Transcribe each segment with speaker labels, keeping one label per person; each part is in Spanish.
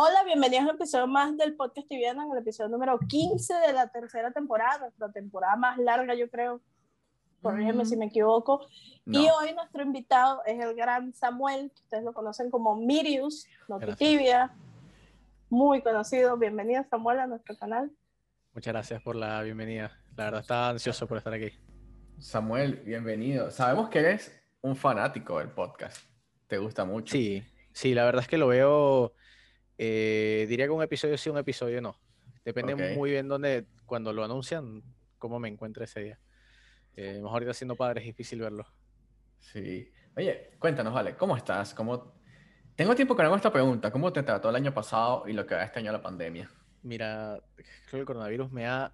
Speaker 1: Hola, bienvenidos a un episodio más del podcast Tibiana, en el episodio número 15 de la tercera temporada, nuestra temporada más larga, yo creo. Corrígeme si me equivoco.
Speaker 2: No.
Speaker 1: Y hoy nuestro invitado es el gran Samuel, que ustedes lo conocen como Mirius, Notitibia, muy conocido. Bienvenido, Samuel, a nuestro canal.
Speaker 3: Muchas gracias por la bienvenida. La verdad, estaba ansioso por estar aquí.
Speaker 2: Samuel, bienvenido. Sabemos que eres un fanático del podcast. Te gusta mucho.
Speaker 3: Sí, sí, la verdad es que lo veo, eh, diría que un episodio sí, un episodio no. Depende
Speaker 2: Ok.
Speaker 3: muy bien dónde, cuando lo anuncian, cómo me encuentre ese día. Eh, mejor ahorita siendo padre es difícil verlo.
Speaker 2: Sí. Oye, cuéntanos, vale, ¿cómo estás? ¿Cómo... Tengo tiempo que no hago esta pregunta. ¿Cómo te trató el año pasado y lo que va este año la pandemia?
Speaker 3: Mira, creo que el coronavirus me ha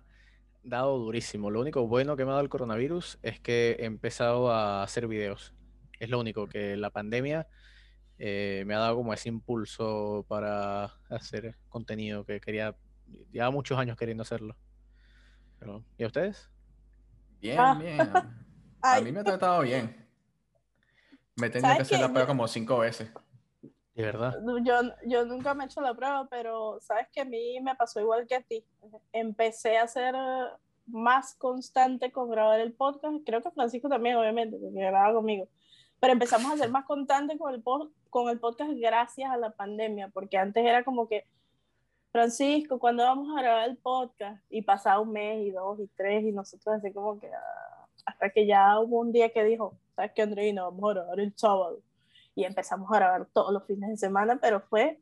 Speaker 3: dado durísimo. Lo único bueno que me ha dado el coronavirus es que he empezado a hacer videos. Es lo único que la pandemia eh, me ha dado como ese impulso para hacer contenido que quería, llevaba muchos años queriendo hacerlo. Pero, ¿y a ustedes?
Speaker 2: Bien,
Speaker 1: Ah.
Speaker 2: bien. A mí me ha tratado bien. Me tenía
Speaker 1: ¿Sabes
Speaker 2: que hacer
Speaker 1: qué?
Speaker 2: la prueba como cinco veces.
Speaker 3: De verdad.
Speaker 1: yo, yo nunca me he hecho la prueba, pero sabes que a mí me pasó igual que a ti. Empecé a ser más constante con grabar el podcast. Creo que Francisco también, obviamente, porque grababa conmigo. Pero empezamos a ser más constantes con el, con el podcast gracias a la pandemia, porque antes era como que, Francisco, ¿cuándo vamos a grabar el podcast? Y pasaba un mes y dos y tres y nosotros así como que, ah, hasta que ya hubo un día que dijo, ¿sabes qué, Andreina? Vamos a grabar el sábado y empezamos a grabar todos los fines de semana, pero fue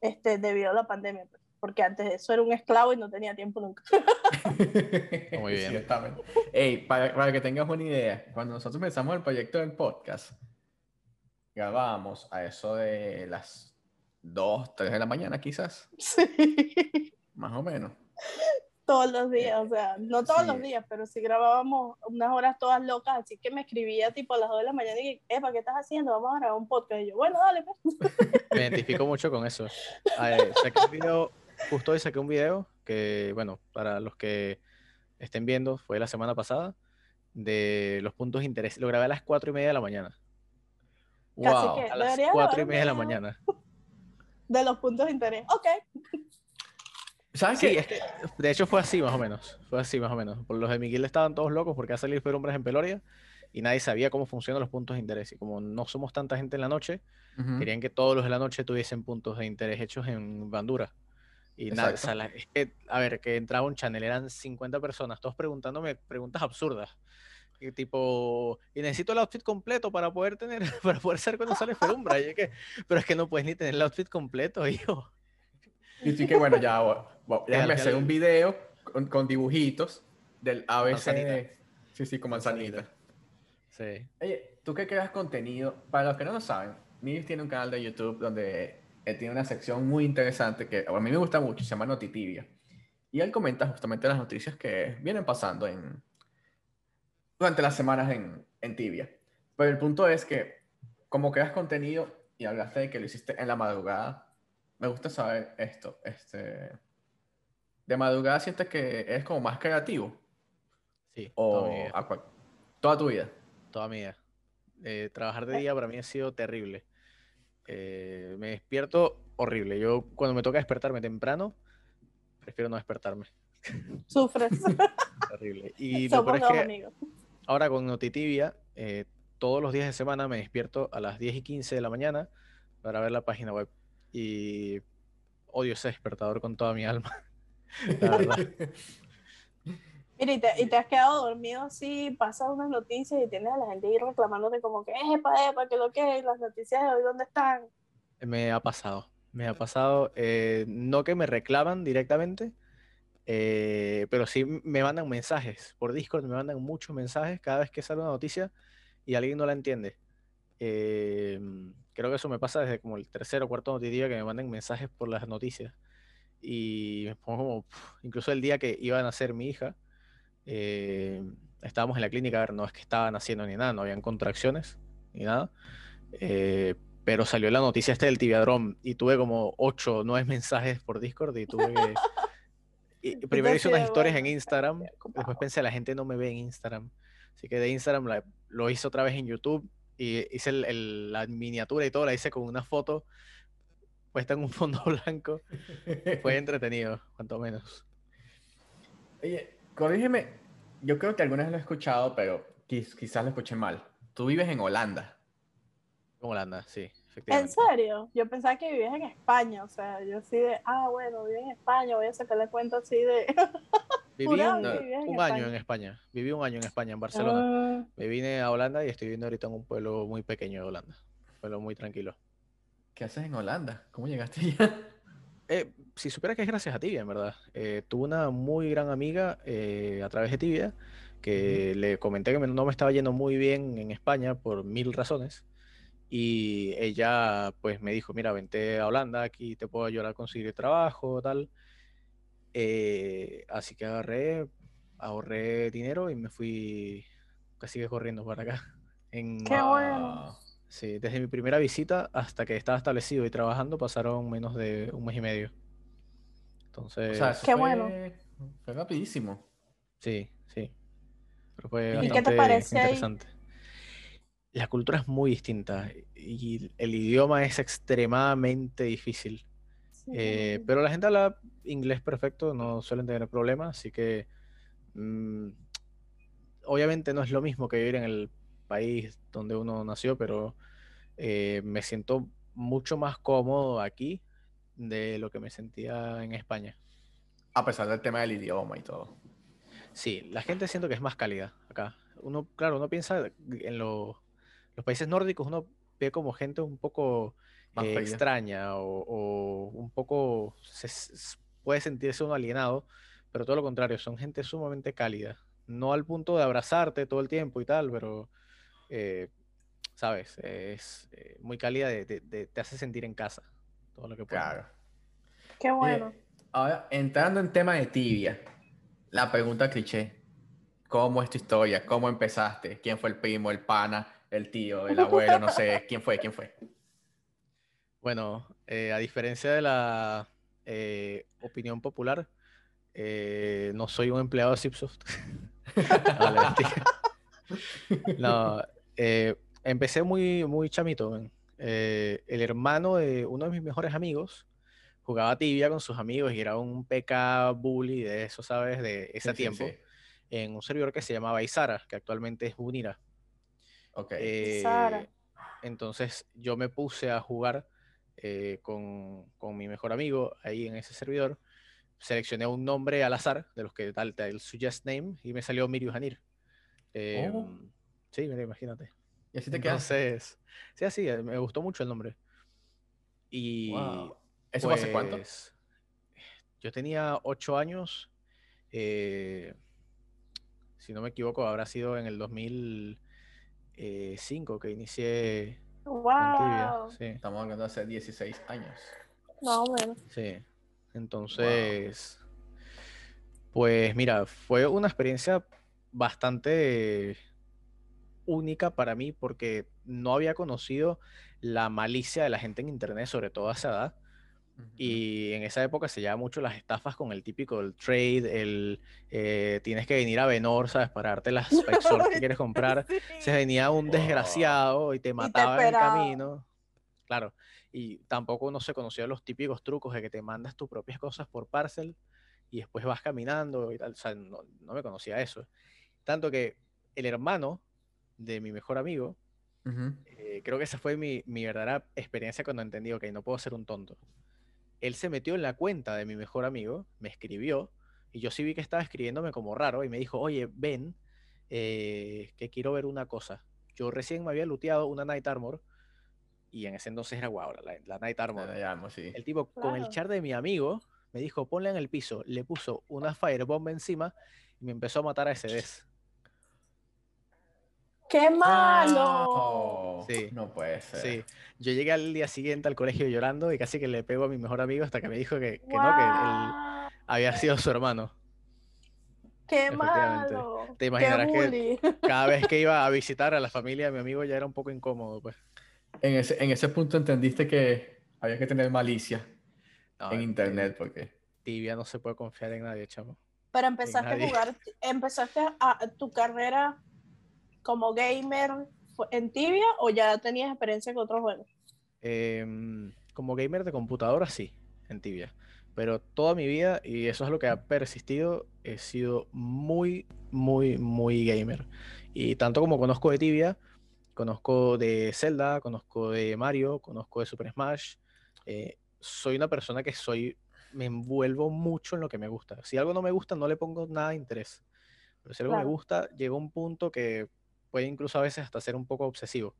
Speaker 1: este, debido a la pandemia, pues, porque antes de eso era un esclavo y no tenía tiempo nunca.
Speaker 3: Muy bien.
Speaker 2: Ciertamente. Ey, para, para que tengas una idea, cuando nosotros empezamos el proyecto del podcast, grabábamos a eso de las 2, 3 de la mañana quizás,
Speaker 1: Sí,
Speaker 2: más o menos.
Speaker 1: todos los días, o sea, no todos
Speaker 2: Sí.
Speaker 1: los días, pero sí grabábamos unas horas todas locas, así que me escribía tipo a las 2 de la mañana y, Epa, ¿qué estás haciendo? Vamos a grabar un podcast. Y yo, bueno, dale, pues.
Speaker 3: Me identifico mucho con eso. Eh, saqué un video, justo hoy saqué un video que, bueno, para los que estén viendo, fue la semana pasada, de los puntos de interés. Lo grabé a las 4 y media de la mañana.
Speaker 1: Casi
Speaker 2: Wow.
Speaker 1: que-
Speaker 3: A las
Speaker 1: Debería
Speaker 3: 4 y media de la mañana.
Speaker 1: De los puntos de interés. Ok.
Speaker 2: ¿Sabes
Speaker 3: Sí,
Speaker 2: qué?
Speaker 3: es que, de hecho fue así más o menos. Fue así más o menos. Por los de Miguel estaban todos locos porque ha salido Super Hombres en Peloria y nadie sabía cómo funcionan los puntos de interés. Y como no somos tanta gente en la noche, querían que todos los de la noche tuviesen puntos de interés hechos en Bandura. Y nada, o sea, la- a ver, que entraba un channel, eran 50 personas, todos preguntándome preguntas absurdas. Y tipo, y necesito el outfit completo para poder tener, para poder ser cuando sale Ferumbra. Y es que, pero es que no puedes ni tener el outfit completo, hijo.
Speaker 2: Y sí que bueno, ya,
Speaker 3: Ya,
Speaker 2: déjame hacer un video con, con dibujitos del ABC.
Speaker 3: Manzanita.
Speaker 2: Sí, sí, con manzanita.
Speaker 3: Sí.
Speaker 2: Oye, tú que creas contenido, para los que no lo saben, Miris tiene un canal de YouTube donde él tiene una sección muy interesante que a mí me gusta mucho, se llama Notitibia. Y él comenta justamente las noticias que vienen pasando en, durante las semanas en, en Tibia. Pero el punto es que, como creas contenido y hablaste de que lo hiciste en la madrugada, me gusta saber esto. Este, ¿De madrugada sientes que eres como más creativo?
Speaker 3: Sí,
Speaker 2: ¿O
Speaker 3: toda mi vida.
Speaker 2: a toda tu vida?
Speaker 3: Toda mi vida. Eh, trabajar de día para mí ha sido terrible. Eh, me despierto horrible. Yo cuando me toca despertarme temprano, prefiero no despertarme.
Speaker 1: Sufres.
Speaker 3: Terrible. Y lo
Speaker 1: Somos
Speaker 3: peor es que
Speaker 1: amigos.
Speaker 3: ahora con Notitibia, eh, todos los días de semana me despierto a las 10 y 15 de la mañana para ver la página web. Y odio ese despertador con toda mi alma. La verdad.
Speaker 1: Mira, y te, y te has quedado dormido así, pasas unas noticias y tienes a la gente ahí reclamándote como que, epa, epa, que lo que, las noticias de hoy, ¿dónde están?
Speaker 3: Me ha pasado, me ha pasado, eh, no que me reclaman directamente, eh, pero sí me mandan mensajes por Discord, me mandan muchos mensajes cada vez que sale una noticia y alguien no la entiende. Eh, creo que eso me pasa desde como el tercer o cuarto noticia que me mandan mensajes por las noticias y me pongo como, incluso el día que iba a nacer mi hija, eh, estábamos en la clínica, a ver, no es que estaban haciendo ni nada, no habían contracciones ni nada. eh, pero salió la noticia este del tibiadrón y tuve como 8 o 9 mensajes por Discord y tuve que... y primero hice unas historias en Instagram, después pensé, la gente no me ve en Instagram. Así que de Instagram la- lo hice otra vez en YouTube y hice el- el- la miniatura y todo, la hice con una foto puesta en un fondo blanco. Fue entretenido, cuanto menos.
Speaker 2: Oye, corrígeme, yo creo que alguna vez lo he escuchado, pero quizás lo escuché mal. Tú vives en Holanda.
Speaker 3: En Holanda, sí.
Speaker 1: ¿En serio? Yo pensaba que vivías en España, o sea, yo así de, ah, bueno, viví en España, voy a sacarle cuenta así de...
Speaker 3: Viví un, año en España, viví un año en España, en Barcelona. Ah. Me vine a Holanda y estoy viviendo ahorita en un pueblo muy pequeño de Holanda, un pueblo muy tranquilo.
Speaker 2: ¿Qué haces en Holanda? ¿Cómo llegaste allá?
Speaker 3: Eh, si supieras que es gracias a Tibia, en verdad. Eh, tuve una muy gran amiga eh, a través de Tibia que le comenté que no me estaba yendo muy bien en España por mil razones y ella pues me dijo, mira, vente a Holanda, aquí te puedo ayudar a conseguir trabajo, tal. Eh, así que agarré, ahorré dinero y me fui casi corriendo para acá. En,
Speaker 1: Qué bueno.
Speaker 3: Sí, desde mi primera visita hasta que estaba establecido y trabajando pasaron menos de un mes y medio. Entonces...
Speaker 1: Qué bueno.
Speaker 2: Fue rapidísimo.
Speaker 3: Sí, sí. Pero fue ¿Y qué te parece interesante la cultura es muy distinta y el idioma es extremadamente difícil. Eh, pero la gente habla inglés perfecto, no suelen tener problemas, así que mm, obviamente no es lo mismo que vivir en el país donde uno nació, pero eh, me siento mucho más cómodo aquí de lo que me sentía en España.
Speaker 2: A pesar del tema del idioma y todo.
Speaker 3: Sí, la gente siento que es más cálida acá. Uno, claro, uno piensa en lo los países nórdicos uno ve como gente un poco eh, extraña o, un poco puede sentirse uno alienado, pero todo lo contrario, son gente sumamente cálida. No al punto de abrazarte todo el tiempo y tal, pero, eh, sabes, es eh, muy cálida, de, te hace sentir en casa. Todo lo que
Speaker 2: Claro.
Speaker 1: Qué bueno.
Speaker 2: ahora, entrando en tema de tibia, la pregunta cliché. ¿Cómo es tu historia? ¿Cómo empezaste? ¿Quién fue el primo, el pana? el tío, el abuelo, no sé, ¿quién fue? ¿Quién fue?
Speaker 3: Bueno, eh, a diferencia de la eh, opinión popular, eh, no soy un empleado de Zipsoft. no, empecé muy, muy chamito. el hermano de uno de mis mejores amigos jugaba tibia con sus amigos y era un PK bully de eso, ¿sabes? De ese tiempo. En un servidor que se llamaba Isara, que actualmente es Bunira.
Speaker 2: Ok.
Speaker 3: Eh, entonces yo me puse a jugar eh, con, mi mejor amigo ahí en ese servidor. Seleccioné un nombre al azar de los que tal, el suggest name y me salió Miriu Hanir. Em, oh. Sí, mira, imagínate.
Speaker 2: ¿Y así te
Speaker 3: Entonces, sí, así, eh, me gustó mucho el nombre. Y.
Speaker 2: ¿Eso hace cuánto?
Speaker 3: Pues, yo tenía ocho años. si no me equivoco, habrá sido en el 2000. 5 que inicié
Speaker 1: wow.
Speaker 2: Estamos hablando de hace 16 años.
Speaker 1: No, bueno.
Speaker 3: Sí. Entonces, pues mira, fue una experiencia bastante única para mí porque no había conocido la malicia de la gente en internet, sobre todo a esa edad. Y en esa época se llevaba mucho las estafas con el típico el trade, el eh, tienes que venir a Venor, ¿sabes? Para darte las Spike que quieres comprar. Se venía un desgraciado y te mataba en el camino. Claro. Y tampoco no se conocía los típicos trucos de que te mandas tus propias cosas por parcel y después vas caminando y tal. O sea, no, me conocía eso. Tanto que el hermano de mi mejor amigo, eh, creo que esa fue mi, mi verdadera experiencia cuando entendí, ok, no puedo ser un tonto él se metió en la cuenta de mi mejor amigo, me escribió, y yo sí vi que estaba escribiéndome como raro, y me dijo, oye, ven, eh, que quiero ver una cosa. Yo recién me había looteado una Night Armor, y en ese entonces era guau, la, Night Armor. El tipo, con el char de mi amigo, me dijo, ponle en el piso, le puso una Firebomb encima, y me empezó a matar a ese des.
Speaker 1: ¡Qué malo!
Speaker 2: Sí. No puede ser. Sí.
Speaker 3: Yo llegué al día siguiente al colegio llorando y casi que le pego a mi mejor amigo hasta que me dijo que, no, que él había sido su hermano.
Speaker 1: ¡Qué malo!
Speaker 3: Te imaginarás que cada vez que iba a visitar a la familia de mi amigo ya era un poco incómodo, pues.
Speaker 2: En ese, en ese punto entendiste que había que tener malicia en internet, porque...
Speaker 3: Tibia no se puede confiar en nadie, chamo.
Speaker 1: Pero empezaste a jugar, empezaste a, tu carrera como gamer en Tibia o ya tenías experiencia con otros juegos?
Speaker 3: Em, como gamer de computadora, sí, en tibia. Pero toda mi vida, y eso es lo que ha persistido, he sido muy, muy, muy gamer. Y tanto como conozco de tibia, conozco de Zelda, conozco de Mario, conozco de Super Smash. eh, soy una persona que soy, me envuelvo mucho en lo que me gusta. Si algo no me gusta, no le pongo nada de interés. Pero si algo me
Speaker 1: Claro.
Speaker 3: gusta, llega un punto que puede incluso a veces hasta ser un poco obsesivo.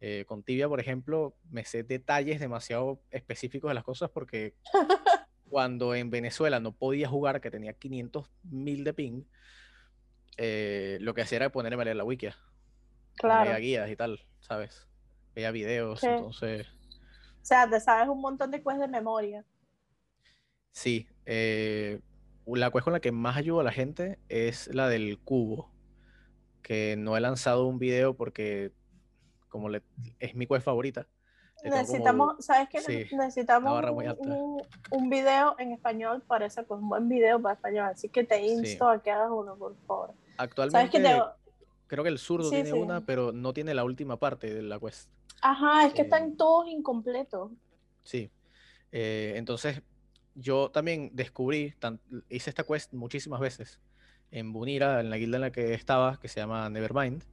Speaker 3: Eh, con Tibia, por ejemplo, me sé detalles demasiado específicos de las cosas porque cuando en Venezuela no podía jugar, que tenía 500 mil de ping, eh, lo que hacía era ponerme a leer la wiki.
Speaker 1: Claro.
Speaker 3: Veía guías y tal, ¿sabes? Veía videos, entonces,
Speaker 1: O sea, te sabes un montón de quests de memoria.
Speaker 3: sí. eh, la quest con la que más ayudo a la gente es la del cubo, que no he lanzado un video porque como le- es mi quest favorita. como-
Speaker 1: Necesitamos, ¿sabes qué?
Speaker 3: sí,
Speaker 1: Necesitamos un, video en español para esa, pues un buen video para español. Así que te insto a que hagas uno, por favor. ¿Sabes
Speaker 3: Actualmente
Speaker 1: te...
Speaker 3: creo que el zurdo
Speaker 1: Sí,
Speaker 3: tiene una, pero no tiene la última parte de la quest.
Speaker 1: Ajá, es que
Speaker 3: Eh,
Speaker 1: están todos incompletos.
Speaker 3: Sí. Eh, entonces, yo también descubrí, tan- hice esta quest muchísimas veces en Bunira, en la guilda en la que estaba, que se llama Nevermind.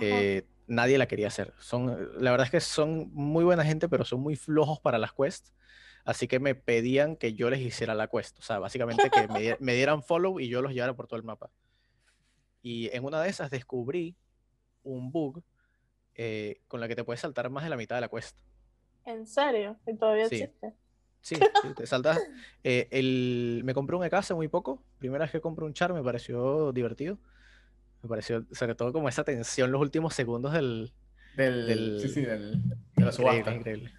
Speaker 3: Eh, nadie la quería hacer. Son, la verdad es que son muy buena gente, pero son muy flojos para las quests. Así que me pedían que yo les hiciera la quest. O sea, básicamente que me, me dieran follow y yo los llevara por todo el mapa. Y en una de esas descubrí un bug eh, con la que te puedes saltar más de la mitad de la quest.
Speaker 1: ¿En serio? ¿Y todavía
Speaker 3: Sí.
Speaker 1: existe?
Speaker 3: Sí, sí, te saltas. eh, el, me compré un EK hace muy poco. Primera vez que compré un char me pareció divertido. Me pareció, sobre todo como esa tensión los últimos segundos del,
Speaker 2: Del,
Speaker 3: Del-
Speaker 2: Sí, sí, del, de la
Speaker 3: Increíble,
Speaker 2: subasta.
Speaker 3: increíble.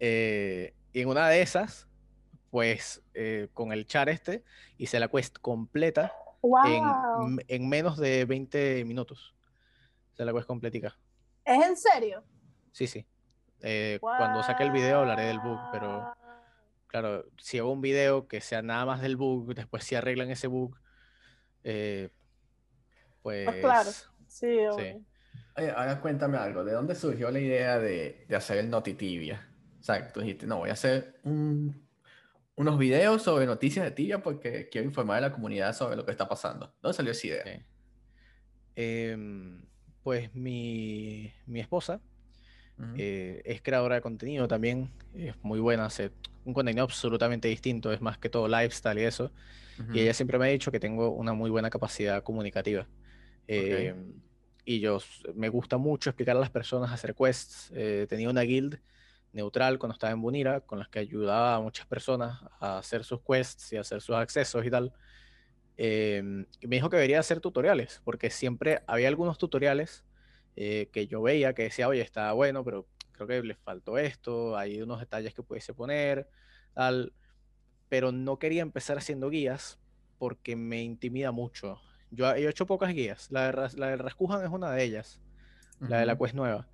Speaker 3: Eh, y en una de esas, pues eh, con el char este, hice la quest completa en,
Speaker 1: ¡Wow!
Speaker 3: m- en menos de 20 minutos. Hice la quest completica.
Speaker 1: ¿Es en serio?
Speaker 3: Sí, sí. Eh, Cuando saque el video hablaré del bug, pero claro, si hago un video que sea nada más del bug, después si arreglan ese bug, eh, pues...
Speaker 1: Pues claro. Sí.
Speaker 2: Oye, ahora cuéntame algo. ¿De dónde surgió la idea de, de hacer el Notitibia? O sea, tú dijiste, no, voy a hacer un- unos videos sobre noticias de tibia porque quiero informar a la comunidad sobre lo que está pasando. ¿Dónde salió esa idea?
Speaker 3: Sí. Em, pues mi, mi esposa
Speaker 2: Ujú.
Speaker 3: eh, es creadora de contenido también, es muy buena, hace un contenido absolutamente distinto, es más que todo lifestyle y eso.
Speaker 2: Ujú.
Speaker 3: Y ella siempre me ha dicho que tengo una muy buena capacidad comunicativa. Eh, y yo me gusta mucho explicar a las personas, hacer quests. Eh, tenía una guild neutral cuando estaba en Bunira, con las que ayudaba a muchas personas a hacer sus quests y hacer sus accesos y tal. Em, y me dijo que debería hacer tutoriales, porque siempre había algunos tutoriales eh, que yo veía que decía, oye, está bueno, pero creo que le faltó esto, hay unos detalles que pudiese poner, tal. Pero no quería empezar haciendo guías porque me intimida mucho. Yo he hecho pocas guías. La de, la del Raskuhan es una de ellas, la de la quest nueva.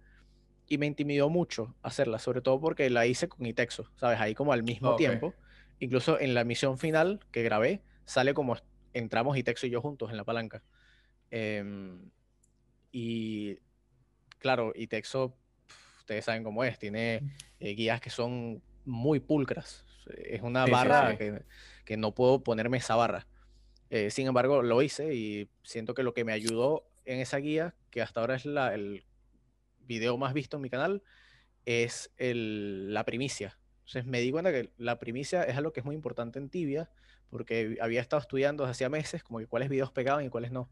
Speaker 3: Y me intimidó mucho hacerla, sobre todo porque la hice con Itexo, ¿sabes? Ahí como al mismo
Speaker 2: Ok.
Speaker 3: tiempo. Incluso en la misión final que grabé, sale como entramos Itexo y yo juntos en la palanca. Em, y claro, Itexo, pf, ustedes saben cómo es, tiene eh, guías que son muy pulcras. Es una
Speaker 2: sí,
Speaker 3: barra
Speaker 2: sí.
Speaker 3: Que, que no puedo ponerme esa barra. Eh, sin embargo, lo hice y siento que lo que me ayudó en esa guía, que hasta ahora es la- el video más visto en mi canal, es el- la primicia. Entonces me di cuenta que la primicia es algo que es muy importante en Tibia, porque había estado estudiando desde hacía meses como que cuáles videos pegaban y cuáles no.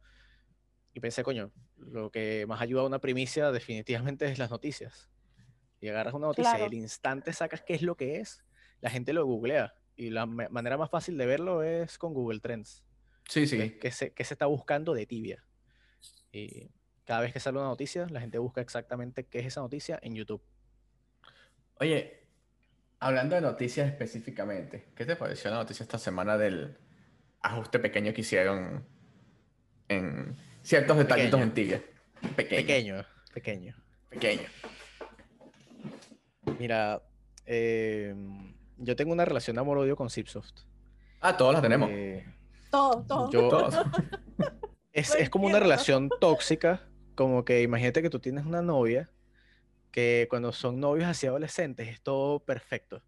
Speaker 3: Y pensé, coño, lo que más ayuda a una primicia definitivamente es las noticias. Y agarras una noticia y al instante sacas qué es lo que es, la gente lo googlea. Y la ma- manera más fácil de verlo es con Google Trends.
Speaker 2: Sí, sí.
Speaker 3: ¿Qué se, qué se está buscando de tibia? Y cada vez que sale una noticia, la gente busca exactamente qué es esa noticia en YouTube.
Speaker 2: Oye, hablando de noticias específicamente, ¿qué te pareció la noticia esta semana del ajuste pequeño que hicieron en ciertos detallitos
Speaker 3: Pequeño.
Speaker 2: en tibia? Pequeño.
Speaker 3: Pequeño, pequeño.
Speaker 2: Pequeño.
Speaker 3: Mira, eh, yo tengo una relación de amor-odio con Zipsoft.
Speaker 2: Ah, todos las tenemos.
Speaker 3: Eh,
Speaker 1: Todo, todo.
Speaker 3: yo-
Speaker 2: Todos.
Speaker 3: es, es como una relación tóxica, como que imagínate que tú tienes una novia que cuando son novios hacia adolescentes es todo perfecto.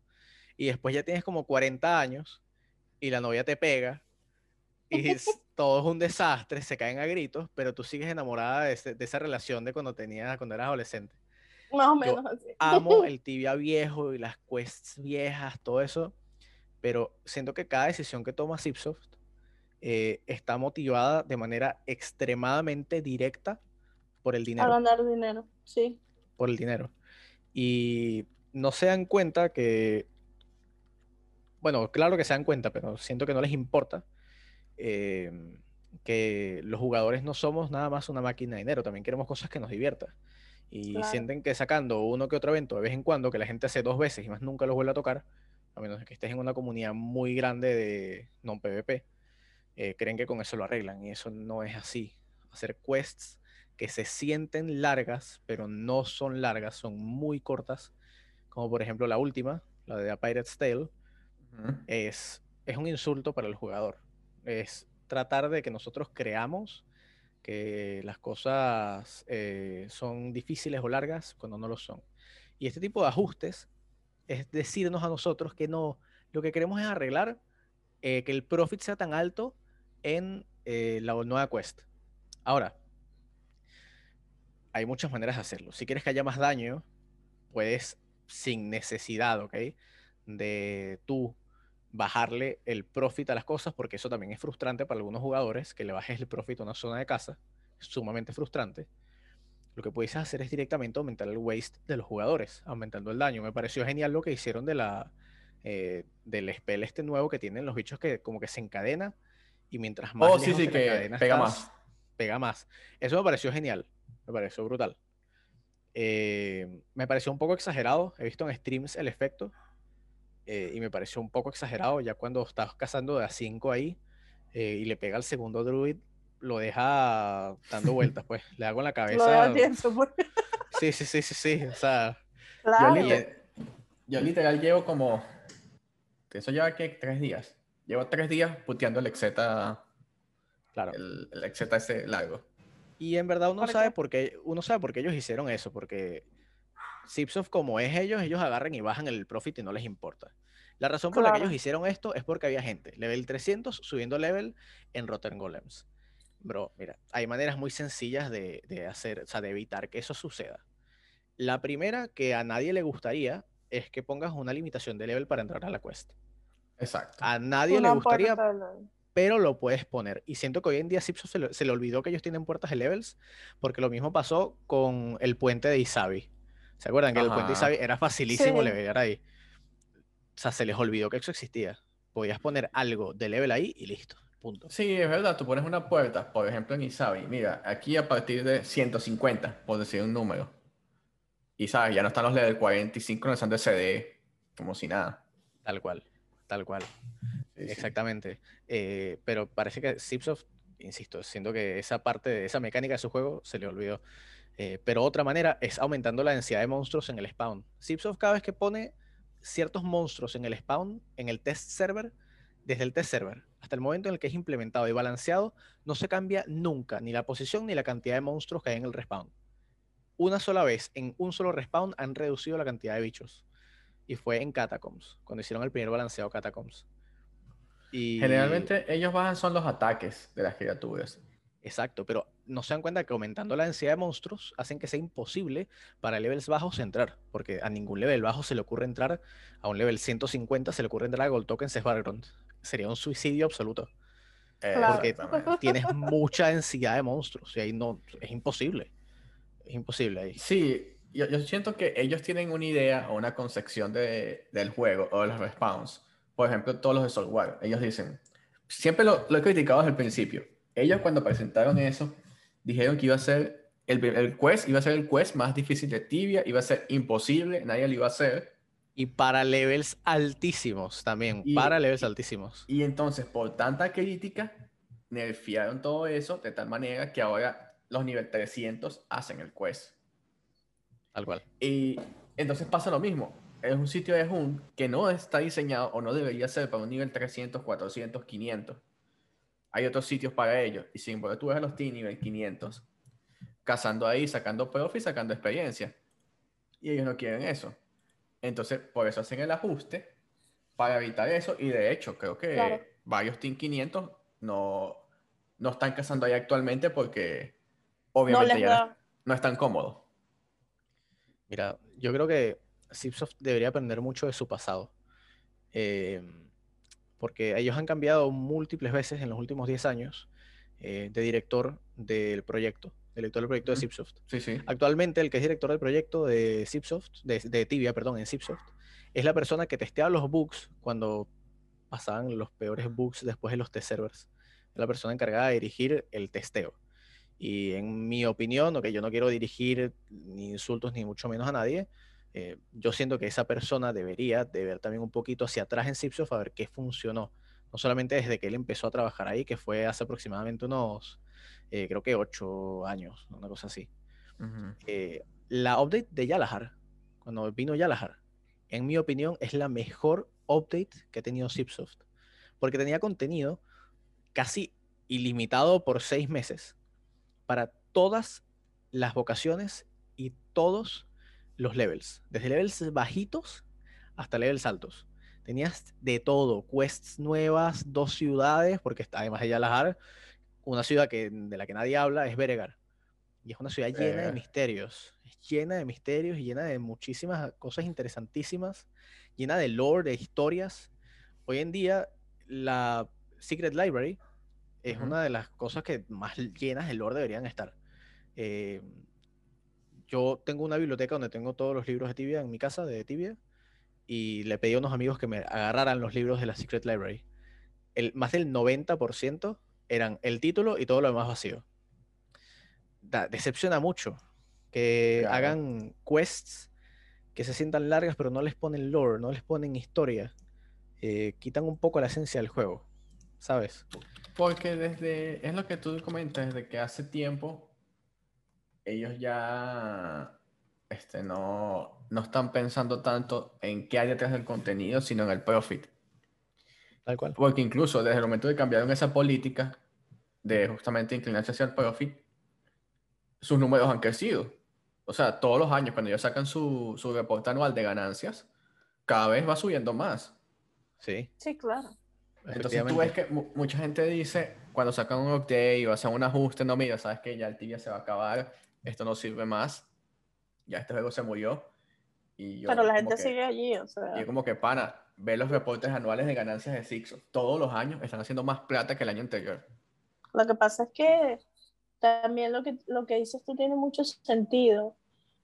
Speaker 3: Y después ya tienes como 40 años y la novia te pega y todo es un desastre, se caen a gritos, pero tú sigues enamorada de, esa relación de cuando tenías, cuando eras adolescente.
Speaker 1: Más o menos así.
Speaker 3: Amo el tibia viejo y las quests viejas, todo eso, pero siento que cada decisión que toma Zipsoft eh, está motivada de manera extremadamente directa por el dinero.
Speaker 1: A ganar dinero, sí
Speaker 3: por el dinero. Y no se dan cuenta que, bueno, claro que se dan cuenta, pero siento que no les importa em, que los jugadores no somos nada más una máquina de dinero, también queremos cosas que nos diviertan. Y sienten que sacando uno que otro evento de vez en cuando, que la gente hace dos veces y más nunca los vuelve a tocar, a menos que estés en una comunidad muy grande de non-PvP, eh, creen que con eso lo arreglan y eso no es así. Hacer quests que se sienten largas, pero no son largas, son muy cortas, como por ejemplo la última, la de A Pirate's Tale, es, es un insulto para el jugador. Es tratar de que nosotros creamos que las cosas eh, son difíciles o largas cuando no lo son. Y este tipo de ajustes es decirnos a nosotros que no, lo que queremos es arreglar eh, que el profit sea tan alto en eh, la nueva quest. Ahora, hay muchas maneras de hacerlo. Si quieres que haya más daño, puedes, sin necesidad, ¿ok? De tú bajarle el profit a las cosas, porque eso también es frustrante para algunos jugadores, que le bajes el profit a una zona de casa, es sumamente frustrante. Lo que puedes hacer es directamente aumentar el waste de los jugadores, aumentando el daño. Me pareció genial lo que hicieron de la, eh, del spell este nuevo que tienen los bichos que como que se encadena y mientras más
Speaker 2: oh, sí, sí, que pega más.
Speaker 3: Pega más. Eso me pareció genial. Me pareció brutal. Eh, me pareció un poco exagerado. He visto en streams el efecto. Eh, y me pareció un poco exagerado. Ya cuando estás cazando de a 5 ahí eh, y le pega al segundo druid, lo deja dando vueltas, pues. Le hago en la cabeza.
Speaker 1: Pues.
Speaker 3: sí, sí, sí, sí, sí. O sea.
Speaker 2: Yo, literal, llevo como. Eso lleva que tres días. Llevo tres días puteando el exeta. Claro. El, el exeta ese largo.
Speaker 3: Y en verdad uno sabe por qué, uno sabe por qué ellos hicieron eso, porque Zipsoft como es ellos, ellos agarran y bajan el profit y no les importa. La razón por la que ellos hicieron esto es porque había gente, level 300, subiendo level en Rotten Golems. Bro, mira, hay maneras muy sencillas de, de hacer, o sea, de evitar que eso suceda. La primera, que a nadie le gustaría, es que pongas una limitación de level para entrar a la quest.
Speaker 2: Exacto.
Speaker 3: A nadie le gustaría, pero lo puedes poner. Y siento que hoy en día Zipso se, le olvidó que ellos tienen puertas de levels, porque lo mismo pasó con el puente de Isabi. ¿Se acuerdan que el puente de Isabi era facilísimo sí. levelear ahí? O sea, se les olvidó que eso existía. Podías poner algo de level ahí y listo. Punto.
Speaker 2: Sí, es verdad. Tú pones una puerta, por ejemplo, en Isabi. Mira, aquí a partir de 150, por decir un número. Y sabes, ya no están los level 45, no están de CD, como si nada.
Speaker 3: Tal cual, tal cual. Exactamente. Eh, pero parece que Zipsoft, insisto, siento que esa parte de esa mecánica de su juego se le olvidó. Eh, pero otra manera es aumentando la densidad de monstruos en el spawn. Zipsoft cada vez que pone ciertos monstruos en el spawn, en el test server, desde el test server hasta el momento en el que es implementado y balanceado, no se cambia nunca ni la posición ni la cantidad de monstruos que hay en el respawn. Una sola vez, en un solo respawn, han reducido la cantidad de bichos. Y fue en Catacombs, cuando hicieron el primer balanceado Catacombs.
Speaker 2: Generalmente ellos bajan son los ataques de las criaturas.
Speaker 3: Exacto, pero no se dan cuenta que aumentando la densidad de monstruos hacen que sea imposible para levels bajos entrar, porque a ningún level bajo se le ocurre entrar, a un level 150 se le ocurre entrar a Gold Tokens Battleground. Sería un suicidio absoluto. Porque tienes mucha densidad de monstruos y ahí no, es imposible. Es imposible ahí.
Speaker 2: Sí, yo, yo siento que ellos tienen una idea o una concepción de, del juego o de los respawns por ejemplo, todos los de software, ellos dicen, siempre lo, he criticado desde el principio. Ellos cuando presentaron eso, dijeron que iba a ser, el, el quest iba a ser el quest más difícil de Tibia, iba a ser imposible, nadie lo iba a hacer.
Speaker 3: Y para levels altísimos también, para levels altísimos.
Speaker 2: Y entonces, por tanta crítica, nerfearon todo eso de tal manera que ahora los nivel 300 hacen el quest.
Speaker 3: Tal cual.
Speaker 2: Y entonces pasa lo mismo es un sitio de Hunt que no está diseñado o no debería ser para un nivel 300, 400, 500. Hay otros sitios para ello. Y sin embargo, tú ves a los T nivel 500, cazando ahí, sacando profit, sacando experiencia. y ellos no quieren eso. Entonces, por eso hacen el ajuste para evitar eso. Y de hecho, creo que varios Team 500 no, no están cazando ahí actualmente porque obviamente ya no, están cómodos.
Speaker 3: Mira, yo creo que Zipsoft debería aprender mucho de su pasado. Eh, porque ellos han cambiado múltiples veces en los últimos 10 años eh, de director del proyecto, director del proyecto de Zipsoft.
Speaker 2: Sí, sí.
Speaker 3: Actualmente el que es director del proyecto de Zipsoft, de, de Tibia, perdón, en Zipsoft, es la persona que testea los bugs cuando pasaban los peores bugs después de los test servers. Es la persona encargada de dirigir el testeo. Y en mi opinión, que yo no quiero dirigir ni insultos ni mucho menos a nadie, eh, yo siento que esa persona debería de ver también un poquito hacia atrás en Zipsoft a ver qué funcionó. No solamente desde que él empezó a trabajar ahí, que fue hace aproximadamente unos, eh, creo que ocho años, una cosa así. Eh, la update de Yalahar, cuando vino Yalahar, en mi opinión, es la mejor update que ha tenido Zipsoft. Porque tenía contenido casi ilimitado por seis meses para todas las vocaciones y todos los levels. Desde levels bajitos hasta levels altos. Tenías de todo, quests nuevas, dos ciudades, porque además de Yalahar, una ciudad que, de la que nadie habla es Beregar. Y es una ciudad llena de misterios. Es llena de misterios y llena de muchísimas cosas interesantísimas. Llena de lore, de historias. Hoy en día, la Secret Library es una de las cosas que más llenas de lore deberían estar. Eh, yo tengo una biblioteca donde tengo todos los libros de Tibia en mi casa, de Tibia, y le pedí a unos amigos que me agarraran los libros de la Secret Library. El, más del 90% eran el título y todo lo demás vacío decepciona mucho que hagan quests que se sientan largas pero no les ponen lore, no les ponen historia. Eh, quitan un poco la esencia del juego, ¿sabes?
Speaker 2: Porque desde, es lo que tú comentas, desde que hace tiempo ellos ya este, no, no están pensando tanto en qué hay detrás del contenido, sino en el profit.
Speaker 3: Tal cual.
Speaker 2: Porque incluso desde el momento de cambiaron esa política de justamente inclinarse hacia el profit, sus números han crecido. O sea, todos los años, cuando ellos sacan su, su reporte anual de ganancias, cada vez va subiendo más.
Speaker 3: Sí.
Speaker 1: Sí, claro.
Speaker 2: Entonces tú ves que mucha gente dice, cuando sacan un update o hacen un ajuste, no, mira, sabes que ya el tibia se va a acabar, esto no sirve más, ya este juego se murió. Y
Speaker 1: Pero la gente sigue allí, o sea.
Speaker 2: Y como que, pana, ve los reportes anuales de ganancias de Sixo. Todos los años están haciendo más plata que el año anterior.
Speaker 1: Lo que pasa es que también lo que, lo que dices tú tiene mucho sentido.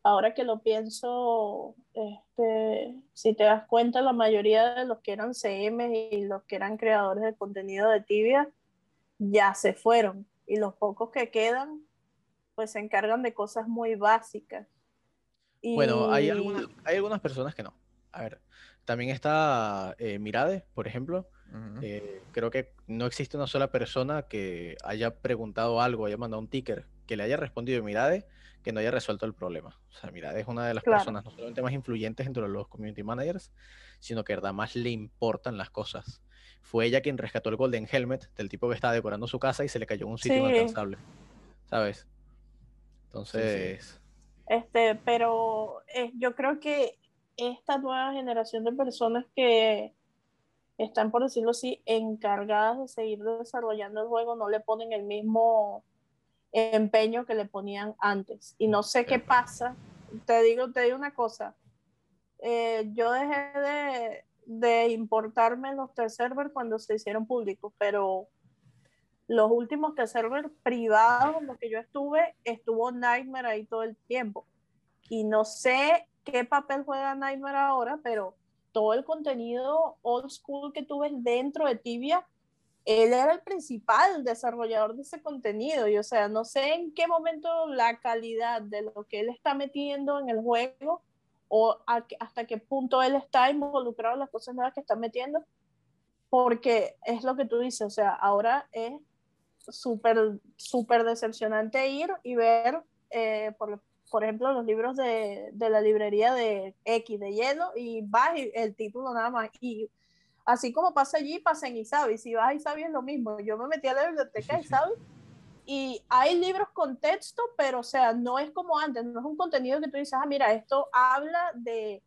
Speaker 1: Ahora que lo pienso, este, si te das cuenta, la mayoría de los que eran CM y los que eran creadores de contenido de Tibia ya se fueron. Y los pocos que quedan, pues se encargan de cosas muy básicas.
Speaker 3: Bueno, hay algunas, hay algunas personas que no. A ver, también está eh, Mirade, por ejemplo, eh, creo que no existe una sola persona que haya preguntado algo, haya mandado un ticker, que le haya respondido Mirade, que no haya resuelto el problema. O sea, Mirade es una de las personas no solamente más influyentes entre los community managers, sino que verdad más le importan las cosas. Fue ella quien rescató el Golden Helmet del tipo que estaba decorando su casa y se le cayó en un sitio inalcanzable. ¿Sabes? Entonces.
Speaker 1: Este, pero eh, yo creo que esta nueva generación de personas que están, por decirlo así, encargadas de seguir desarrollando el juego, no le ponen el mismo empeño que le ponían antes. Y no sé qué pasa. Te digo, te digo una cosa. Eh, yo dejé de, de importarme los test servers cuando se hicieron públicos, pero los últimos test servers privados en los que yo estuve, estuvo Nightmare ahí todo el tiempo. Y no sé qué papel juega Nightmare ahora, pero todo el contenido old school que tú ves dentro de Tibia, él era el principal desarrollador de ese contenido. Y o sea, no sé en qué momento la calidad de lo que él está metiendo en el juego o hasta qué punto él está involucrado en las cosas nuevas que está metiendo. Porque es lo que tú dices, o sea, ahora es súper, súper decepcionante ir y ver, eh, por, por ejemplo, los libros de, de, la librería de X, de hielo, y vas y el título nada más. Y así como pasa allí, pasa en Isabi. Si vas a Isabi es lo mismo. Yo me metí a la biblioteca de Isabi y hay libros con texto, pero o sea, no es como antes, no es un contenido que tú dices, ah, mira, esto habla de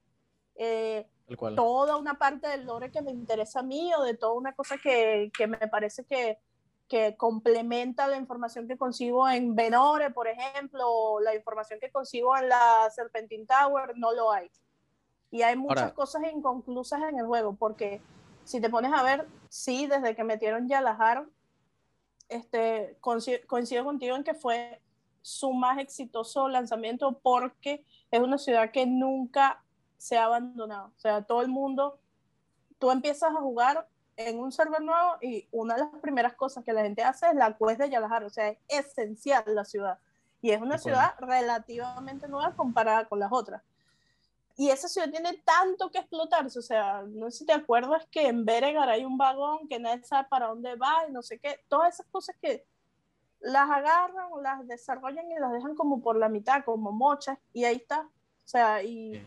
Speaker 1: eh, toda una parte del lore que me interesa a mí o de toda una cosa que, que me parece que, que, complementa la información que consigo en Venore, por ejemplo, o la información que consigo en la Serpentine Tower, no lo hay. Y hay muchas cosas inconclusas en el juego, porque si te pones a ver, sí, desde que metieron Yalahar, este, coincido contigo en que fue su más exitoso lanzamiento porque es una ciudad que nunca se ha abandonado. O sea, todo el mundo, tú empiezas a jugar en un server nuevo y una de las primeras cosas que la gente hace es la quest de Yalahar. O sea, es esencial la ciudad. Y es una ciudad relativamente nueva comparada con las otras y esa ciudad tiene tanto que explotarse, o sea, no sé si te acuerdas que en Beregar hay un vagón que nadie sabe para dónde va y no sé qué, todas esas cosas que las agarran, las desarrollan y las dejan como por la mitad, como mochas, y ahí está, o sea, y,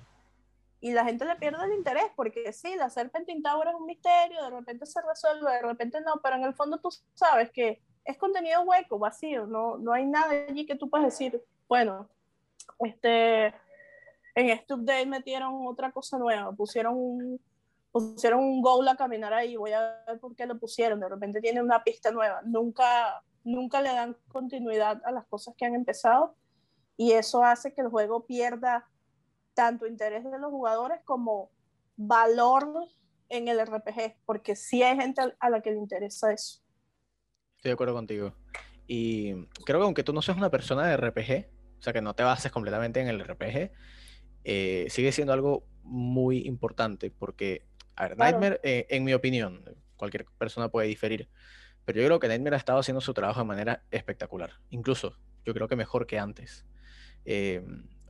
Speaker 1: y la gente le pierde el interés, porque sí, la Serpentine Tower es un misterio, de repente se resuelve, de repente no, pero en el fondo tú sabes que es contenido hueco, vacío, no, no hay nada allí que tú puedas decir, bueno, este en este update metieron otra cosa nueva, pusieron un, pusieron un goal a caminar ahí, voy a ver por qué lo pusieron, de repente tiene una pista nueva, nunca, nunca le dan continuidad a las cosas que han empezado y eso hace que el juego pierda tanto interés de los jugadores como valor en el RPG, porque sí hay gente a la que le interesa eso.
Speaker 3: Estoy de acuerdo contigo. Y creo que aunque tú no seas una persona de RPG, o sea, que no te bases completamente en el RPG, eh, sigue siendo algo muy importante porque, a ver, Nightmare, eh, en mi opinión, cualquier persona puede diferir, pero yo creo que Nightmare ha estado haciendo su trabajo de manera espectacular, incluso yo creo que mejor que antes. Eh,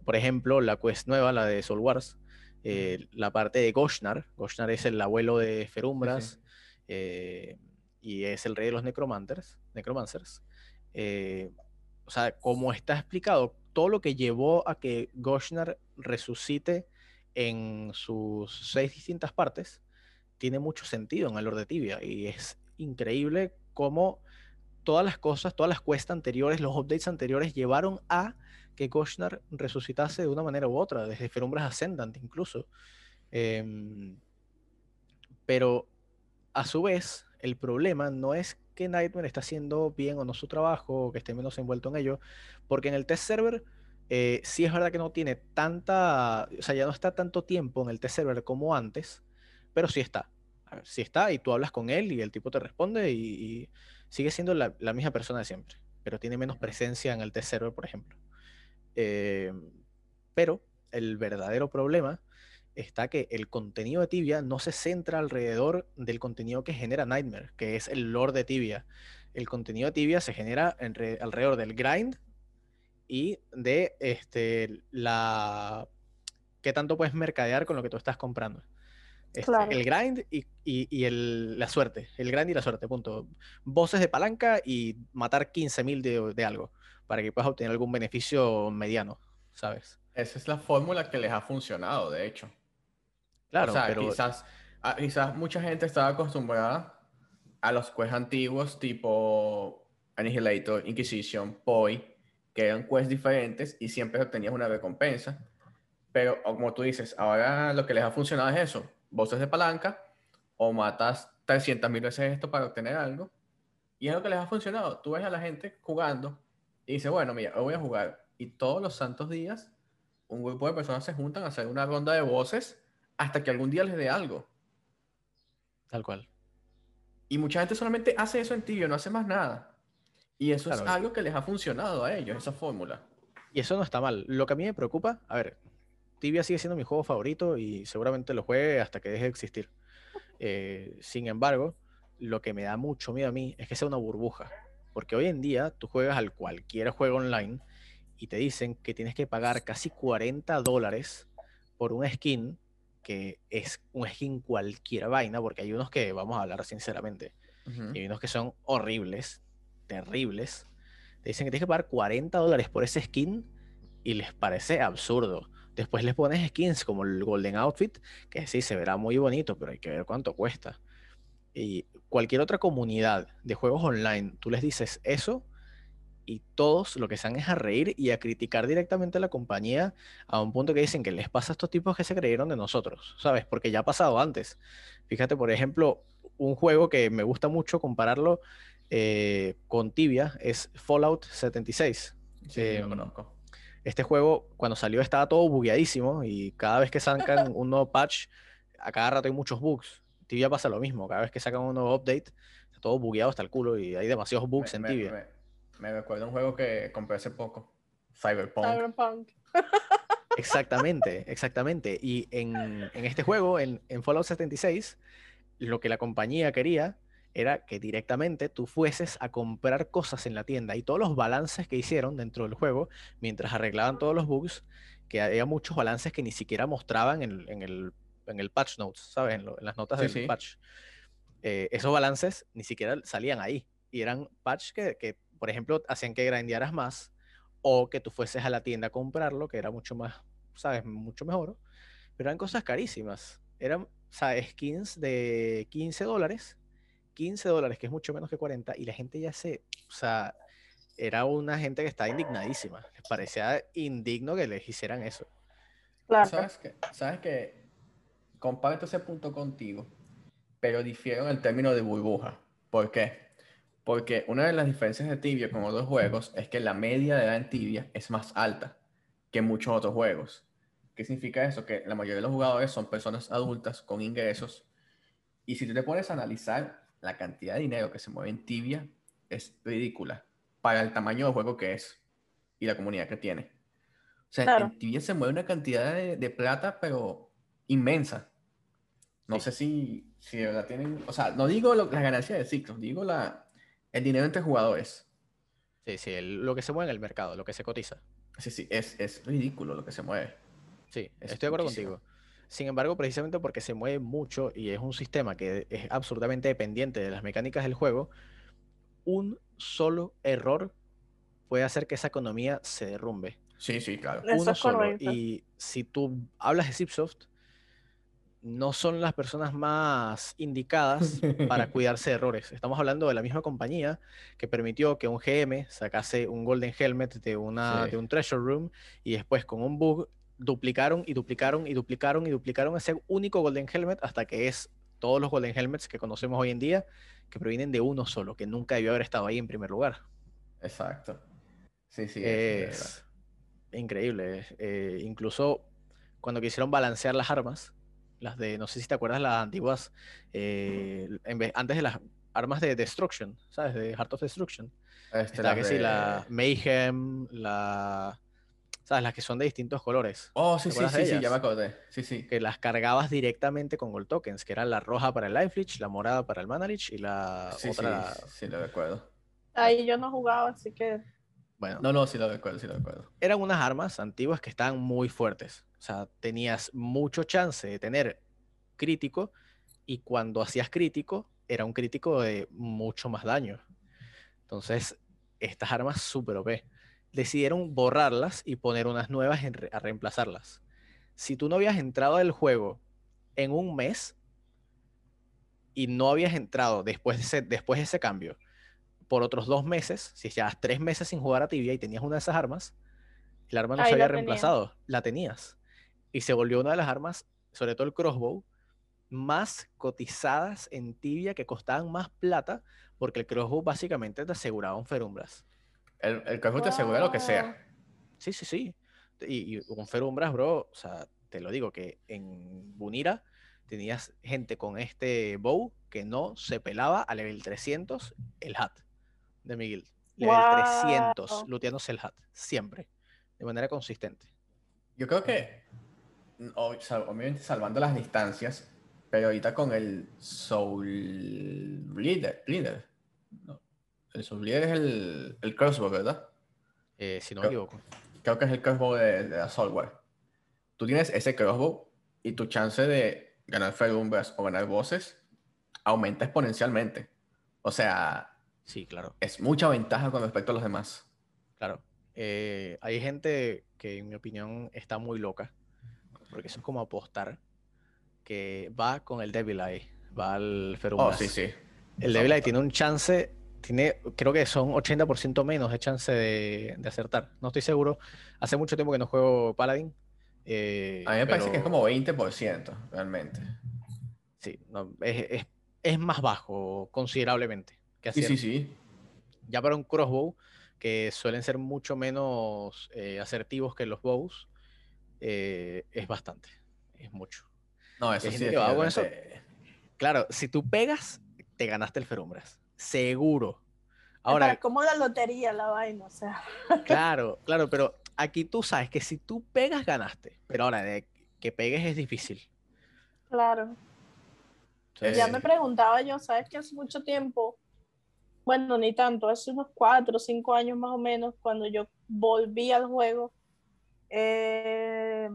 Speaker 3: por ejemplo, la quest nueva, la de Soul Wars, la parte de Goshnar, Goshnar es el abuelo de Ferumbras y es el rey de los necromancers, necromancers. o sea, como está explicado todo lo que llevó a que Goshnar resucite en sus seis distintas partes, tiene mucho sentido en el Lord de Tibia. Y es increíble cómo todas las cosas, todas las cuestas anteriores, los updates anteriores llevaron a que Goshnar resucitase de una manera u otra, desde Ferumbras Ascendant incluso. Em, pero a su vez, el problema no es que Nightmare está haciendo bien o no su trabajo, o que esté menos envuelto en ello, porque en el test server eh, sí es verdad que no tiene tanta, o sea, ya no está tanto tiempo en el test server como antes, pero sí está. Sí está y tú hablas con él y el tipo te responde y, sigue siendo la, misma persona de siempre, pero tiene menos presencia en el test server, por ejemplo. Eh, pero el verdadero problema está que el contenido de Tibia no se centra alrededor del contenido que genera Nightmare, que es el lore de Tibia. El contenido de Tibia se genera alrededor del grind y de este, la qué tanto puedes mercadear con lo que tú estás comprando. Este, el grind y, y, el, la suerte. El grind y la suerte, punto. Voces de palanca y matar 15.000 de, de algo para que puedas obtener algún beneficio mediano, ¿sabes?
Speaker 2: Esa es la fórmula que les ha funcionado, de hecho.
Speaker 3: Claro,
Speaker 2: pero... quizás, ah, quizás mucha gente estaba acostumbrada a los quests antiguos tipo Annihilator, Inquisition, Poi, que eran quests diferentes y siempre obtenías una recompensa. Pero como tú dices, ahora lo que les ha funcionado es eso, voces de palanca o matas 300.000 veces esto para obtener algo. Y es lo que les ha funcionado. Tú ves a la gente jugando y dice, bueno, mira, hoy voy a jugar. Y todos los santos días un grupo de personas se juntan a hacer una ronda de voces hasta que algún día les dé algo.
Speaker 3: Tal cual.
Speaker 2: Y mucha gente solamente hace eso en tibio, no hace más nada. Y eso es algo que les ha funcionado a ellos, esa fórmula.
Speaker 3: Y eso no está mal. Lo que a mí me preocupa, a ver, Tibia sigue siendo mi juego favorito y seguramente lo juegue hasta que deje de existir. Eh, sin embargo, lo que me da mucho miedo a mí es que sea una burbuja. Porque hoy en día tú juegas al cualquier juego online y te dicen que tienes que pagar casi 40 dólares por un skin que es un skin cualquier vaina, porque hay unos que, vamos a hablar sinceramente, y hay unos que son horribles, terribles. Te dicen que tienes que pagar 40 dólares por ese skin y les parece absurdo. Después les pones skins como el Golden Outfit, que sí se verá muy bonito, pero hay que ver cuánto cuesta. Y cualquier otra comunidad de juegos online, tú les dices eso y todos lo que se han es a reír y a criticar directamente a la compañía a un punto que dicen que les pasa a estos tipos que se creyeron de nosotros, ¿sabes? Porque ya ha pasado antes. Fíjate, por ejemplo, un juego que me gusta mucho compararlo eh, con Tibia es Fallout 76.
Speaker 2: Sí, lo
Speaker 3: Em,
Speaker 2: conozco.
Speaker 3: Este juego, cuando salió, estaba todo bugueadísimo y cada vez que sacan un nuevo patch, a cada rato hay muchos bugs. Tibia pasa lo mismo, cada vez que sacan un nuevo update, está todo bugueado hasta el culo y hay demasiados bugs
Speaker 2: Me-
Speaker 3: en
Speaker 2: me-
Speaker 3: Tibia.
Speaker 2: Me, me recuerda un juego que compré hace poco, Cyberpunk.
Speaker 1: Cyberpunk.
Speaker 3: Exactamente, exactamente. Y en, en este juego, en, en Fallout 76, lo que la compañía quería era que directamente tú fueses a comprar cosas en la tienda y todos los balances que hicieron dentro del juego, mientras arreglaban todos los bugs, que había muchos balances que ni siquiera mostraban en, en el, en el patch notes, ¿sabes? En, lo- en las notas
Speaker 2: Sí,
Speaker 3: del
Speaker 2: sí.
Speaker 3: patch. Eh, esos balances ni siquiera salían ahí. Y eran patch que, que, por ejemplo, hacían que grindearas más o que tú fueses a la tienda a comprarlo, que era mucho más, ¿sabes? Mucho mejor. Pero eran cosas carísimas. Eran, ¿sabes? Skins de 15 dólares. 15 dólares, que es mucho menos que 40. Y la gente ya se, o sea, era una gente que estaba indignadísima. Les parecía indigno que les hicieran eso.
Speaker 1: Claro.
Speaker 2: ¿Sabes que ¿Sabes que Comparto ese punto contigo, pero difiero en el término de burbuja. ¿Por qué? Porque una de las diferencias de Tibia con otros juegos es que la media de edad en Tibia es más alta que en muchos otros juegos. ¿Qué significa eso? Que la mayoría de los jugadores son personas adultas con ingresos. Y si tú te pones a analizar la cantidad de dinero que se mueve en Tibia, es ridícula para el tamaño del juego que es y la comunidad que tiene. O sea,
Speaker 1: Claro.
Speaker 2: en Tibia se mueve una cantidad de, de plata, pero inmensa. No
Speaker 3: Sí.
Speaker 2: sé si, si de verdad tienen. O sea, no digo lo- las ganancias de ciclos, digo la, el dinero entre jugadores.
Speaker 3: Sí, sí, el- lo que se mueve en el mercado, lo que se cotiza.
Speaker 2: Sí, sí, es, es ridículo lo que se mueve.
Speaker 3: Sí,
Speaker 2: Es
Speaker 3: estoy de acuerdo
Speaker 2: muchísimo.
Speaker 3: contigo. Sin embargo, precisamente porque se mueve mucho y es un sistema que es absolutamente dependiente de las mecánicas del juego, un solo error puede hacer que esa economía se derrumbe.
Speaker 2: Sí, sí, claro.
Speaker 1: Eso
Speaker 3: Uno
Speaker 1: es
Speaker 3: solo.
Speaker 1: correcto.
Speaker 3: Y si tú hablas de Zipsoft, no son las personas más indicadas para cuidarse de errores. Estamos hablando de la misma compañía que permitió que un GM sacase un Golden Helmet de, una,
Speaker 2: Sí.
Speaker 3: de un Treasure Room y después con un bug duplicaron y duplicaron y duplicaron y duplicaron ese único Golden Helmet hasta que es todos los Golden Helmets que conocemos hoy en día que provienen de uno solo, que nunca debió haber estado ahí en primer lugar.
Speaker 2: Exacto. Sí, sí. es-
Speaker 3: Es increíble. eh, incluso cuando quisieron balancear las armas, las de, no sé si te acuerdas, las antiguas, eh, en vez- antes de las armas de Destruction, ¿sabes? De Heart of Destruction.
Speaker 2: este,
Speaker 3: Está
Speaker 2: las
Speaker 3: que sí, la Mayhem, la... ¿Sabes? Las que son de distintos colores.
Speaker 2: Oh, sí,
Speaker 3: ¿Te
Speaker 2: sí, sí, sí, ya me acordé. Sí, sí.
Speaker 3: Que las cargabas directamente con Gold Tokens, que eran la roja para el Life Leech, la morada para el Mana Leech y la
Speaker 2: Sí,
Speaker 3: otra...
Speaker 2: sí, sí, lo recuerdo.
Speaker 1: Ahí yo no jugaba, así que
Speaker 3: Bueno,
Speaker 2: No, no, sí lo recuerdo, sí lo recuerdo.
Speaker 3: eran unas armas antiguas que estaban muy fuertes. O sea, tenías mucho chance de tener crítico y cuando hacías crítico era un crítico de mucho más daño. Entonces, estas armas super OP. Decidieron borrarlas y poner unas nuevas en re- a reemplazarlas. Si tú no habías entrado al juego en un mes y no habías entrado después de ese, después de ese cambio por otros dos meses, si llevas tres meses sin jugar a tibia y tenías una de esas armas, el arma no
Speaker 1: Ahí
Speaker 3: se había reemplazado, la tenías. Y se volvió una de las armas, sobre todo el crossbow, más cotizadas en tibia que costaban más plata porque el crossbow básicamente te aseguraba un ferumbras.
Speaker 2: El, el cajón te asegura lo que
Speaker 1: Wow.
Speaker 2: sea.
Speaker 3: Sí, sí, sí. Y, y un ferumbras, bro, o sea, te lo digo que en Bunira tenías gente con este bow que no se pelaba a level 300 el hat de mi guild. Level
Speaker 1: Wow.
Speaker 3: 300, looteándose el hat, siempre, de manera consistente.
Speaker 2: Yo creo que, obviamente salvando las distancias, pero ahorita con el Soul Leader, Leader, ¿no? El Soul Leader es el, el crossbow, ¿verdad?
Speaker 3: Eh, si no me equivoco.
Speaker 2: Creo que es el crossbow de, de la software. Tú tienes ese crossbow y tu chance de ganar ferumbras o ganar voces aumenta exponencialmente. O sea,
Speaker 3: Sí, claro.
Speaker 2: es mucha ventaja con respecto a los demás.
Speaker 3: Claro. Eh, hay gente que, en mi opinión, está muy loca, porque eso es como apostar, que va con el Devil Eye, va al
Speaker 2: Oh,
Speaker 3: Ferumbras.
Speaker 2: sí, sí.
Speaker 3: El Devil Eye tiene un chance tiene, creo que son 80% menos de chance de, de, acertar. No estoy seguro. Hace mucho tiempo que no juego Paladin.
Speaker 2: Eh, a mí me parece que es como 20% realmente.
Speaker 3: Sí, es, es, es, más bajo considerablemente. Que
Speaker 2: sí, sí, sí.
Speaker 3: Ya para un crossbow, que suelen ser mucho menos eh, asertivos que los bows, eh, es bastante. Es mucho.
Speaker 2: No, eso sí.
Speaker 3: eso. Claro, si tú pegas, te ganaste el Ferumbras. Seguro.
Speaker 1: Ahora, es como la lotería, la vaina, o sea.
Speaker 3: Claro, claro, pero aquí tú sabes que si tú pegas, ganaste. Pero ahora, de que pegues es difícil.
Speaker 1: Claro. Ya me preguntaba yo, ¿sabes que hace mucho tiempo? Bueno, ni tanto, hace unos cuatro o cinco años más o menos, cuando yo volví al juego, eh,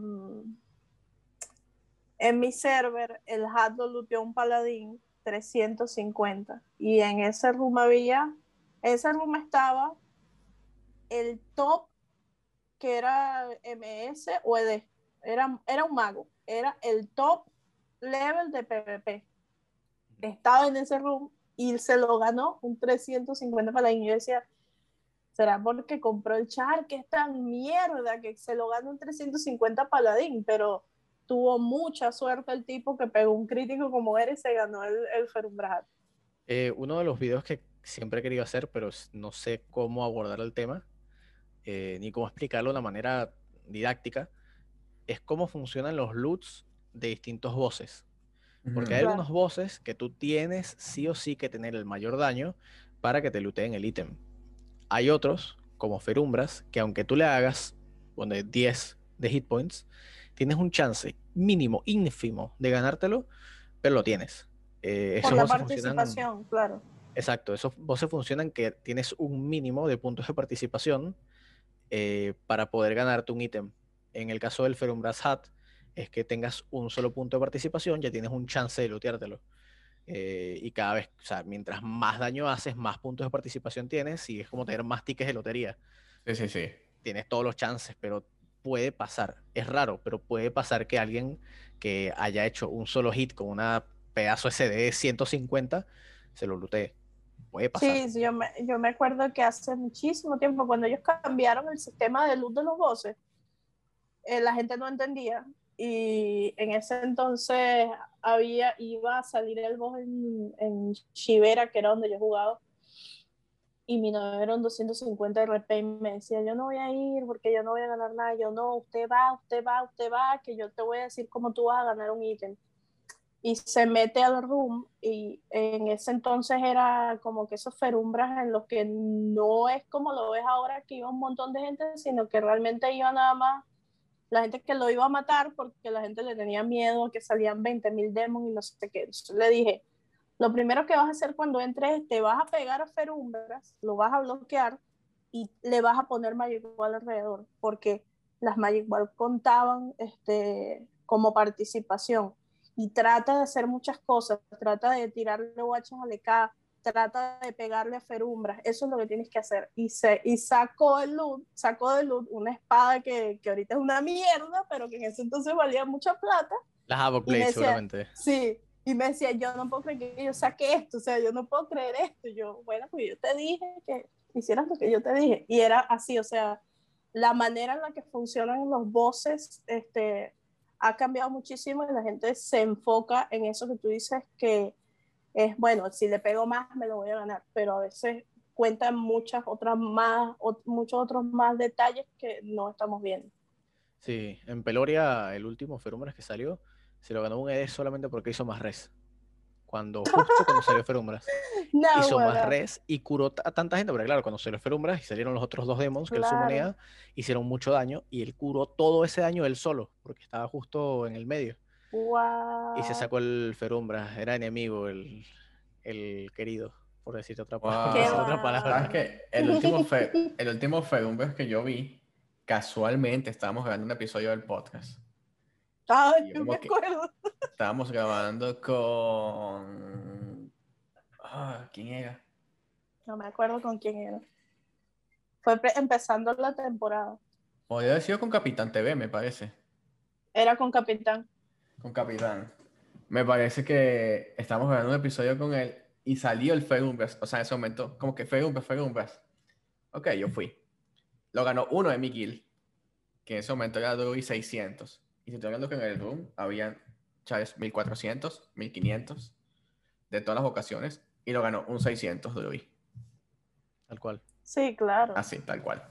Speaker 1: en mi server, el hat lo luteó un paladín 350. Y en ese room había, ese room estaba el top que era MS o ED. Era, era un mago. Era el top level de PvP. Estaba en ese room y se lo ganó un 350 paladín. Yo decía, será porque compró el char, que es tan mierda que se lo ganó un 350 paladín, pero tuvo mucha suerte el tipo que pegó un crítico como era y se ganó el, el Ferumbrat.
Speaker 3: Eh, uno de los videos que siempre he querido hacer, pero no sé cómo abordar el tema, eh, ni cómo explicarlo de una manera didáctica, es cómo funcionan los loots de distintos voces. Porque hay algunos voces que tú tienes sí o sí que tener el mayor daño para que te looteen el ítem. Hay otros, como Ferumbras, que aunque tú le hagas, pone 10 de hit points, tienes un chance mínimo, ínfimo de ganártelo, pero lo tienes.
Speaker 1: Eh, Por la participación, claro.
Speaker 3: Exacto, esos voces funcionan que tienes un mínimo de puntos de participación eh, para poder ganarte un ítem. En el caso del Ferumbras Hat, es que tengas un solo punto de participación, ya tienes un chance de looteártelo. Eh, y cada vez, o sea, mientras más daño haces, más puntos de participación tienes y es como tener más tickets de lotería.
Speaker 2: Sí, sí, sí.
Speaker 3: Tienes todos los chances, pero puede pasar. Es raro, pero puede pasar que alguien que haya hecho un solo hit con una pedazo SD 150 se lo lutee. Puede pasar.
Speaker 1: Sí, yo me, yo me acuerdo que hace muchísimo tiempo, cuando ellos cambiaron el sistema de luz de los voces, eh, la gente no entendía. Y en ese entonces había, iba a salir el voz en, en Chivera, que era donde yo jugaba y mi novio era un 250 RP y me decía, yo no voy a ir porque yo no voy a ganar nada. Yo no, usted va, usted va, usted va, que yo te voy a decir cómo tú vas a ganar un ítem. Y se mete al room y en ese entonces era como que esos ferumbras en los que no es como lo ves ahora que iba un montón de gente, sino que realmente iba nada más la gente que lo iba a matar porque la gente le tenía miedo, que salían 20 mil demons y no sé qué. Entonces le dije, lo primero que vas a hacer cuando entres, te vas a pegar a Ferumbras, lo vas a bloquear y le vas a poner Magic alrededor, porque las Magic contaban este, como participación. Y trata de hacer muchas cosas, trata de tirarle guachas a LK, trata de pegarle a Ferumbras, eso es lo que tienes que hacer. Y, se, y sacó el loot, sacó de loot una espada que, que ahorita es una mierda, pero que en ese entonces valía mucha plata.
Speaker 3: Las Havoc Blade, seguramente.
Speaker 1: Sí, y me decía, yo no puedo creer que yo saque esto, o sea, yo no puedo creer esto. Y yo, bueno, pues yo te dije que hicieras lo que yo te dije. Y era así, o sea, la manera en la que funcionan los voces este, ha cambiado muchísimo y la gente se enfoca en eso que tú dices que es, bueno, si le pego más me lo voy a ganar, pero a veces cuentan muchas otras más, muchos otros más detalles que no estamos viendo.
Speaker 3: Sí, en Peloria, el último Feromonas que salió, se lo ganó un ED solamente porque hizo más res. Cuando justo cuando salió Ferumbras. hizo más res y curó a tanta gente, pero claro, cuando salió Ferumbras y salieron los otros dos demons que él sumonea, hicieron mucho daño y él curó todo ese daño él solo, porque estaba justo en el medio. Y se sacó el Ferumbras, era enemigo el, el querido, por decirte otra, otra palabra.
Speaker 2: que el último, el último Ferumbras que yo vi, casualmente estábamos grabando un episodio del podcast
Speaker 1: Ay, no me acuerdo.
Speaker 2: Estábamos grabando con. Ah, ¿Quién era?
Speaker 1: No me acuerdo con quién era. Fue empezando la temporada.
Speaker 2: Podría haber sido con Capitán TV, me parece.
Speaker 1: Era con Capitán.
Speaker 2: Con Capitán. Me parece que estamos grabando un episodio con él y salió el Ferumbras. O sea, en ese momento, como que Ferumbras, Ferumbras. Ok, yo fui. Lo ganó uno de mi guild, que en ese momento era Druid 600. Y si estoy hablando que en el room habían, ¿sabes? 1400, 1500 de todas las vocaciones. Y lo ganó un 600 Druid.
Speaker 3: Tal cual.
Speaker 1: Sí, claro.
Speaker 2: Así, tal cual.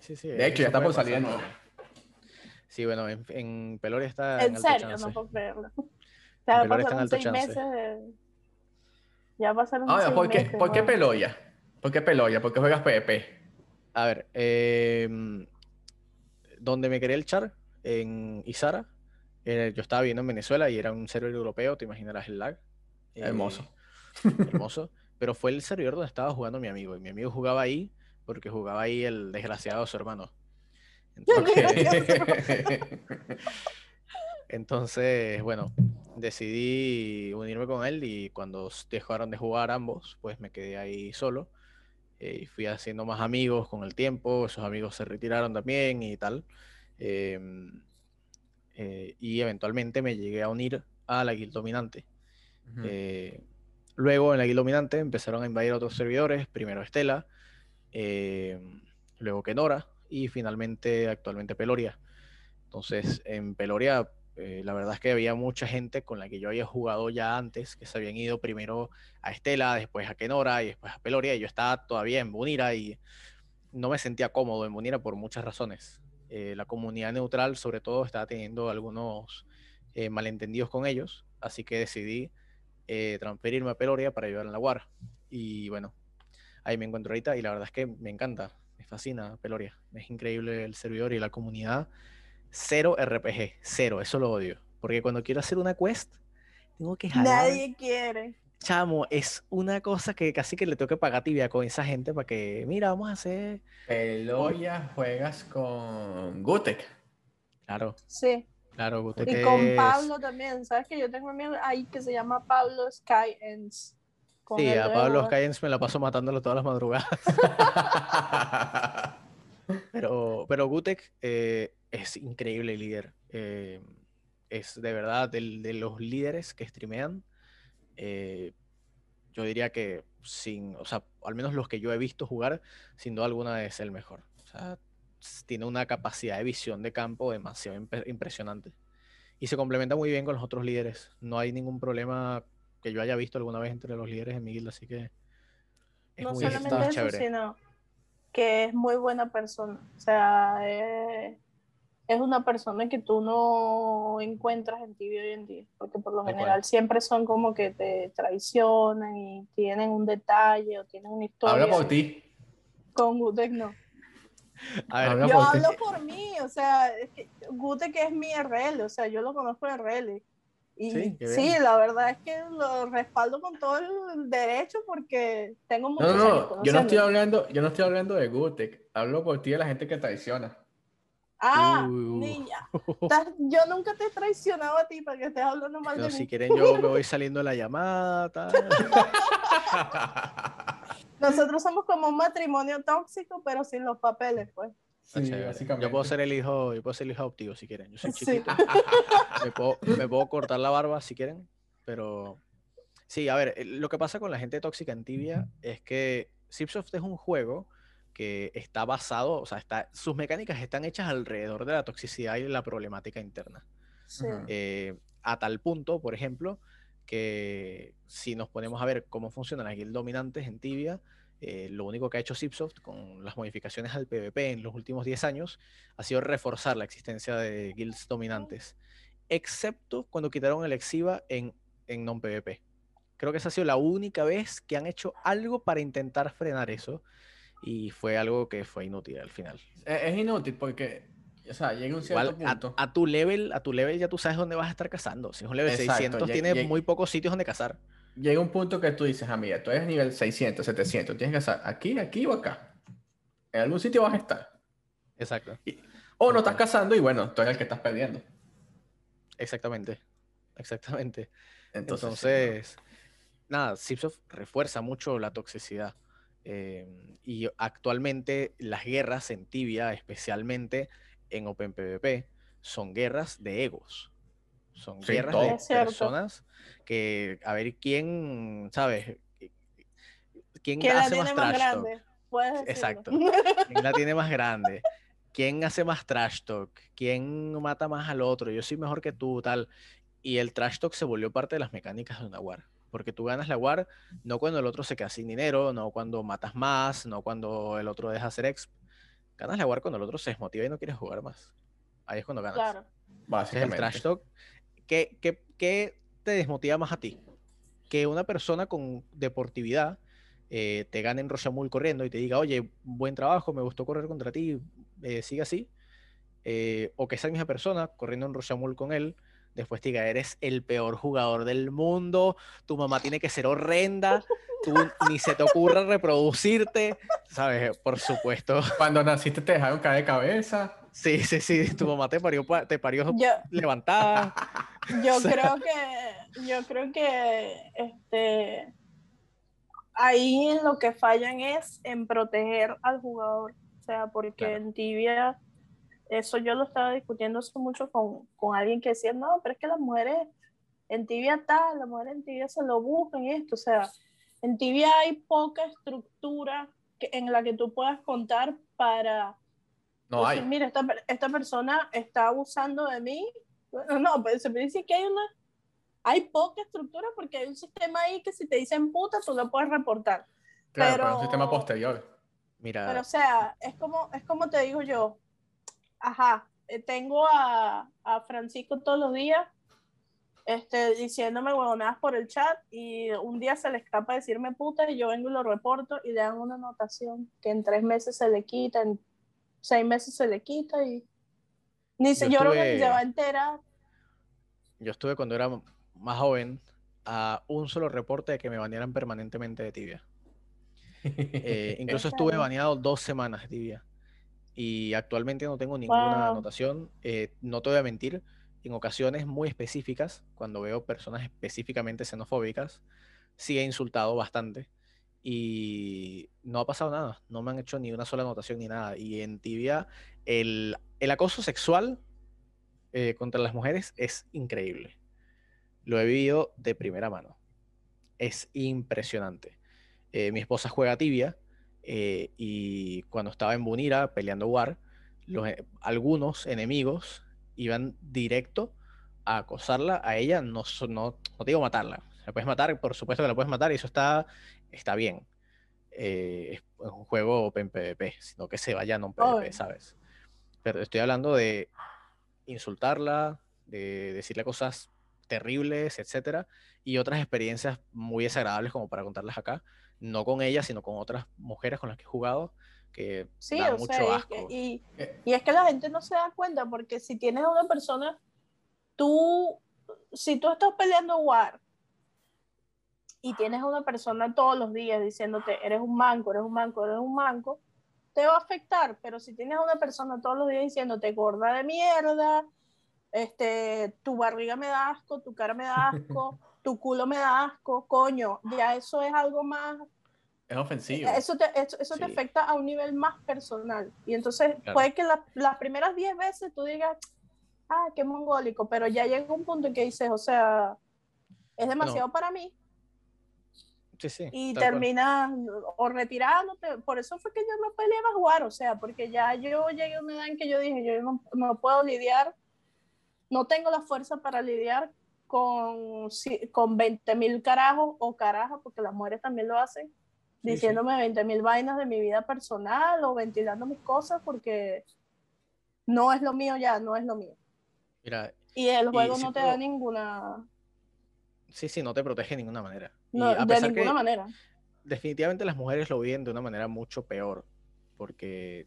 Speaker 3: Sí, sí,
Speaker 2: De hecho, ya está por salir de nuevo.
Speaker 3: Sí, bueno, en, en Peloria está
Speaker 1: En
Speaker 3: alto
Speaker 1: serio,
Speaker 3: chance.
Speaker 1: no puedo creerlo.
Speaker 3: Pelor está en
Speaker 1: pasaron
Speaker 3: alto
Speaker 1: seis
Speaker 3: chance.
Speaker 1: meses. de- Ya pasaron
Speaker 2: Ahora,
Speaker 1: seis
Speaker 2: ¿por qué,
Speaker 1: meses.
Speaker 2: ¿por qué
Speaker 1: ¿no?
Speaker 2: Peloya? ¿Por qué Peloya? ¿Por qué juegas PvP?
Speaker 3: A ver, eh, donde me quería el char, en Izara, eh, yo estaba viviendo en Venezuela y era un servidor europeo, te imaginarás el lag. Eh,
Speaker 2: Hermoso.
Speaker 3: hermoso. Pero fue el servidor donde estaba jugando mi amigo. Y mi amigo jugaba ahí porque jugaba ahí el desgraciado de su hermano. Entonces, entonces, bueno, decidí unirme con él y cuando dejaron de jugar ambos, pues me quedé ahí solo. eh, y fui haciendo más amigos con el tiempo, esos amigos se retiraron también y tal. em, eh, y eventualmente me llegué a unir a la guild dominante. Eh, luego en la guild dominante empezaron a invadir otros servidores, primero Estela, eh, luego Kenora y finalmente actualmente Peloria. Entonces en Peloria eh, la verdad es que había mucha gente con la que yo había jugado ya antes, que se habían ido primero a Estela, después a Kenora y después a Peloria y yo estaba todavía en Bunira y no me sentía cómodo en Bunira por muchas razones. Eh, la comunidad neutral sobre todo estaba teniendo algunos eh, malentendidos con ellos, así que decidí transferirme a Peloria para ayudar en la UAR. Y bueno, ahí me encuentro ahorita y la verdad es que me encanta, me fascina Peloria. Es increíble el servidor y la comunidad. Cero RPG, cero, eso lo odio. Porque cuando quiero hacer una quest, tengo que jalar.
Speaker 1: Nadie quiere.
Speaker 3: Chamo, es una cosa que casi que le tengo que pagar tibia con esa gente para que, mira, vamos a hacer.
Speaker 2: Peloya juegas con Gutek.
Speaker 3: Claro,
Speaker 1: Sí.
Speaker 3: claro, Gutek
Speaker 1: Y con
Speaker 3: es-
Speaker 1: Pablo también. ¿Sabes que yo tengo un amigo ahí que se llama Pablo Sky Ends? Con
Speaker 3: Sí, a Pablo. Skyens me la paso matándolo todas las madrugadas. Pero, pero Gutek eh, es increíble líder. eh, es de verdad del- de, los líderes que streamean. eh, yo diría que sin, o sea, al menos los que yo he visto jugar, sin duda alguna es el mejor. O sea, tiene una capacidad de visión de campo demasiado impe- impresionante. Y se complementa muy bien con los otros líderes. No hay ningún problema que yo haya visto alguna vez entre los líderes en mi guilda, así que es
Speaker 1: no
Speaker 3: muy,
Speaker 1: solamente eso,
Speaker 3: chévere.
Speaker 1: sino que es muy buena persona. O sea, es, es una persona que tú no encuentras en tibio hoy en día, porque por lo general
Speaker 3: cual.
Speaker 1: siempre son como que te traicionan y tienen un detalle o tienen una historia.
Speaker 2: Habla por ti.
Speaker 1: Con Gutek no.
Speaker 3: A ver,
Speaker 2: Habla
Speaker 1: Yo
Speaker 2: por ti.
Speaker 1: hablo por mí, o sea, es que Gutek es mi RL, o sea, yo lo conozco de RL. Y
Speaker 3: Sí,
Speaker 1: sí, la verdad es que lo respaldo con todo el derecho porque tengo
Speaker 2: No,
Speaker 1: muchos
Speaker 2: no,
Speaker 1: años
Speaker 2: no. Yo no estoy hablando, yo no estoy hablando de Gutek. Hablo por ti de la gente que traiciona.
Speaker 1: Ah,
Speaker 3: Uh.
Speaker 1: niña. Yo nunca te he traicionado a ti para que estés hablando mal
Speaker 3: No,
Speaker 1: de
Speaker 3: si
Speaker 1: mí.
Speaker 3: quieren yo me voy saliendo de la llamada. tal.
Speaker 1: Nosotros somos como un matrimonio tóxico, pero sin los papeles, pues.
Speaker 2: Sí, básicamente.
Speaker 3: Yo puedo ser el hijo, yo puedo ser el hijo adoptivo si quieren. Yo soy
Speaker 1: Sí.
Speaker 3: chiquito. Me puedo, me puedo cortar la barba si quieren, pero sí, a ver, eh, lo que pasa con la gente tóxica en Tibia es que Zipsoft es un juego que está basado, o sea, está, sus mecánicas están hechas alrededor de la toxicidad y la problemática interna.
Speaker 1: Sí.
Speaker 3: Eh, a tal punto, por ejemplo, que si nos ponemos a ver cómo funcionan las guilds dominantes en Tibia, eh, lo único que ha hecho Zipsoft con las modificaciones al PvP en los últimos 10 años ha sido reforzar la existencia de guilds dominantes, excepto cuando quitaron el Exiva en, en non-PvP. Creo que esa ha sido la única vez que han hecho algo para intentar frenar eso y fue algo que fue inútil al final.
Speaker 2: Es, inútil porque, o sea, llega un cierto
Speaker 3: Igual, a,
Speaker 2: punto.
Speaker 3: a tu level, a tu level ya tú sabes dónde vas a estar cazando. Si es un level
Speaker 2: Exacto,
Speaker 3: 600,
Speaker 2: lle-
Speaker 3: tiene muy pocos sitios donde cazar.
Speaker 2: Llega un punto que tú dices, ah, mira, tú eres nivel 600, 700, tienes que estar aquí, aquí o acá. En algún sitio vas a estar.
Speaker 3: Exacto.
Speaker 2: O no estás cazando y bueno, tú eres el que estás perdiendo.
Speaker 3: Exactamente. Exactamente.
Speaker 2: Entonces,
Speaker 3: Entonces, nada, Zipsoft refuerza mucho la toxicidad. eh, y actualmente las guerras en Tibia, especialmente en OpenPvP, son guerras de egos. Son
Speaker 2: Sí,
Speaker 3: guerras
Speaker 2: todo.
Speaker 3: de
Speaker 1: Es
Speaker 3: personas que, a ver quién, ¿sabes? ¿Quién
Speaker 1: ¿Quién la
Speaker 3: hace más
Speaker 1: tiene más
Speaker 3: trash talk?
Speaker 1: grande?
Speaker 3: Exacto. ¿Quién la tiene más grande? ¿Quién hace más trash talk? ¿Quién mata más al otro? Yo soy mejor que tú, tal. Y el trash talk se volvió parte de las mecánicas de una war. Porque tú ganas la war no cuando el otro se queda sin dinero, no cuando matas más, no cuando el otro deja hacer exp. Ganas la war cuando el otro se desmotiva y no quiere jugar más. Ahí es cuando ganas.
Speaker 1: Claro.
Speaker 3: Es el
Speaker 2: Básicamente.
Speaker 3: trash talk. ¿Qué, qué, qué te desmotiva más a ti? Que una persona con deportividad eh, te gane en Rochamul corriendo y te diga, oye, buen trabajo, me gustó correr contra ti, eh, sigue así. Eh, o que esa misma persona corriendo en Rochamul con él, después te diga, eres el peor jugador del mundo, tu mamá tiene que ser horrenda, tú ni se te ocurra reproducirte, ¿sabes? Por supuesto.
Speaker 2: Cuando naciste te dejaron caer de cabeza.
Speaker 3: Sí, sí, sí, tu mamá te parió, pa- te parió
Speaker 1: Yo,
Speaker 3: levantada.
Speaker 1: yo
Speaker 3: O sea-
Speaker 1: creo que, yo creo que este ahí lo que fallan es en proteger al jugador. O sea, porque
Speaker 3: Claro.
Speaker 1: en tibia, eso yo lo estaba discutiendo mucho con, con alguien que decía, no, pero es que las mujeres en tibia tal, las mujeres en tibia se lo buscan y esto. O sea, en tibia hay poca estructura que, en la que tú puedas contar para
Speaker 2: No
Speaker 1: decir,
Speaker 2: hay.
Speaker 1: mira, esta, esta persona está abusando de mí. Bueno, no, pero se me dice que hay una, hay poca estructura porque hay un sistema ahí que si te dicen puta, tú lo puedes reportar.
Speaker 2: Claro, pero,
Speaker 1: pero-
Speaker 2: un sistema posterior.
Speaker 3: Mira,
Speaker 1: Pero o sea, es como, es como te digo yo, ajá, eh, tengo a, a Francisco todos los días este, diciéndome huevonadas por el chat y un día se le escapa decirme puta y yo vengo y lo reporto y le dan una anotación que en tres meses se le quita, en seis meses se le quita y ni se,
Speaker 3: Yo
Speaker 1: yo, creo que ni
Speaker 3: estuve-
Speaker 1: se va a enterar.
Speaker 3: Yo estuve cuando era más joven a un solo reporte de que me banearan permanentemente de tibia. Eh, incluso estuve baneado dos semanas de tibia. Y actualmente no tengo ninguna
Speaker 1: Wow.
Speaker 3: anotación. Eh, no te voy a mentir, en ocasiones muy específicas, cuando veo personas específicamente xenofóbicas, sí he insultado bastante. Y no ha pasado nada. No me han hecho ni una sola anotación ni nada. Y en tibia, el, el acoso sexual eh, contra las mujeres es increíble. Lo he vivido de primera mano. Es impresionante. Eh, mi esposa juega tibia eh, y cuando estaba en Bunira peleando War, los, algunos enemigos iban directo a acosarla a ella, no, no, no te digo matarla. La puedes matar, por supuesto que la puedes matar y eso está, está bien. Eh, es un juego en PvP, sino que se vaya no en PvP. ¿sabes? Pero estoy hablando de insultarla, de decirle cosas terribles, etcétera, y otras experiencias muy desagradables como para contarlas acá, no con ella, sino con otras mujeres con las que he jugado que
Speaker 1: Sí,
Speaker 3: dan
Speaker 1: o
Speaker 3: mucho
Speaker 1: sea,
Speaker 3: asco.
Speaker 1: y,
Speaker 2: Eh.
Speaker 1: y es que la gente no se da cuenta, porque si tienes a una persona, tú, si tú estás peleando War y tienes a una persona todos los días diciéndote, eres un manco, eres un manco, eres un manco, te va a afectar, pero si tienes a una persona todos los días diciéndote, gorda de mierda, este, tu barriga me da asco, tu cara me da asco, tu culo me da asco, coño, ya eso es algo más
Speaker 2: Es ofensivo.
Speaker 1: eso te, eso, eso te
Speaker 3: Sí.
Speaker 1: afecta a un nivel más personal. Y entonces
Speaker 3: Claro.
Speaker 1: puede que la- las primeras 10 veces tú digas, ah, qué mongólico, pero ya llega un punto en que dices, o sea, es demasiado para mí
Speaker 3: Sí, sí,
Speaker 1: y terminas o retirándote. Por eso fue que yo no peleaba a jugar, o sea, porque ya yo llegué a una edad en que yo dije, yo no, no puedo lidiar, no tengo la fuerza para lidiar con, con 20 mil carajos o carajas, porque las mujeres también lo hacen,
Speaker 3: Sí,
Speaker 1: diciéndome 20 mil vainas de mi vida personal o ventilando mis cosas, porque no es lo mío ya, no es lo mío.
Speaker 3: Mira,
Speaker 1: Y el
Speaker 3: Y
Speaker 1: juego
Speaker 3: si
Speaker 1: no te
Speaker 3: puedo-
Speaker 1: da ninguna,
Speaker 3: sí, sí, no te protege de ninguna manera. Y
Speaker 1: no,
Speaker 3: a
Speaker 1: de
Speaker 3: pesar
Speaker 1: ninguna
Speaker 3: que
Speaker 1: manera.
Speaker 3: definitivamente las mujeres lo viven de una manera mucho peor, porque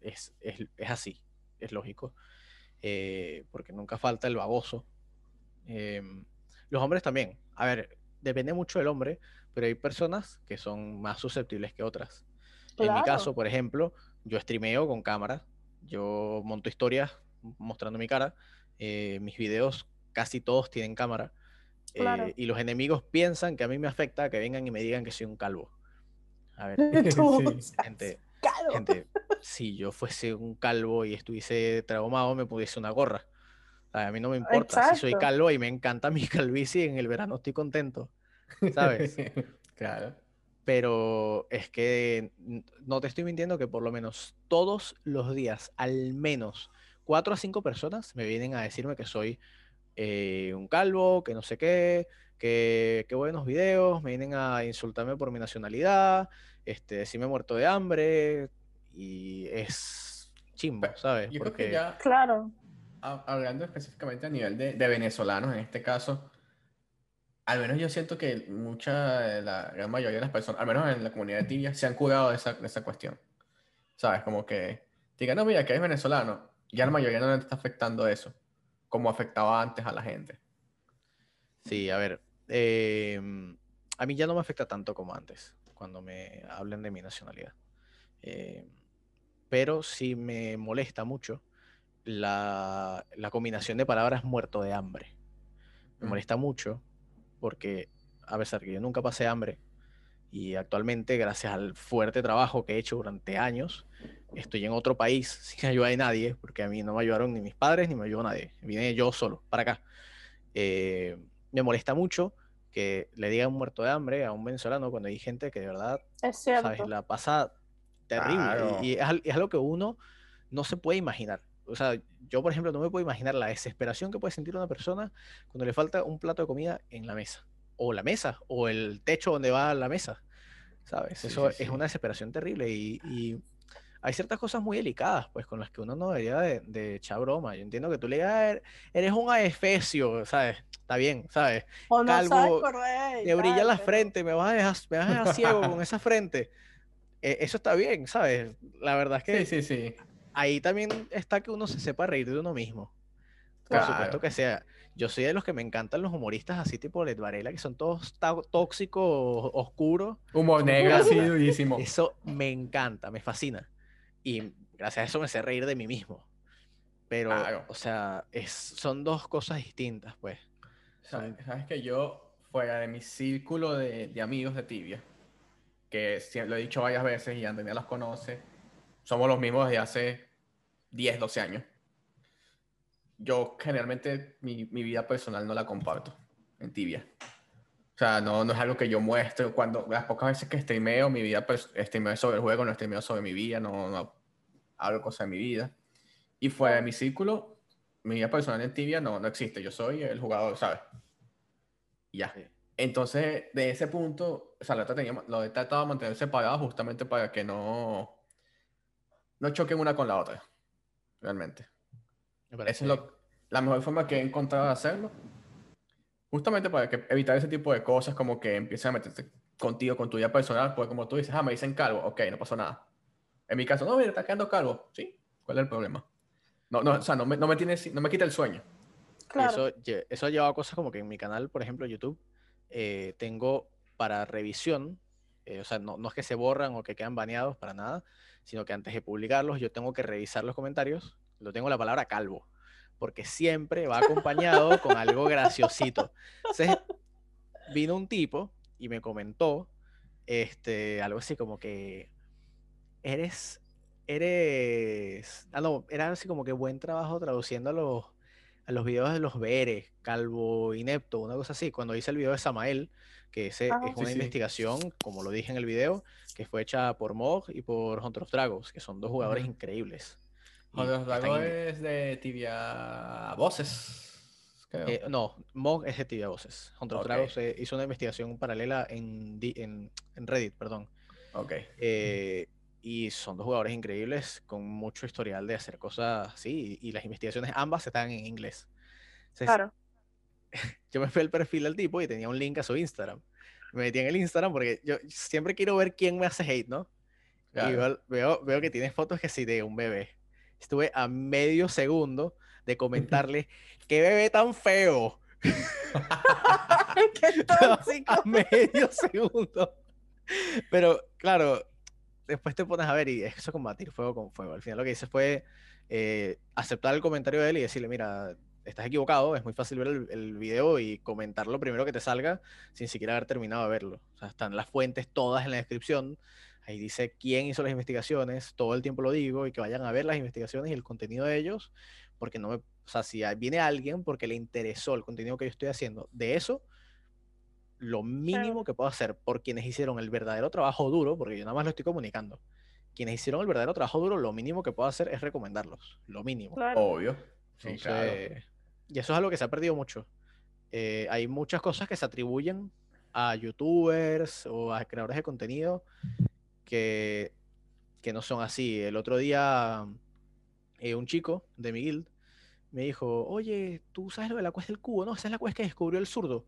Speaker 3: es, es, es así, es lógico, eh, porque nunca falta el baboso. Em, los hombres también, a ver, depende mucho del hombre, pero hay personas que son más susceptibles que otras. En mi caso, por ejemplo, yo streameo con cámara, yo monto historias mostrando mi cara, eh, mis videos casi todos tienen cámara, eh,
Speaker 1: Claro.
Speaker 3: y los enemigos piensan que a mí me afecta que vengan y me digan que soy un calvo. A ver,
Speaker 2: Sí.
Speaker 3: gente, gente, si yo fuese un calvo y estuviese traumado, me pudiese una gorra. A mí no me importa. Si soy
Speaker 1: Exacto.
Speaker 3: calvo y me encanta mi calvicie, en el verano estoy contento. ¿Sabes?
Speaker 2: claro.
Speaker 3: pero es que no te estoy mintiendo que por lo menos todos los días, al menos cuatro a cinco personas me vienen a decirme que soy eh, un calvo, que no sé qué, que, buenos videos, me vienen a insultarme por mi nacionalidad, este, decirme muerto de hambre, y es chimbo, ¿sabes?
Speaker 2: Yo Porque... creo que ya,
Speaker 1: claro.
Speaker 2: Hablando específicamente a nivel de, de, venezolanos en este caso, al menos yo siento que mucha, la gran mayoría de las personas, al menos en la comunidad de tibia, se han curado de esa, de esa cuestión. ¿Sabes? Como que digan, no, mira, que es venezolano, ya la mayoría no le está afectando eso, como afectaba antes a la gente.
Speaker 3: Sí, a ver, em, a mí ya no me afecta tanto como antes, cuando me hablen de mi nacionalidad. Eh, pero sí me molesta mucho la, combinación de palabras muerto de hambre. Me mm. molesta mucho porque, a pesar que yo nunca pasé hambre, y actualmente, gracias al fuerte trabajo que he hecho durante años, estoy en otro país sin ayuda de nadie, porque a mí no me ayudaron ni mis padres ni me ayudó nadie. Vine yo solo para acá. Eh, me molesta mucho que le digan muerto de hambre a un venezolano cuando hay gente que de verdad
Speaker 1: es ¿sabes?
Speaker 3: la pasa terrible. Y, es, algo que uno no se puede imaginar. O sea, yo, por ejemplo, no me puedo imaginar la desesperación que puede sentir una persona cuando le falta un plato de comida en la mesa. O la mesa, o el techo donde va la mesa. ¿Sabes? Eso es una desesperación terrible. Y, hay ciertas cosas muy delicadas, pues, con las que uno no debería de, echar broma. Yo entiendo que tú le digas, eres un aefesio, ¿sabes? Está bien, ¿sabes?
Speaker 1: O no Calvo,
Speaker 3: te brilla la frente, me vas a dejar, me vas a dejar ciego con esa frente. E, eso está bien, ¿sabes? La verdad es que
Speaker 2: sí, sí, sí.
Speaker 3: ahí también está que uno se sepa reír de uno mismo. Por supuesto que sea. Yo soy de los que me encantan los humoristas así tipo Led Varela, que son todos tóxicos, oscuros.
Speaker 2: Humor negro, así durísimo.
Speaker 3: Eso me encanta, me fascina. Y gracias a eso me sé reír de mí mismo. Pero, o sea, es, son dos cosas distintas, pues.
Speaker 2: ¿Sabes, que yo, fuera de mi círculo de, de amigos de tibia, que lo he dicho varias veces y Andrea los conoce, somos los mismos desde hace 10, 12 años. Yo generalmente mi, mi vida personal no la comparto en tibia. O sea, no, no es algo que yo muestro. Cuando las pocas veces que streameo mi vida, pues streameo sobre el juego, no streameo sobre mi vida, no, no hablo cosas de mi vida. Y fuera de mi círculo, mi vida personal en tibia no, no existe. Yo soy el jugador, ¿sabes? ya. Entonces, de ese punto, o sea, lo, he tratado de mantener separado justamente para que no, no choquen una con la otra, realmente. Esa es lo, la mejor forma que he encontrado de hacerlo. Justamente para que evitar ese tipo de cosas como que empiecen a meterte contigo, con tu vida personal, porque como tú dices, ah, me dicen calvo, ok, no pasó nada. En mi caso, no, mira, está quedando calvo. Sí, ¿cuál es el problema? No, no, o sea, no me, no me, tiene, no me quita el sueño.
Speaker 3: Claro. Eso, eso ha llevado a cosas como que en mi canal, por ejemplo, YouTube, eh, tengo para revisión, eh, o sea, no, no, es que se borran o que quedan baneados para nada, sino que antes de publicarlos yo tengo que revisar los comentarios, lo tengo la palabra calvo, porque siempre va acompañado con algo graciosito. Entonces, vino un tipo y me comentó este, algo así como que eres, eres, ah, no, era así como que buen trabajo traduciendo a los a los videos de los Beres, Calvo Inepto, una cosa así. Cuando hice el video de Samael, que ese ah, es una investigación, como lo dije en el video, que fue hecha por Mog y por Hunter of Dragons, que son dos jugadores increíbles.
Speaker 2: Hunter of Dragons es de Tibia Voces.
Speaker 3: Eh, no, Mog es de Tibia Voces. Dragons eh, hizo una investigación paralela en, en, en Reddit, perdón.
Speaker 2: Ok.
Speaker 3: Eh, y son dos jugadores increíbles con mucho historial de hacer cosas así y, las investigaciones ambas están en inglés.
Speaker 1: claro.
Speaker 3: Yo me fui al perfil del tipo y tenía un link a su Instagram. Me metí en el Instagram porque yo siempre quiero ver quién me hace hate, ¿no? Y veo, veo, que tiene fotos que sí de un bebé. Estuve a medio segundo de comentarle, ¡qué bebé tan feo!
Speaker 1: ¡Qué tóxico!
Speaker 3: a medio segundo. Pero, claro, después te pones a ver y eso es combatir fuego con fuego. Al final lo que hice fue eh, aceptar el comentario de él y decirle, mira, estás equivocado, es muy fácil ver el, video y comentar lo primero que te salga sin siquiera haber terminado de verlo. O sea, están las fuentes todas en la descripción. Ahí dice quién hizo las investigaciones, todo el tiempo lo digo, y que vayan a ver las investigaciones y el contenido de ellos, porque no me, o sea, si viene alguien porque le interesó el contenido que yo estoy haciendo, de eso lo mínimo que puedo hacer por quienes hicieron el verdadero trabajo duro, porque yo nada más lo estoy comunicando. Quienes hicieron el verdadero trabajo duro, lo mínimo que puedo hacer es recomendarlos. Lo mínimo.
Speaker 2: Obvio. Sí, claro.
Speaker 3: Entonces, Y eso es algo que se ha perdido mucho. Eh, hay muchas cosas que se atribuyen a youtubers o a creadores de contenido que, que no son así. El otro día, eh, un chico de mi guild me dijo, oye, ¿tú sabes lo de la quest del cubo? No, esa es la quest que descubrió el zurdo.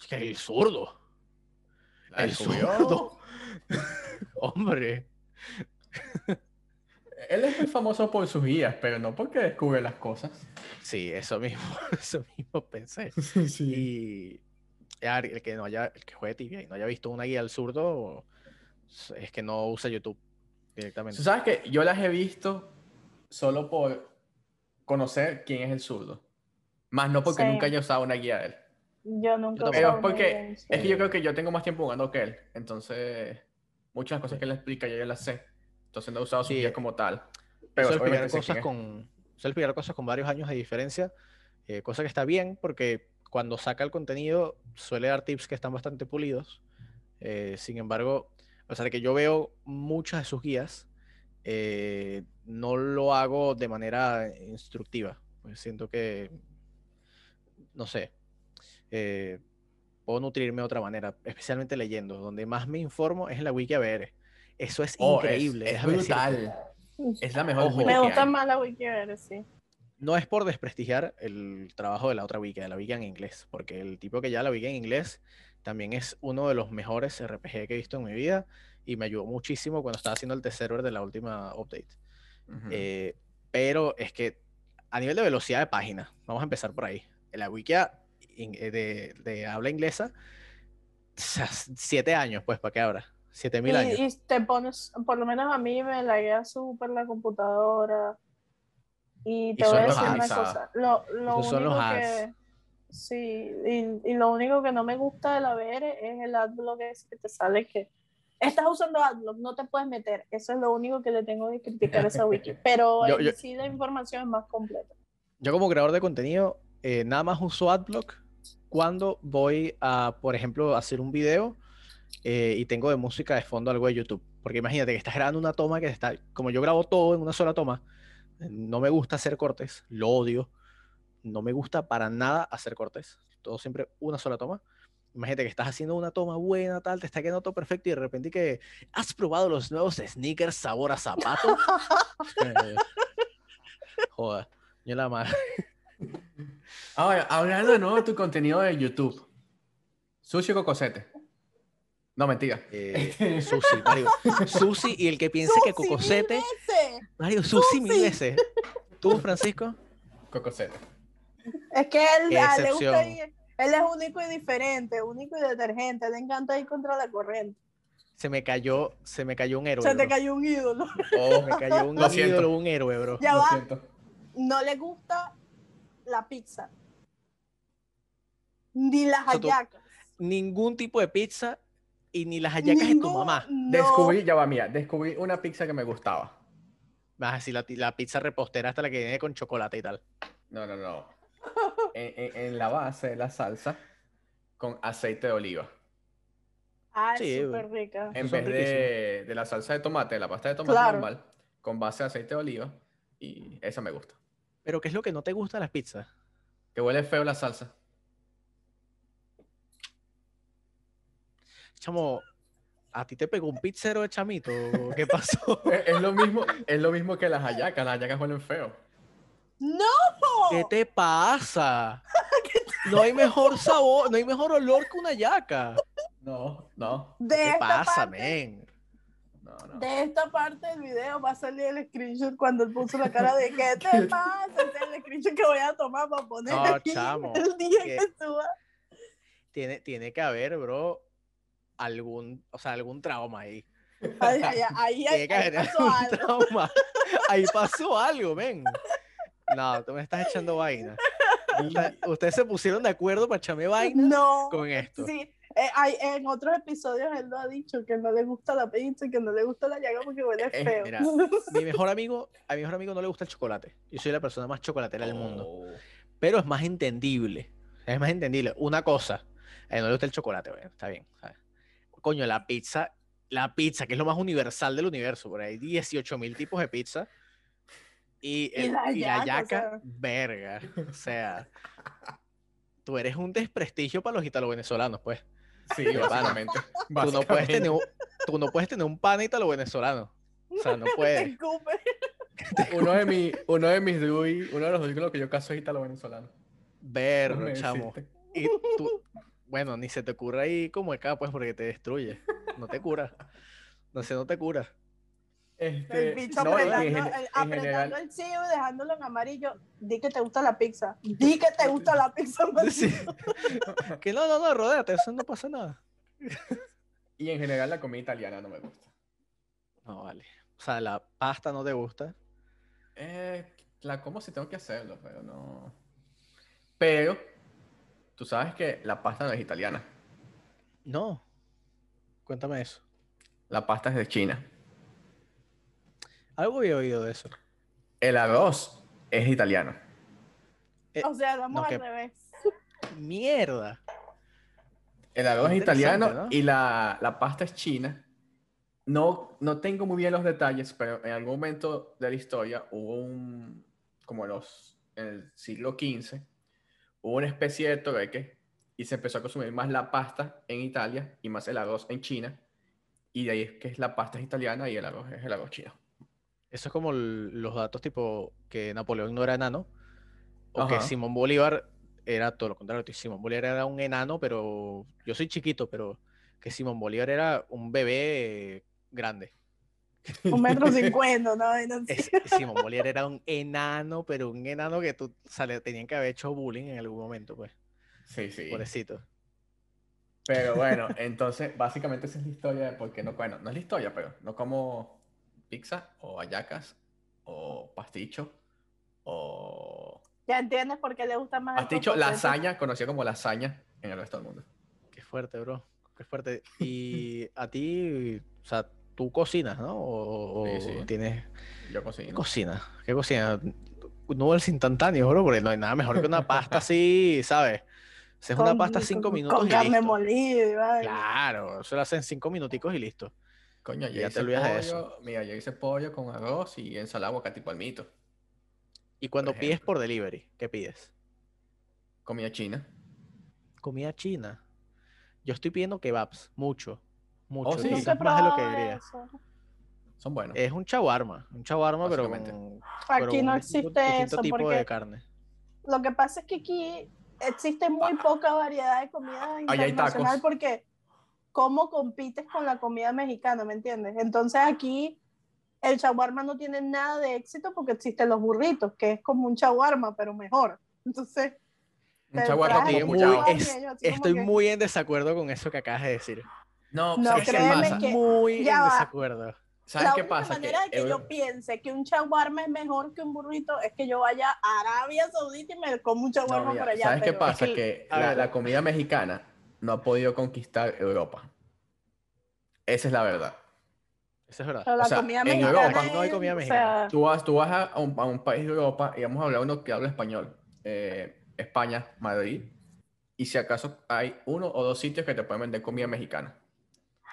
Speaker 3: Es que el zurdo. El zurdo. Hombre.
Speaker 2: Él es muy famoso por sus guías, pero no porque descubre las cosas.
Speaker 3: Sí, eso mismo, eso mismo pensé.
Speaker 2: Sí.
Speaker 3: Y el que no haya, el que juegue tibia y no haya visto una guía al zurdo, es que no usa YouTube directamente.
Speaker 2: Tú sabes que yo las he visto solo por conocer quién es el zurdo. Más no porque
Speaker 1: Sí.
Speaker 2: nunca haya usado una guía de él.
Speaker 1: Yo nunca he
Speaker 3: tampoco.
Speaker 2: Pero
Speaker 1: usado
Speaker 2: es porque es que yo creo que yo tengo más tiempo jugando que él. Entonces, muchas cosas que él explica yo ya las sé. Entonces no he usado sus
Speaker 3: Sí.
Speaker 2: guías como tal. Pero
Speaker 3: suele
Speaker 2: sé
Speaker 3: cosas con suele explicar cosas con varios años de diferencia, eh, cosa que está bien porque cuando saca el contenido suele dar tips que están bastante pulidos. Eh, sin embargo, o sea, que yo veo muchas de sus guías, eh, no lo hago de manera instructiva. Pues siento que, no sé, eh, puedo nutrirme de otra manera, especialmente leyendo. Donde más me informo es en la wiki ABR. Eso es
Speaker 2: Oh, es-
Speaker 3: increíble.
Speaker 2: Es,
Speaker 3: decirte.
Speaker 2: brutal. Es la mejor
Speaker 3: Ojo.
Speaker 2: wiki
Speaker 1: Me gusta más la Wikiver, sí.
Speaker 3: no es por desprestigiar el trabajo de la otra wiki, de la wiki en inglés, porque el tipo que ya la wiki en inglés también es uno de los mejores RPG que he visto en mi vida y me ayudó muchísimo cuando estaba haciendo el test server de la última update. Eh, pero es que a nivel de velocidad de página, vamos a empezar por ahí. La wiki a- in- eh, de, de habla inglesa, o sea, siete años, pues, ¿para qué ahora? Siete mil años.
Speaker 1: Y, te pones, por lo menos a mí me laguea súper la computadora. Y te
Speaker 3: Y
Speaker 1: voy a decir una cosa. Lo, lo
Speaker 3: Esos son los
Speaker 1: único
Speaker 3: ads.
Speaker 1: que. Sí, y, y lo único que no me gusta de la VR es el adblock que te sale que. Estás usando adblock, no te puedes meter. Eso es lo único que le tengo que criticar a esa wiki. Pero
Speaker 3: Yo-
Speaker 1: en
Speaker 3: yo-
Speaker 1: sí la información es más completa.
Speaker 3: Yo como creador de contenido, eh, nada más uso AdBlock cuando voy a, por ejemplo, hacer un video eh, y tengo de música de fondo algo de YouTube. Porque imagínate que estás grabando una toma que está, como yo grabo todo en una sola toma, no me gusta hacer cortes, lo odio, no me gusta para nada hacer cortes, todo siempre una sola toma. Imagínate que estás haciendo una toma buena, tal, te está quedando todo perfecto y de repente que has probado los nuevos sneakers sabor a zapato. Joda, yo la madre.
Speaker 2: Ahora, hablando de nuevo de tu contenido de YouTube. Sushi o cocosete. No, mentira.
Speaker 3: Eh, Susi, Mario. Susi y el que piense que
Speaker 1: ¡Susi, mil
Speaker 3: Cocosete. Mario, Susi mil veces. ¿Tú, Francisco?
Speaker 2: Cocosete.
Speaker 1: Es que él,
Speaker 3: Qué
Speaker 1: a él le gusta ir- él es único y diferente, único y detergente. Le encanta ir contra la corriente.
Speaker 3: Se me cayó, se me cayó un héroe.
Speaker 1: Se te
Speaker 3: bro.
Speaker 1: cayó un ídolo.
Speaker 2: Oh,
Speaker 3: Me cayó un
Speaker 2: Lo siento.
Speaker 3: ídolo, un héroe, bro.
Speaker 1: Ya
Speaker 2: lo
Speaker 1: va,
Speaker 2: siento.
Speaker 1: no le gusta la pizza. Ni las hallacas.
Speaker 3: Ningún tipo de pizza y ni las hallacas de tu mamá.
Speaker 1: no.
Speaker 2: Descubrí, ya va, mía, descubrí una pizza que me gustaba.
Speaker 3: Vas así, la, la pizza repostera hasta la que viene con chocolate y tal.
Speaker 2: No, no, no. En, en- en la base de la salsa con aceite de oliva.
Speaker 1: Ah,
Speaker 3: Sí,
Speaker 1: súper rica.
Speaker 2: En
Speaker 3: son
Speaker 2: vez de, de la salsa de tomate, la pasta de tomate
Speaker 1: Claro.
Speaker 2: normal, con base de aceite de oliva. Y esa me gusta.
Speaker 3: Pero ¿qué es lo que no te gusta de las pizzas?
Speaker 2: Que huele feo la salsa.
Speaker 3: Chamo, ¿a ti te pegó un pizzero de chamito? ¿Qué pasó?
Speaker 2: Es, es lo mismo, es lo mismo que las hallacas. Las hallacas huelen feo.
Speaker 1: ¡No!
Speaker 3: ¿Qué te pasa? No hay mejor sabor, no hay mejor olor que una yaca.
Speaker 2: No, no,
Speaker 1: De
Speaker 3: ¿Qué pasa, men?
Speaker 2: no, no.
Speaker 1: de esta parte del video va a salir el screenshot cuando él puso la cara de ¿qué te pasa? Este es el screenshot que voy a tomar para poner
Speaker 3: No,
Speaker 1: aquí
Speaker 3: chamo,
Speaker 1: el día
Speaker 3: que-
Speaker 1: que suba.
Speaker 3: Tiene, tiene que haber, bro, algún, o sea, algún trauma ahí.
Speaker 1: Ahí,
Speaker 3: Tiene
Speaker 1: ahí,
Speaker 3: que
Speaker 1: ahí pasó
Speaker 3: algún
Speaker 1: algo.
Speaker 3: trauma. Ahí pasó algo, men. No, tú me estás echando vaina. Usted- Ustedes se pusieron de acuerdo para echarme vaina
Speaker 1: No.
Speaker 3: con esto.
Speaker 1: Sí, eh, hay, en otros episodios él lo ha dicho, que no le gusta la pizza y que no le gusta la llaga porque huele
Speaker 2: Eh,
Speaker 1: feo.
Speaker 3: mira, Mi mejor amigo, a mi mejor amigo no le gusta el chocolate. Yo soy la persona más chocolatera del mundo.
Speaker 2: Oh.
Speaker 3: pero es más entendible. Es más entendible. Una cosa, A él no le gusta el chocolate, bueno, está bien. ¿sabes? Coño, la pizza, la pizza, que es lo más universal del universo, por ahí 18 mil tipos de pizza. Y,
Speaker 1: la
Speaker 3: y la
Speaker 1: yaca, o
Speaker 3: yaca,
Speaker 1: sea.
Speaker 3: verga. O sea, tú eres un desprestigio para los italo-venezolanos, pues.
Speaker 2: Sí, básicamente.
Speaker 3: Tú no, puedes tener un, tú no puedes tener un pana italo-venezolano. O sea, no puedes.
Speaker 2: Uno de, mi, uno de mis DUI, uno de los DUI con los que yo caso es italo-venezolano. Déjame
Speaker 3: chamo. Y tú, bueno, ni se te ocurra ahí como acá, pues, porque te destruye. No te cura. No sé, no te cura.
Speaker 2: Este,
Speaker 1: El bicho
Speaker 2: no, en,
Speaker 1: apretando, el- apretando
Speaker 2: general,
Speaker 1: el CEO y dejándolo en amarillo. Di que te gusta la pizza. Di que te gusta la pizza.
Speaker 3: Sí. Que no, no, no, rodéate, eso no pasa nada.
Speaker 2: y en general la comida italiana no me gusta.
Speaker 3: No, vale. O sea, la pasta no te gusta.
Speaker 2: Eh, la como si tengo que hacerlo, pero no. Pero, tú sabes que la pasta no es italiana.
Speaker 3: No. Cuéntame eso.
Speaker 2: La pasta es de China.
Speaker 3: Algo había oído de eso.
Speaker 2: El arroz es italiano.
Speaker 3: Eh,
Speaker 1: O sea, vamos
Speaker 3: no,
Speaker 1: al
Speaker 3: que-
Speaker 1: revés.
Speaker 3: Mierda.
Speaker 2: El arroz es
Speaker 3: Interesante,
Speaker 2: italiano
Speaker 3: ¿no?
Speaker 2: y la, la pasta es china. No, no tengo muy bien los detalles, pero en algún momento de la historia hubo un, como en los, en el siglo XV, hubo una especie de trueque y se empezó a consumir más la pasta en Italia y más el arroz en China. Y de ahí es que la pasta es italiana y el arroz es el arroz chino.
Speaker 3: Eso es como los datos tipo que Napoleón no era enano. O que. Simón Bolívar era todo lo contrario. Simón Bolívar era un enano, pero yo soy chiquito, pero que Simón Bolívar era un bebé grande.
Speaker 1: Un metro cincuenta, ¿no? Y no sé.
Speaker 3: Es- Simón Bolívar era un enano, pero un enano que tú, o sea, le tenían que haber hecho bullying en algún momento, pues.
Speaker 2: Sí, sí.
Speaker 3: Pobrecito.
Speaker 2: Pero bueno, entonces básicamente esa es la historia de por qué no, bueno, no es la historia, pero no como pizza o hallacas o pasticho o
Speaker 1: Ya entiendes por qué le gusta más
Speaker 2: pasticho, lasaña, conocido como lasaña en el resto del mundo.
Speaker 3: Qué fuerte, bro. Qué fuerte. Y a ti, o sea, tú cocinas, ¿no? O,
Speaker 2: Sí,
Speaker 3: o
Speaker 2: sí.
Speaker 3: tienes.
Speaker 2: Yo
Speaker 3: ¿Qué
Speaker 2: cocino.
Speaker 3: cocina? ¿Qué cocina? Noodles instantáneos, bro, porque no hay nada mejor que una pasta así, ¿sabes? Haces una
Speaker 1: Con-
Speaker 3: pasta cinco
Speaker 1: con-
Speaker 3: minutos
Speaker 1: Con
Speaker 3: y
Speaker 1: carne
Speaker 3: listo.
Speaker 1: molida y vaina.
Speaker 3: Claro, eso lo hacen cinco minuticos y listo.
Speaker 2: Coño,
Speaker 3: Ya te olvidas de
Speaker 2: pollo,
Speaker 3: eso.
Speaker 2: mira, yo hice pollo con arroz y ensalada aguacate y palmito.
Speaker 3: Y cuando pides por delivery, ¿qué pides?
Speaker 2: Comida china.
Speaker 3: Comida china. Yo estoy pidiendo kebabs, mucho, mucho.
Speaker 2: Oh, sí.
Speaker 3: Más de lo que debería.
Speaker 1: eso.
Speaker 2: Son buenos.
Speaker 3: Es un shawarma, un shawarma, pero con, pero
Speaker 1: Aquí no existe
Speaker 3: distinto
Speaker 1: eso
Speaker 3: tipo
Speaker 1: porque
Speaker 3: de carne.
Speaker 1: lo que pasa es que aquí existe muy poca variedad de comida internacional
Speaker 2: tacos.
Speaker 1: porque ¿cómo compites con la comida mexicana, me entiendes? Entonces aquí el shawarma no tiene nada de éxito porque existen los burritos, que es como un shawarma, pero mejor. Entonces,
Speaker 2: Un chaguarma
Speaker 1: un
Speaker 3: muy,
Speaker 1: chaguarma
Speaker 3: es- estoy
Speaker 1: que-
Speaker 3: muy en desacuerdo con eso que acabas de decir.
Speaker 2: No,
Speaker 1: No,
Speaker 2: ¿sabes qué
Speaker 1: créeme
Speaker 2: pasa?
Speaker 1: que-
Speaker 3: Muy
Speaker 1: ya
Speaker 3: en
Speaker 1: va.
Speaker 3: desacuerdo.
Speaker 2: ¿Sabes
Speaker 1: la
Speaker 2: qué
Speaker 1: única
Speaker 2: pasa?
Speaker 1: manera de que yo piense que un shawarma es mejor que un burrito es que yo vaya a Arabia Saudita y me como un
Speaker 2: No,
Speaker 1: shawarma
Speaker 2: mira,
Speaker 1: por allá.
Speaker 2: ¿Sabes qué
Speaker 1: pero-
Speaker 2: pasa?
Speaker 3: que-
Speaker 2: que
Speaker 3: a
Speaker 2: la, la comida mexicana no ha podido conquistar Europa. Esa es la verdad.
Speaker 3: Eso es verdad.
Speaker 1: Pero la
Speaker 2: O sea,
Speaker 1: comida
Speaker 2: en
Speaker 1: mexicana
Speaker 2: Europa
Speaker 3: no hay comida
Speaker 1: o
Speaker 3: mexicana.
Speaker 1: sea,
Speaker 2: Tú vas, tú vas a, un, a un país de Europa y vamos a hablar uno que habla español. eh, España, Madrid. Y si acaso hay uno o dos sitios que te pueden vender comida mexicana.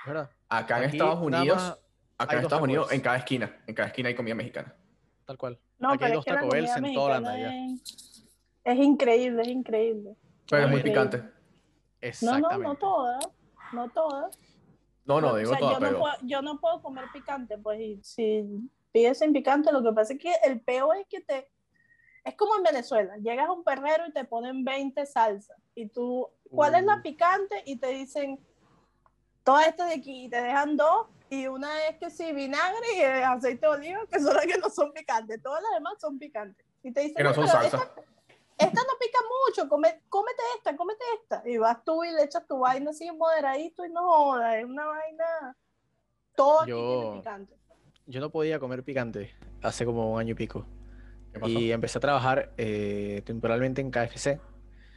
Speaker 3: Verdad.
Speaker 2: Acá en
Speaker 3: Aquí
Speaker 2: Estados
Speaker 3: nada
Speaker 2: Unidos, acá en
Speaker 3: dos
Speaker 2: Estados Unidos, en cada esquina, en cada esquina hay comida mexicana.
Speaker 3: Tal cual.
Speaker 1: no,
Speaker 3: Aquí hay
Speaker 1: pero
Speaker 3: dos
Speaker 1: la
Speaker 3: Taco Bells
Speaker 1: comida
Speaker 3: en toda ya.
Speaker 1: es, es increíble, es increíble.
Speaker 2: Pero es muy
Speaker 1: Increíble.
Speaker 2: picante.
Speaker 1: No,
Speaker 3: Exactamente.
Speaker 1: no, no todas, no todas.
Speaker 2: No, no,
Speaker 1: O
Speaker 2: digo
Speaker 1: sea,
Speaker 2: todo,
Speaker 1: yo,
Speaker 2: pero
Speaker 1: no puedo, yo no puedo comer picante, pues y si pides sin picante, lo que pasa es que el peor es que te... Es como en Venezuela, llegas a un perrero y te ponen 20 salsas y tú, ¿cuál es la
Speaker 3: Uh.
Speaker 1: picante? Y te dicen, todas estas de aquí, y te dejan dos y una es que sí, vinagre y aceite de oliva, que son las que no son picantes, todas las demás son picantes. Y te dicen,
Speaker 2: que no son salsa.
Speaker 1: Esta, esta no pica mucho, come- cómete esta, cómete esta. Y vas tú y le echas tu vaina así moderadito y no jodas, es una vaina. Todo aquí
Speaker 3: Yo-
Speaker 1: tiene picante.
Speaker 3: Yo no podía comer picante hace como un año y pico. Y empecé a trabajar eh, temporalmente en KFC,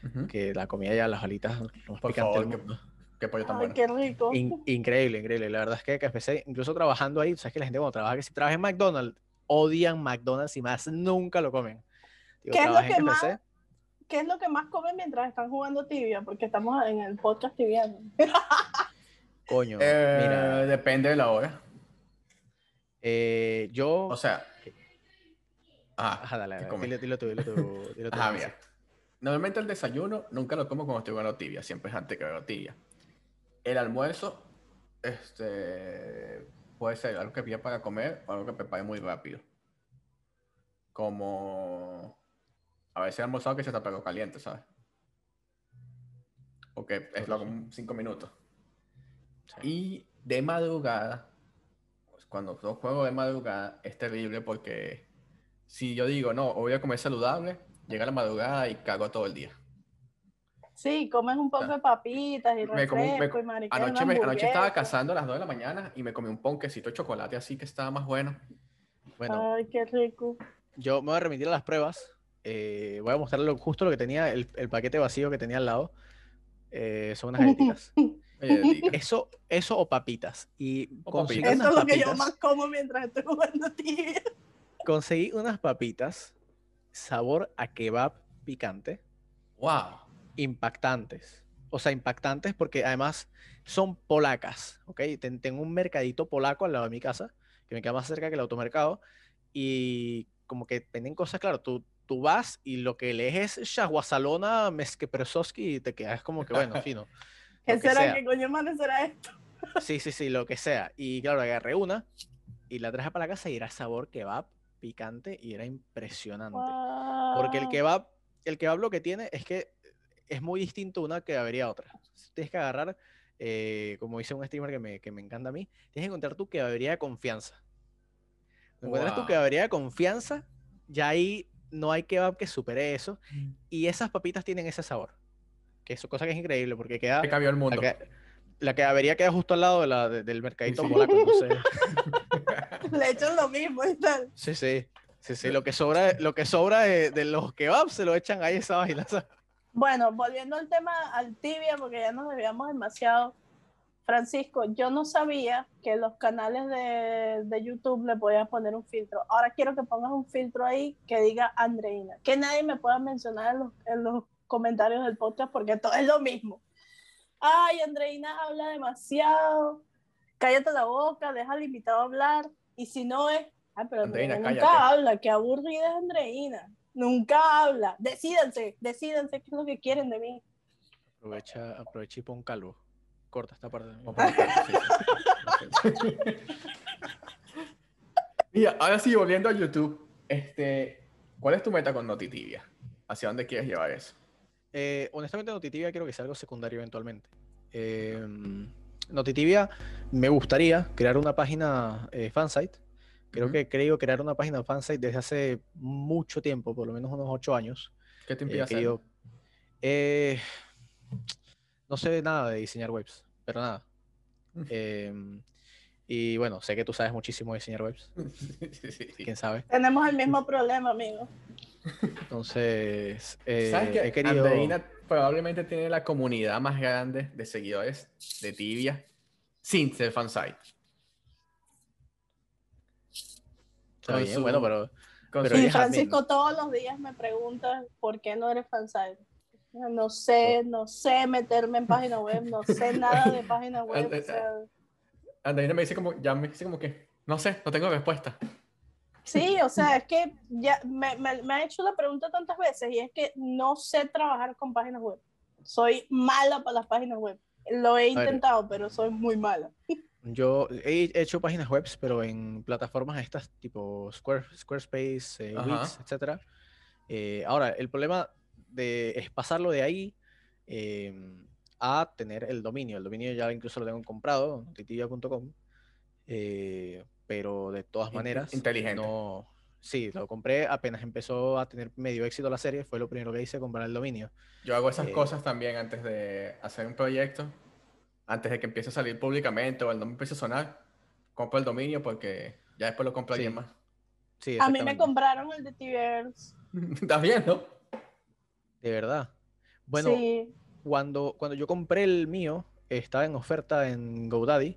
Speaker 2: Ujú.
Speaker 3: que la comida ya, las alitas, lo más
Speaker 2: Por
Speaker 3: picante
Speaker 2: favor,
Speaker 3: del
Speaker 2: que-
Speaker 3: mundo.
Speaker 2: Qué pollo tan
Speaker 1: Ay,
Speaker 2: bueno.
Speaker 1: qué rico.
Speaker 3: In- increíble, increíble. La verdad es que KFC, incluso trabajando ahí, sabes que la gente cuando trabaja, que si trabaja en McDonald's, odian McDonald's y más nunca lo comen. Digo,
Speaker 1: ¿Qué es lo que más-
Speaker 3: KFC,
Speaker 1: ¿Qué ¿qué es lo que más comen mientras están jugando tibia? Porque estamos en el podcast tibiando.
Speaker 3: Coño,
Speaker 2: Eh,
Speaker 3: mira,
Speaker 2: Depende de la hora.
Speaker 3: eh, yo...
Speaker 2: O sea. Ajá,
Speaker 3: Ajá, dale,
Speaker 2: ¿qué
Speaker 3: dale, dilo, dilo tú, dilo tú, dilo tú,
Speaker 2: Ajá,
Speaker 3: Francisco.
Speaker 2: mira. Normalmente el desayuno nunca lo como cuando estoy jugando tibia, siempre es antes que juego tibia. El almuerzo, este, puede ser algo que pida para comer o algo que prepare muy rápido. Como a veces he almorzado que se está perro caliente, ¿sabes? Porque es lo como cinco minutos. Y de madrugada, pues, cuando yo juego de madrugada, es terrible porque si yo digo, no, voy a comer saludable, llega la madrugada y cago todo el día.
Speaker 1: Sí, comes un poco
Speaker 2: sea,
Speaker 1: de papitas y
Speaker 2: me comí- me
Speaker 1: y mariquera,
Speaker 2: Anoche, me- anoche estaba cazando a las 2 de la mañana y me comí un ponquecito de chocolate así que estaba más bueno.
Speaker 3: Bueno,
Speaker 1: Ay, qué rico.
Speaker 3: yo me voy a remitir a las pruebas. Eh, voy a mostrarle justo lo que tenía, el, el paquete vacío que tenía al lado. eh, son unas galletitas. Eso, eso o papitas. Y
Speaker 2: O
Speaker 3: conseguí
Speaker 2: papitas.
Speaker 1: Eso
Speaker 3: unas
Speaker 1: es lo que yo
Speaker 3: papitas-
Speaker 1: más como mientras estoy jugando tibia.
Speaker 3: Conseguí unas papitas sabor a kebab picante,
Speaker 2: wow.
Speaker 3: impactantes. O sea, impactantes porque además son polacas, ¿ok? Ten- tengo un mercadito polaco al lado de mi casa, que me queda más cerca que el automercado, y como que venden cosas, claro, tú, tú vas y lo que lees es Shawasalona Meskepersowski y te quedas como que, bueno, fino.
Speaker 1: ¿Qué
Speaker 3: que
Speaker 1: será? ¿Qué coño madre será esto?
Speaker 3: Sí, sí, sí, lo que sea. Y claro, agarré una y la traje para la casa y era sabor kebab picante y era impresionante. Porque el
Speaker 1: Wow.
Speaker 3: kebab, el kebab lo que tiene es que es muy distinto una kebabería a otra. Tienes que agarrar, eh, como dice un streamer que me, que me encanta a mí, tienes que encontrar tu kebabería de confianza. Encuentras tu
Speaker 2: Wow.
Speaker 3: kebabería de confianza, ya ahí no hay kebab que supere eso. Y esas papitas tienen ese sabor. Que es cosa que es increíble porque queda...
Speaker 2: Me cambió el
Speaker 3: La,
Speaker 2: mundo.
Speaker 3: que, la queda justo al lado de la, de- del mercadito
Speaker 2: sí.
Speaker 3: polaco. Entonces,
Speaker 1: Le echan lo mismo y tal.
Speaker 3: sí, sí. Sí, sí, lo que sobra, lo que sobra de, de los kebabs se lo echan ahí esa vaina.
Speaker 1: Bueno, volviendo al tema al tibia, porque ya nos debíamos demasiado. Francisco, yo no sabía que los canales de, de YouTube le podías poner un filtro. Ahora quiero que pongas un filtro ahí que diga Andreina. Que nadie me pueda mencionar en los, en los comentarios del podcast porque todo es lo mismo. Ay, Andreina habla demasiado. Cállate la boca, deja al invitado hablar. Y si no es, ay, pero
Speaker 2: Andreina,
Speaker 1: Andreina nunca
Speaker 2: cállate.
Speaker 1: habla, qué aburrida es Andreina. Nunca habla. Decídense, decídense qué es lo que quieren de mí.
Speaker 3: Aprovecha, aprovecha y pon calvo. Corta esta parte.
Speaker 2: Mira, ahora sí, volviendo a YouTube, este, ¿cuál es tu meta con Notitibia? ¿Hacia dónde quieres llevar eso?
Speaker 3: Eh, honestamente, Notitibia quiero que sea algo secundario eventualmente. Eh, Notitibia me gustaría crear una página eh, fansite. Creo
Speaker 2: Ujú.
Speaker 3: que creo crear una página fansite desde hace mucho tiempo, por lo menos unos ocho años.
Speaker 2: ¿Qué te
Speaker 3: Eh,
Speaker 2: impide
Speaker 3: querido- eh, no sé nada de diseñar webs, pero nada. Em, y bueno, sé que tú sabes muchísimo de diseñar webs,
Speaker 2: Sí, sí, sí.
Speaker 3: quién sabe.
Speaker 1: Tenemos el mismo problema, amigo.
Speaker 3: Entonces, eh,
Speaker 2: ¿Sabes que
Speaker 3: he querido...
Speaker 2: Andreina probablemente tiene la comunidad más grande de seguidores de Tibia sin ser fansite?
Speaker 3: Está bien,
Speaker 2: su-
Speaker 3: bueno, pero Pero admin.
Speaker 1: Francisco todos los días me pregunta por qué no eres fansite. No sé, no sé meterme en página web, no sé nada de página web. o sea,
Speaker 2: Andreina me dice como, ya me dice como que, no sé, no tengo respuesta.
Speaker 1: sí, o sea, es que ya me, me, me ha hecho la pregunta tantas veces y es que no sé trabajar con páginas web. Soy mala para las páginas web. Lo he intentado, pero soy muy mala.
Speaker 3: Yo he hecho páginas web, pero en plataformas estas tipo Square, Squarespace, eh. Wix, etc. ahora, el problema de, es pasarlo de ahí eh, a tener el dominio. El dominio ya incluso lo tengo comprado, titilla.com, eh, pero de todas maneras,
Speaker 2: inteligente.
Speaker 3: no... Sí, lo compré apenas empezó a tener medio éxito la serie, fue lo primero que hice, comprar el dominio.
Speaker 2: Yo hago esas
Speaker 3: Eh,
Speaker 2: cosas también antes de hacer un proyecto, antes de que empiece a salir públicamente o el nombre empiece a sonar, compro el dominio porque ya después lo compra
Speaker 3: Sí.
Speaker 2: alguien más.
Speaker 3: Sí,
Speaker 1: A mí me compraron el de Tibers.
Speaker 2: ¿Estás viendo?
Speaker 3: De verdad. Bueno,
Speaker 1: sí.
Speaker 3: cuando, cuando yo compré el mío, estaba en oferta en GoDaddy.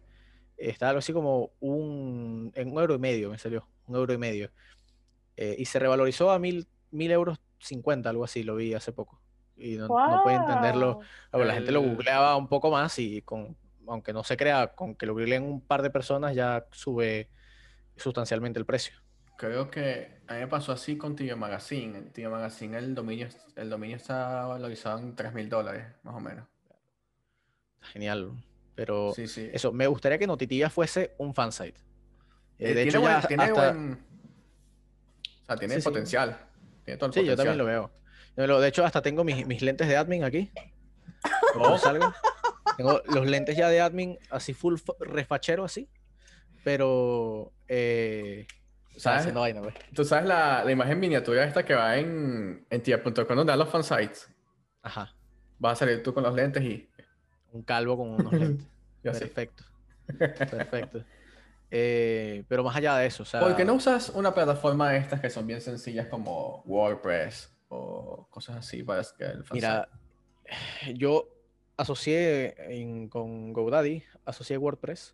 Speaker 3: Estaba algo así como un, en un euro y medio me salió, un euro y medio. Eh, y se revalorizó a mil, mil euros cincuenta, algo así, lo vi hace poco. y no, no puede entenderlo. Bueno, La gente lo googleaba un poco más y con, aunque no se crea, con que lo googleen un par de personas ya sube sustancialmente el precio.
Speaker 2: Creo que a mí me pasó así con TV Magazine. En Magazine el dominio, el dominio está valorizado en 3 mil dólares, más o menos.
Speaker 3: Genial. Pero
Speaker 2: Sí, sí.
Speaker 3: eso, me gustaría que Notitibia fuese un fansite. Eh,
Speaker 2: Eh,
Speaker 3: de hecho,
Speaker 2: tiene
Speaker 3: ya
Speaker 2: buen, tiene
Speaker 3: hasta-
Speaker 2: buen- O sea, tiene
Speaker 3: Sí,
Speaker 2: potencial. Tiene todo el
Speaker 3: Sí, yo también lo veo. Yo de hecho, hasta tengo mis, mis lentes de admin aquí.
Speaker 2: Oh.
Speaker 3: Salga. Tengo los lentes ya de admin así full fa- refachero así. Pero eh,
Speaker 2: ¿Sabes?
Speaker 3: haciendo vaina, pues.
Speaker 2: Tú sabes la, la imagen miniatura esta que va en, en tia.com donde dan los fansites.
Speaker 3: Ajá.
Speaker 2: Vas a salir tú con los lentes y
Speaker 3: Un calvo con unos lentes. Perfecto. Perfecto. Eh, pero más allá de eso, o sea.
Speaker 2: ¿Por qué no usas una plataforma de estas que son bien sencillas como WordPress o cosas así para que el?
Speaker 3: Mira, yo asocié en- con GoDaddy, asocié WordPress.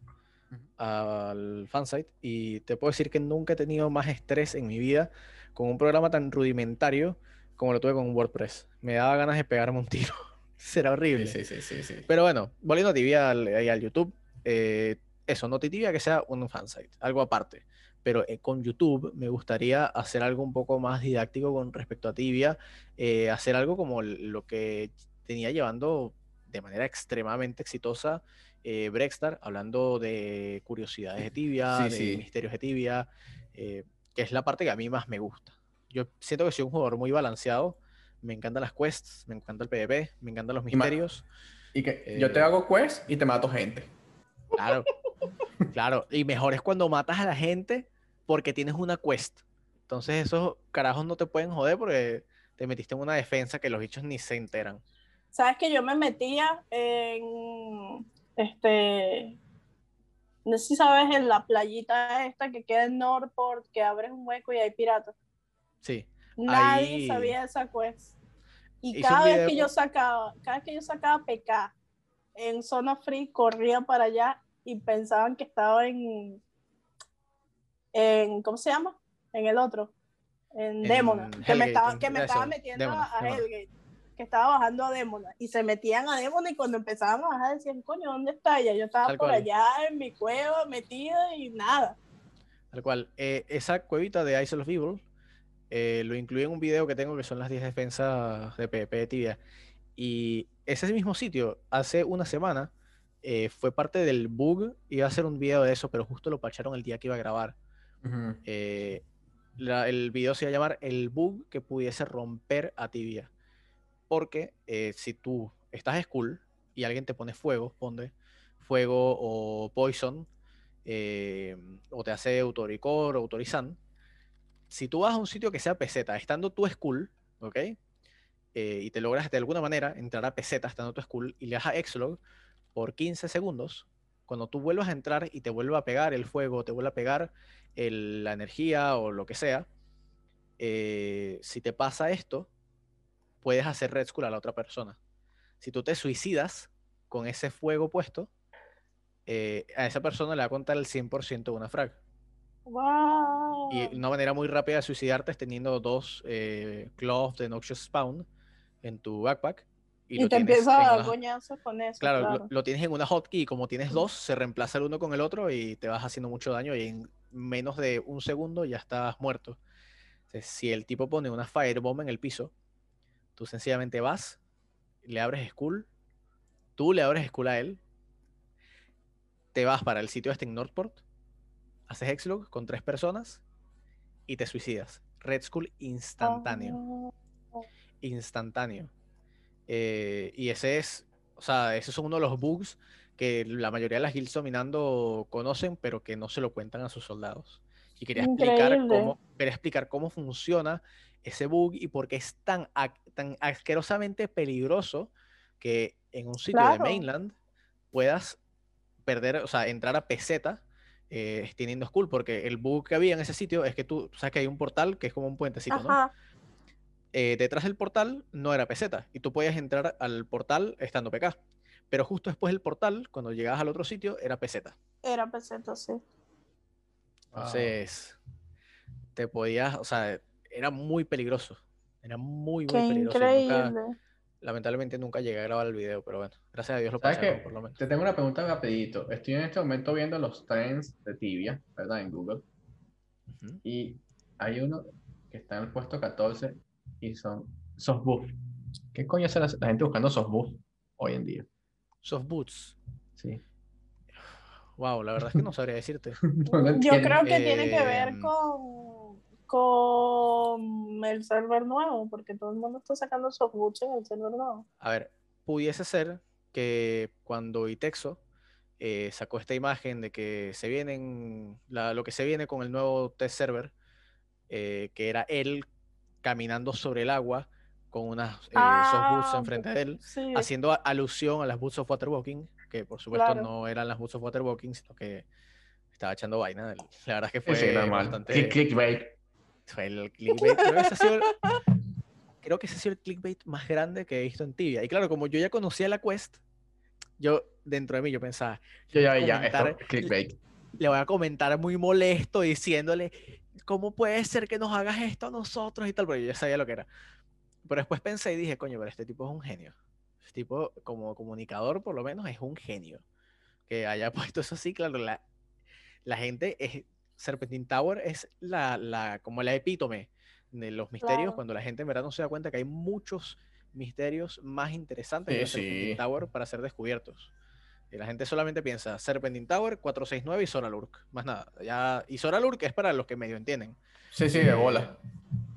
Speaker 3: Al fansite y te puedo decir que nunca he tenido más estrés en mi vida con un programa tan rudimentario como lo tuve con WordPress. Me daba ganas de pegarme un tiro. Será horrible.
Speaker 2: Sí, sí, sí, sí.
Speaker 3: Pero bueno, volviendo a Tibia al, al YouTube, eh, eso, no Tibia que sea un fansite, algo aparte. Pero eh, con YouTube me gustaría hacer algo un poco más didáctico con respecto a Tibia, eh, hacer algo como lo que tenía llevando de manera extremadamente exitosa eh, Brextar, hablando de curiosidades de Tibia,
Speaker 2: Sí,
Speaker 3: de
Speaker 2: sí.
Speaker 3: misterios de Tibia, eh, que es la parte que a mí más me gusta. Yo siento que soy un jugador muy balanceado. Me encantan las quests, me encanta el PvP, me encantan los misterios.
Speaker 2: Y que yo te
Speaker 3: Eh,
Speaker 2: hago quest y te mato gente.
Speaker 3: Claro, claro. Y mejor es cuando matas a la gente porque tienes una quest. Entonces esos carajos no te pueden joder porque te metiste en una defensa que los bichos ni se enteran.
Speaker 1: Sabes que yo me metía en este. No sé si sabes en la playita esta que queda en Northport, que abres un hueco y hay piratas.
Speaker 3: Sí.
Speaker 1: Nadie
Speaker 3: Ahí-
Speaker 1: sabía esa quest. Y
Speaker 3: Hice
Speaker 1: cada vez
Speaker 3: video
Speaker 1: que yo sacaba, cada vez que yo sacaba PK en zona free, corría para allá y pensaban que estaba en, en ¿cómo se llama? En el otro, en,
Speaker 3: En
Speaker 1: Demona, que me estaba, que me estaba metiendo
Speaker 3: Demona,
Speaker 1: a
Speaker 3: Demona.
Speaker 1: Hellgate, que estaba bajando a Demona, y se metían a Demona y cuando empezaban a bajar decían, coño, ¿dónde está ella? Yo estaba
Speaker 3: Tal
Speaker 1: por
Speaker 3: cual.
Speaker 1: allá en mi cueva metida y nada.
Speaker 3: Tal cual. Eh, esa cuevita de Isle of Evil eh, lo incluí en un video que tengo que son las 10 defensas de PvP de Tibia. Y ese mismo sitio, hace una semana, eh, fue parte del bug. Iba a hacer un video de eso, pero justo lo pacharon el día que iba a grabar.
Speaker 2: Ujú.
Speaker 3: Eh, la- el video se iba a llamar El bug que pudiese romper a Tibia. Porque eh, si tú estás school y alguien te pone fuego, pone fuego o poison, eh, o te hace autoricor o autorizan, si tú vas a un sitio que sea peseta, estando tu school, ¿ok? Eh, y te logras de alguna manera entrar a peseta estando tu school y le das a Xlog por 15 segundos, cuando tú vuelvas a entrar y te vuelva a pegar el fuego, te vuelva a pegar la energía o lo que sea, si te pasa esto, puedes hacer red school a la otra persona. Si tú te suicidas con ese fuego puesto, eh, a esa persona le va a contar el 100% de una frag.
Speaker 1: ¡Wow!
Speaker 3: Y una manera muy rápida de suicidarte es teniendo dos eh, Cloves de Noxious Spawn en tu backpack.
Speaker 1: Y,
Speaker 3: lo
Speaker 1: te empiezas a dar coñazos con eso.
Speaker 3: Claro,
Speaker 1: Claro,
Speaker 3: Lo, lo tienes en una hotkey y como tienes dos, se reemplaza el uno con el otro y te vas haciendo mucho daño y en menos de un segundo ya estás muerto. Entonces, si el tipo pone una firebomb en el piso, tú sencillamente vas, le abres school, tú le abres school a él, te vas para el sitio este en Northport, haces Hexlog con tres personas y te suicidas. Red School instantáneo
Speaker 1: Ah,
Speaker 3: instantáneo. Eh, y ese es, o sea, esos son uno de los bugs que la mayoría de las guilds dominando conocen, pero que no se lo cuentan a sus soldados. Y quería explicar
Speaker 1: Increíble.
Speaker 3: cómo, quería explicar cómo funciona ese bug y por qué es tan, tan asquerosamente peligroso que en un sitio de mainland puedas perder, o sea, entrar a peseta eh, teniendo school, porque el bug que había en ese sitio es que tú, tú sabes que hay un portal que es como un puentecito, ¿no?
Speaker 1: Ajá.
Speaker 3: eh, detrás del portal no era peseta y tú podías entrar al portal estando PK. Pero justo después del portal, cuando llegabas al otro sitio, era peseta.
Speaker 1: Era peseta, sí.
Speaker 3: Entonces, te podías, o sea, era muy peligroso. Era muy, muy
Speaker 1: Qué
Speaker 3: peligroso. nunca,
Speaker 1: increíble.
Speaker 3: Lamentablemente nunca llegué a grabar el video, pero bueno, gracias a Dios lo
Speaker 2: ¿Sabes
Speaker 3: pasé,
Speaker 2: qué?
Speaker 3: por lo menos.
Speaker 2: Te tengo una pregunta rapidito. Estoy en este momento viendo los trends de Tibia, ¿verdad? En Google.
Speaker 3: Ujú.
Speaker 2: Y hay uno que está en el puesto 14 y son softbuff. ¿Qué coño hace la, la gente buscando softbuff hoy en día?
Speaker 3: Soft Boots.
Speaker 2: Sí.
Speaker 3: Wow, la verdad es que no sabría decirte.
Speaker 2: No
Speaker 1: Yo creo que tiene que ver
Speaker 3: Em,
Speaker 1: con, con el server nuevo, porque todo el mundo está sacando softbooks en el server nuevo.
Speaker 3: A ver, pudiese ser que cuando Itexo eh, sacó esta imagen de que se vienen, la- lo que se viene con el nuevo test server, eh, que era él caminando sobre el agua con unas eh, soft boots
Speaker 1: Ah,
Speaker 3: enfrente de él,
Speaker 1: Sí,
Speaker 3: haciendo a- alusión a las boots of waterwalking, que por supuesto
Speaker 1: Claro.
Speaker 3: no eran las boots of waterwalking, sino que estaba echando vaina. La verdad es que fue
Speaker 2: sí,
Speaker 3: bastante...
Speaker 2: Click- Clickbait.
Speaker 3: Fue el clickbait. Creo que, ese ha sido el, creo que ese ha sido el clickbait más grande que he visto en Tibia. Y claro, como yo ya conocía la quest, yo dentro de mí yo pensaba,
Speaker 2: Yo ya,
Speaker 3: voy a
Speaker 2: ya,
Speaker 3: comentar-
Speaker 2: esto, clickbait.
Speaker 3: le voy a comentar muy molesto diciéndole, ¿cómo puede ser que nos hagas esto a nosotros y tal? Porque yo ya sabía lo que era. Pero después pensé y dije, coño, pero este tipo es un genio. Este tipo, como comunicador, por lo menos, es un genio. Que haya puesto eso así, claro, la, la gente es. Serpentine Tower es la, la, como la epítome de los misterios,
Speaker 1: Claro.
Speaker 3: cuando la gente en verdad no se da cuenta que hay muchos misterios más interesantes
Speaker 2: Sí,
Speaker 3: que la Serpentine
Speaker 2: sí.
Speaker 3: Tower para ser descubiertos. Y la gente solamente piensa Serpentine Tower, 469 y Soralurk. Más nada. Ya, y Soralurk es para los que medio entienden.
Speaker 2: Sí, sí, de bola.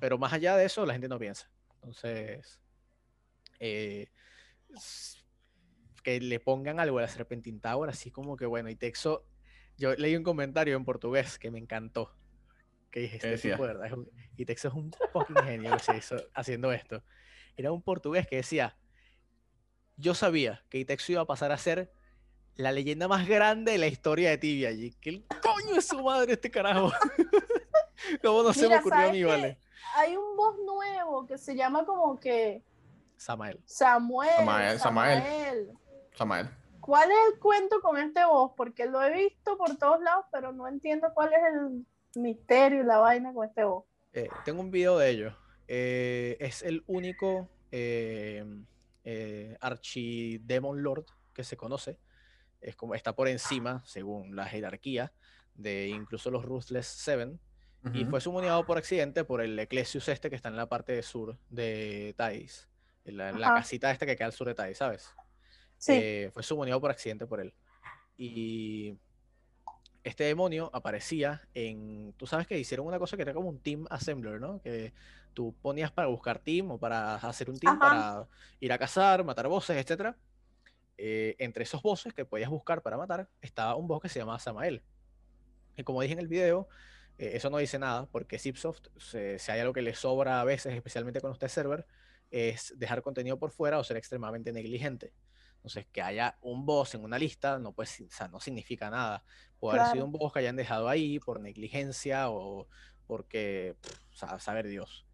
Speaker 3: Pero más allá de eso, la gente no piensa. Entonces, eh, que le pongan algo a la Serpentine Tower, así como que bueno, y Texo, yo leí un comentario en portugués que me encantó. Que dije, este
Speaker 2: decía?
Speaker 3: tipo de verdad es un- y es un fucking genio que se hizo haciendo esto. Era un portugués que decía, yo sabía que Itexo iba a pasar a ser la leyenda más grande de la historia de Tibia. Y que el coño es su madre este carajo. ¿Cómo no se me ocurrió a vale?
Speaker 1: Hay un voz nuevo que se llama como que
Speaker 3: Samael.
Speaker 1: Samuel.
Speaker 2: Samael, Samael.
Speaker 1: Samael.
Speaker 2: Samael.
Speaker 1: ¿Cuál es el cuento con este voz? Porque lo he visto por todos lados, pero no entiendo cuál es el misterio y la vaina con este voz.
Speaker 3: Eh, tengo un video de ello. Eh, es el único eh, eh, Archidemon Lord que se conoce. Es como está por encima, según la jerarquía, de incluso los Ruthless Seven. Y
Speaker 2: Ujú.
Speaker 3: fue sumoniado por accidente por el Ecclesius este que está en la parte sur de Thais. En la, en la casita esta que queda al sur de Thais, ¿sabes?
Speaker 1: Sí,
Speaker 3: eh, fue sumoniado por accidente por él. Y este demonio aparecía en. Tú sabes que hicieron una cosa que era como un team assembler, ¿no? Que tú ponías para buscar team o para hacer un team
Speaker 1: Ajá.
Speaker 3: para ir a cazar, matar bosses, etc. entre esos bosses que podías buscar para matar estaba un boss que se llamaba Samael. Y como dije en el video, eh, eso no dice nada porque Zipsoft, se- si hay algo que le sobra a veces, especialmente con este server, es dejar contenido por fuera o ser extremadamente negligente. Entonces, que haya un boss en una lista no, pues, o sea, no significa nada. Puede haber sido un boss que hayan dejado ahí por negligencia o porque, pff, sea, saber Dios.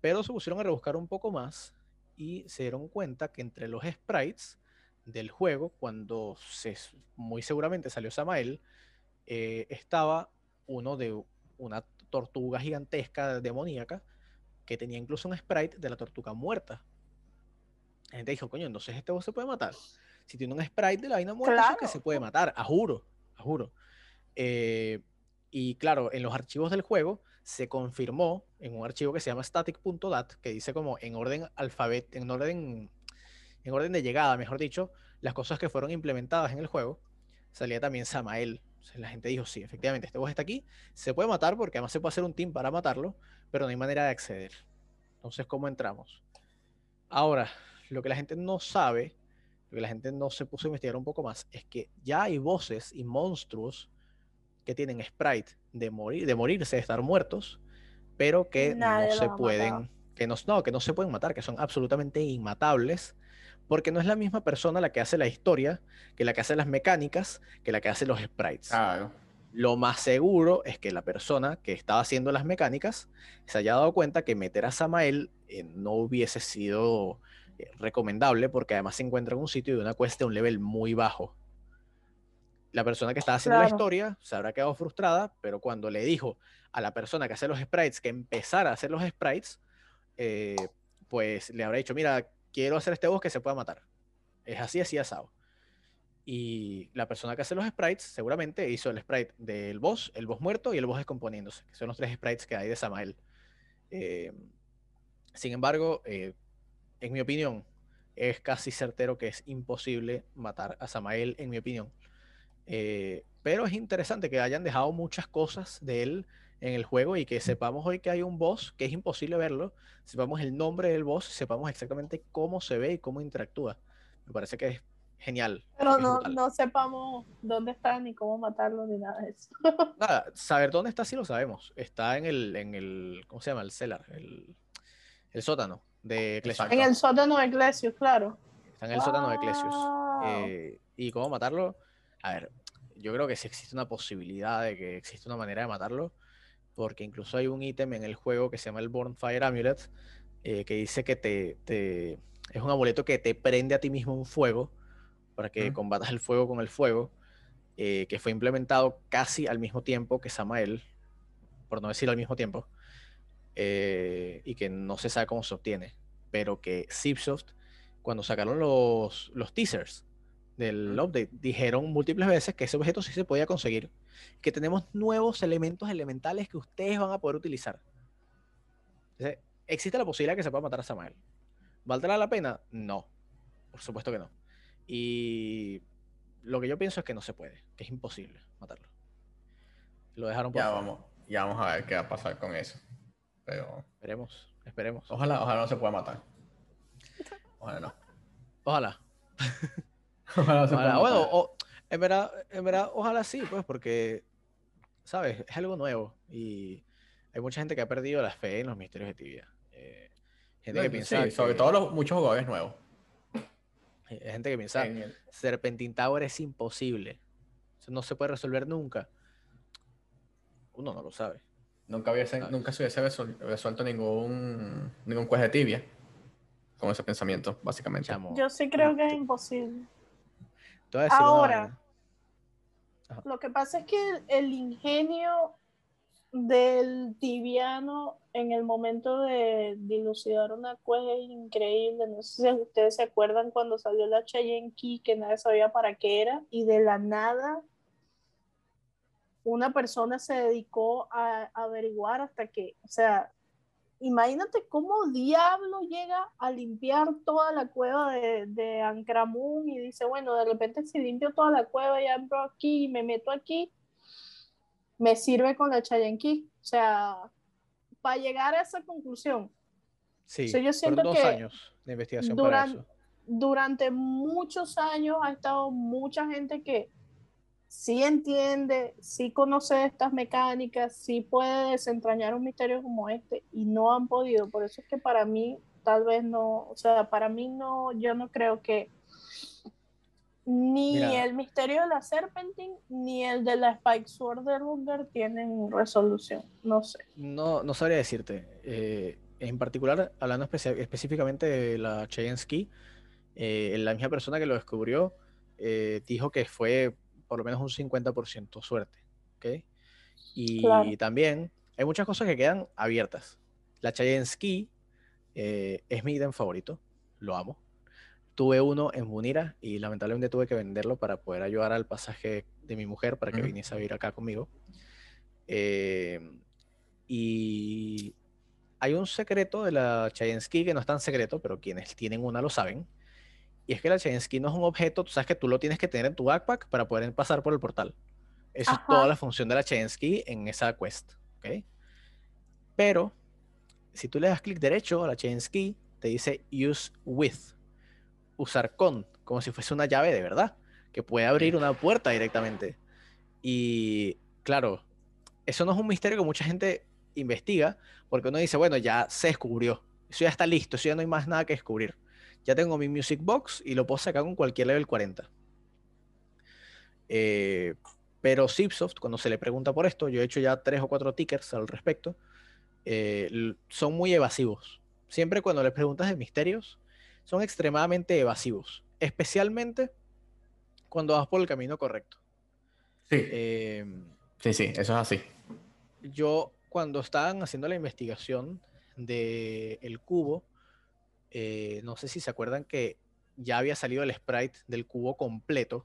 Speaker 3: Pero se pusieron a rebuscar un poco más y se dieron cuenta que entre los sprites del juego, cuando se, muy seguramente salió Samael, eh, estaba uno de una tortuga gigantesca demoníaca que tenía incluso un sprite de la tortuga muerta. La gente dijo, coño, entonces este boss se puede matar. Si tiene un sprite de la vaina muerta, eso es que
Speaker 1: Claro.
Speaker 3: se puede matar, a juro, a juro. Eh, y claro, en los archivos del juego se confirmó en un archivo que se llama static.dat, que dice como en orden alfabet, en orden, en orden de llegada, mejor dicho, las cosas que fueron implementadas en el juego. Salía también Samael. O sea, la gente dijo, sí, efectivamente, este boss está aquí, se puede matar porque además se puede hacer un team para matarlo, pero no hay manera de acceder. Entonces, ¿cómo entramos? Ahora, lo que la gente no sabe, lo que la gente no se puso a investigar un poco más, es que ya hay voces y monstruos que tienen sprite de morir, de morirse, de estar muertos, pero que
Speaker 1: Nadie
Speaker 3: no se pueden, que no, no, que no se pueden matar, que son absolutamente inmatables, porque no es la misma persona la que hace la historia, que la que hace las mecánicas, que la que hace los sprites.
Speaker 2: Claro.
Speaker 3: Lo más seguro es que la persona que estaba haciendo las mecánicas se haya dado cuenta que meter a Samael eh, no hubiese sido eh, recomendable porque además se encuentra en un sitio de una cuesta de un level muy bajo. La persona que estaba haciendo la historia se habrá quedado frustrada, pero cuando le dijo a la persona que hace los sprites que empezara a hacer los sprites, eh, pues le habrá dicho, mira, quiero hacer este boss que se pueda matar. Es así, así asado. Y la persona que hace los sprites seguramente hizo el sprite del boss, el boss muerto y el boss descomponiéndose, que son los tres sprites que hay de Samael. Eh, sin embargo, eh, en mi opinión, es casi certero que es imposible matar a Samael, en mi opinión. Eh, pero es interesante que hayan dejado muchas cosas de él en el juego y que sepamos hoy que hay un boss que es imposible verlo, sepamos el nombre del boss, sepamos exactamente cómo se ve y cómo interactúa. Me parece que es genial.
Speaker 1: Pero no, no, sepamos dónde está ni cómo matarlo ni nada de eso.
Speaker 3: Nada, saber dónde está sí lo sabemos. Está en el, en el ¿cómo se llama? El cellar, el, el sótano de Eclesius.
Speaker 1: En el sótano de Eclesius, claro.
Speaker 3: Está en el sótano de Eclesius. Eh, y cómo matarlo, a ver, yo creo que sí existe una posibilidad de que existe una manera de matarlo, porque incluso hay un ítem en el juego que se llama el Bornfire Amulet, eh, que dice que te, te, es un amuleto que te prende a ti mismo un fuego para que combatas el fuego con el fuego, eh, que fue implementado casi al mismo tiempo que Samael, por no decir al mismo tiempo, eh, y que no se sabe cómo se obtiene, pero que Zipsoft, cuando sacaron los, los teasers del update, dijeron múltiples veces que ese objeto sí se podía conseguir, que tenemos nuevos elementos elementales que ustedes van a poder utilizar. ¿Existe la posibilidad que se pueda matar a Samael? ¿Valdrá la pena? No, por supuesto que no. Y lo que yo pienso es que no se puede, que es imposible matarlo. Lo dejaron
Speaker 2: por Ya vamos, ya vamos a ver qué va a pasar con eso. Pero.
Speaker 3: Esperemos, esperemos.
Speaker 2: Ojalá, ojalá no se pueda matar. Ojalá no.
Speaker 3: Ojalá. ojalá no se pueda Bueno, en, verdad, en verdad, ojalá sí, pues, porque, ¿sabes? Es algo nuevo. Y hay mucha gente que ha perdido la fe en los misterios de tibia. Eh, gente que piensa.
Speaker 2: sobre todo los, muchos jugadores nuevos.
Speaker 3: Hay gente que piensa, Serpentine Tower es imposible. Eso no se puede resolver nunca. Uno no lo sabe.
Speaker 2: Nunca, hubiese, nunca se hubiese resuelto ningún, ningún de tibia con ese pensamiento, básicamente.
Speaker 1: Yo sí creo que es imposible. Ahora, lo que pasa es que el ingenio del tibiano en el momento de dilucidar una cueva increíble. No sé si ustedes se acuerdan cuando salió la Cheyenne Key, que nadie sabía para qué era, y de la nada una persona se dedicó a, averiguar hasta que, o sea, imagínate cómo diablo llega a limpiar toda la cueva de, de Ancramun y dice, bueno, de repente si limpio toda la cueva y abro aquí y me meto aquí, me sirve con la Chayanqui. O sea, para llegar a esa conclusión.
Speaker 3: Sí, yo siento dos años de investigación durante, para eso.
Speaker 1: Durante muchos años ha estado mucha gente que sí entiende, sí conoce estas mecánicas, sí puede desentrañar un misterio como este y no han podido. Por eso es que para mí, tal vez no, o sea, para mí no, yo no creo que ni el misterio de la Serpentine ni el de la Spike Sword de tienen resolución. No sé.
Speaker 3: No, no sabría decirte. Eh, en particular, hablando específicamente de la Chayensky, eh, la misma persona que lo descubrió eh, dijo que fue por lo menos un 50% suerte. ¿okay? Y también hay muchas cosas que quedan abiertas. La Chayensky es mi ítem favorito. Lo amo tuve uno en Munira y lamentablemente tuve que venderlo para poder ayudar al pasaje de mi mujer para que viniese a vivir acá conmigo. Eh, y hay un secreto de la Chayensky que no es tan secreto, pero quienes tienen una lo saben. Y es que la Chayensky no es un objeto, tú sabes que tú lo tienes que tener en tu backpack para poder pasar por el portal. Eso es toda la función de la Chayensky en esa quest. ¿okay? Pero si tú le das clic derecho a la Chayensky, te dice use with usar con, como si fuese una llave de verdad, que puede abrir una puerta directamente. Y claro, eso no es un misterio que mucha gente investiga, porque uno dice, bueno, ya se descubrió, eso ya está listo, eso ya no hay más nada que descubrir. Ya tengo mi Music Box y lo puedo sacar con cualquier level 40. Eh, pero Zipsoft, cuando se le pregunta por esto, yo he hecho ya tres o cuatro tickers al respecto, eh, son muy evasivos. Siempre cuando les preguntas de misterios, son extremadamente evasivos, especialmente cuando vas por el camino correcto.
Speaker 2: Sí. Em, sí, sí, eso es así.
Speaker 3: Yo, cuando estaban haciendo la investigación del el cubo, eh, no sé si se acuerdan que ya había salido el sprite del cubo completo,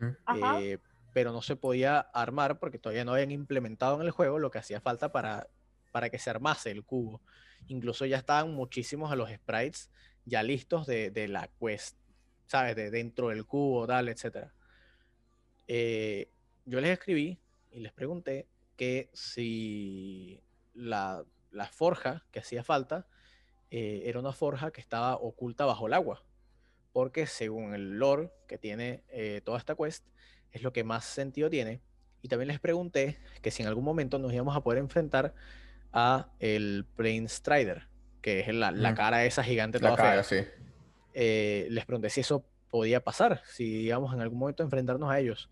Speaker 3: eh, pero no se podía armar porque todavía no habían implementado en el juego lo que hacía falta para, para que se armase el cubo. Incluso ya estaban muchísimos de los sprites ya listos de, de la quest, ¿sabes? De dentro del cubo, tal, etc. Eh, yo les escribí y les pregunté que si la, la forja que hacía falta eh, era una forja que estaba oculta bajo el agua. Porque según el lore que tiene eh, toda esta quest, es lo que más sentido tiene. Y también les pregunté que si en algún momento nos íbamos a poder enfrentar a el Plane Strider, que es la, la
Speaker 2: Mm.
Speaker 3: cara esa gigante
Speaker 2: La
Speaker 3: toda fea.
Speaker 2: cara, sí.
Speaker 3: Eh, les pregunté si eso podía pasar, si íbamos en algún momento a enfrentarnos a ellos.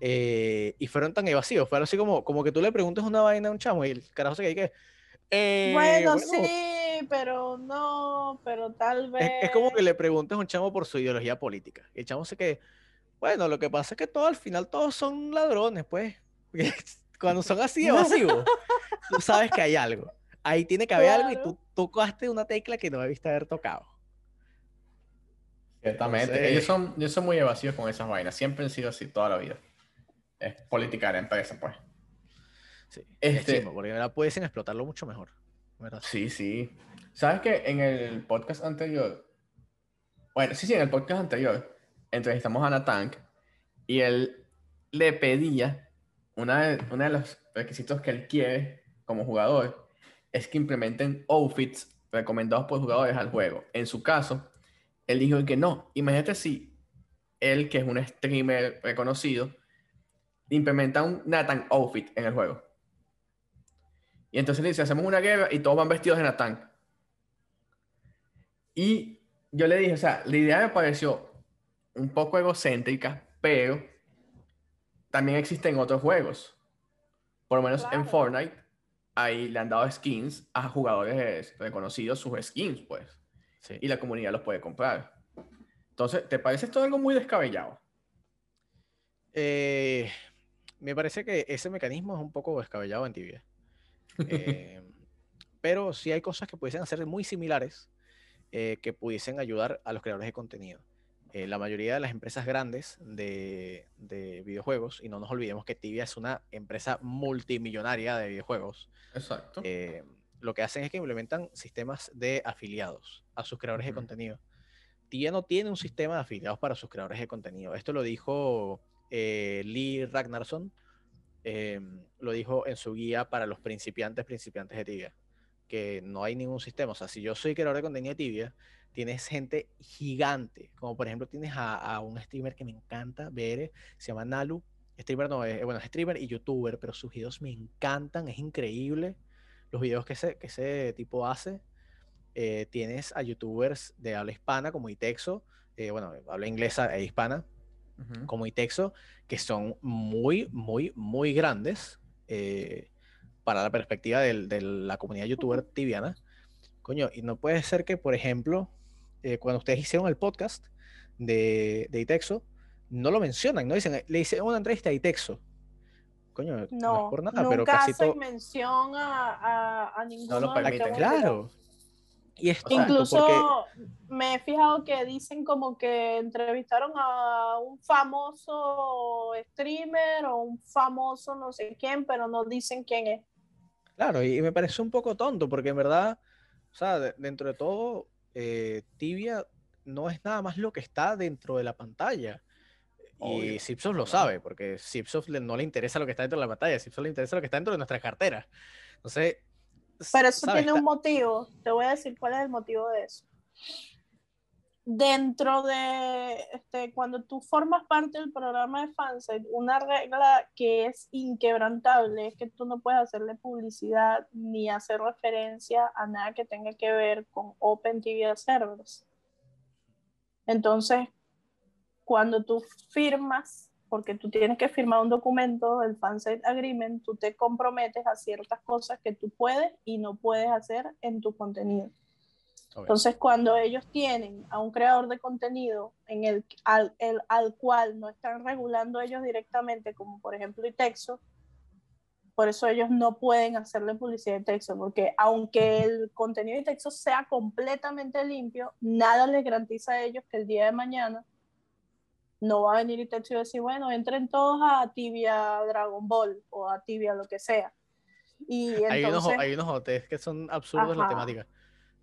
Speaker 3: Eh, y fueron tan evasivos, fue así como, como que tú le preguntes una vaina a un chamo y el carajo se cae que... eh,
Speaker 1: bueno,
Speaker 3: bueno,
Speaker 1: sí, pero no, pero tal vez.
Speaker 3: es, es como que le preguntes a un chamo por su ideología política. Y el chamo se que, bueno, lo que pasa es que todo al final todos son ladrones, pues. Porque Cuando son así evasivos, tú sabes que hay algo. Ahí tiene que haber algo y tú tocaste una tecla que no debiste haber tocado.
Speaker 2: Ciertamente.
Speaker 3: Entonces-
Speaker 2: Ellos, son, ellos son muy evasivos con esas vainas. Siempre han sido así toda la vida. Es política de la empresa, pues.
Speaker 3: Sí, es
Speaker 2: Este-
Speaker 3: chimbo, porque ahora pudiesen explotarlo mucho mejor.
Speaker 2: Sí, sí. ¿Sabes que en el podcast anterior, bueno, sí, sí, en el podcast anterior, entrevistamos a Natank y él le pedía, una de, uno de los requisitos que él quiere como jugador es que implementen outfits recomendados por jugadores al juego. En su caso, él dijo que no. Imagínate si él, que es un streamer reconocido, implementa un Nathan outfit en el juego. Y entonces le dice, hacemos una guerra y todos van vestidos de Nathan. Y yo le dije, o sea, la idea me pareció un poco egocéntrica, pero también existen otros juegos. Por lo menos en. Fortnite, ahí le han dado skins a jugadores reconocidos, sus skins, pues.
Speaker 3: Sí.
Speaker 2: Y la comunidad los puede comprar. Entonces, ¿te parece esto algo muy descabellado?
Speaker 3: Eh, me parece que ese mecanismo es un poco descabellado en tibia. Eh, pero sí hay cosas que pudiesen hacer muy similares eh, que pudiesen ayudar a los creadores de contenido. Eh, la mayoría de las empresas grandes de, de videojuegos, y no nos olvidemos que Tibia es una empresa multimillonaria de videojuegos,
Speaker 2: Exacto.
Speaker 3: eh, lo que hacen es que implementan sistemas de afiliados a sus creadores de contenido. Tibia no tiene un sistema de afiliados para sus creadores de contenido. Esto lo dijo eh, Lee Ragnarsson, eh, lo dijo en su guía para los principiantes, principiantes de Tibia, que no hay ningún sistema. O sea, si yo soy creador de contenido de Tibia, tienes gente gigante, como por ejemplo tienes a, a un streamer que me encanta ver, se llama Nalu. Streamer no, es, bueno, es streamer y youtuber, pero sus videos me encantan, es increíble los videos que ese, que ese tipo hace. Eh, tienes a youtubers de habla hispana como Itexo, eh, bueno, habla inglesa e hispana,
Speaker 2: Ujú.
Speaker 3: como Itexo, que son muy, muy, muy grandes eh, para la perspectiva del- de la comunidad youtuber tibiana. Coño, y no puede ser que, por ejemplo, eh, cuando ustedes hicieron el podcast de, de Itexo, no lo mencionan, no dicen, le hice una entrevista a Itexo. Coño, no,
Speaker 1: No,
Speaker 3: es por nada,
Speaker 1: nunca
Speaker 3: pero casi
Speaker 1: hacen
Speaker 3: todo.
Speaker 1: mención a, a, a ninguno
Speaker 2: lo
Speaker 1: de los que
Speaker 2: permiten.
Speaker 3: Claro. Y
Speaker 1: Incluso
Speaker 3: porque
Speaker 1: me he fijado que dicen como que entrevistaron a un famoso streamer o un famoso no sé quién, pero no dicen quién es.
Speaker 3: Claro, y me parece un poco tonto, porque en verdad, o sea, de- dentro de todo, eh, Tibia no es nada más lo que está dentro de la pantalla. Y
Speaker 2: Obvio,
Speaker 3: Zipsoft lo
Speaker 2: no.
Speaker 3: sabe, porque le- no le interesa lo que está dentro de la pantalla, Zipsoft le interesa lo que está dentro de nuestra cartera. Entonces,
Speaker 1: Pero eso
Speaker 3: ¿sabes?
Speaker 1: tiene un motivo. Te voy a decir cuál es el motivo de eso. Dentro de, este, cuando tú formas parte del programa de Fansite, una regla que es inquebrantable es que tú no puedes hacerle publicidad ni hacer referencia a nada que tenga que ver con OpenTV servers. Entonces, cuando tú firmas, porque tú tienes que firmar un documento, el Fansite Agreement, tú te comprometes a ciertas cosas que tú puedes y no puedes hacer en tu contenido. Entonces, cuando ellos tienen a un creador de contenido en el, al, el- al cual no están regulando ellos directamente, como por ejemplo Itexo, por eso ellos no pueden hacerle publicidad de texto, porque aunque el contenido de texto sea completamente limpio, nada les garantiza a ellos que el día de mañana no va a venir y texto y decir, bueno, entren todos a Tibia Dragon Ball o a Tibia lo que sea. Y
Speaker 3: hay, unos, hay unos hoteles que son absurdos la temática.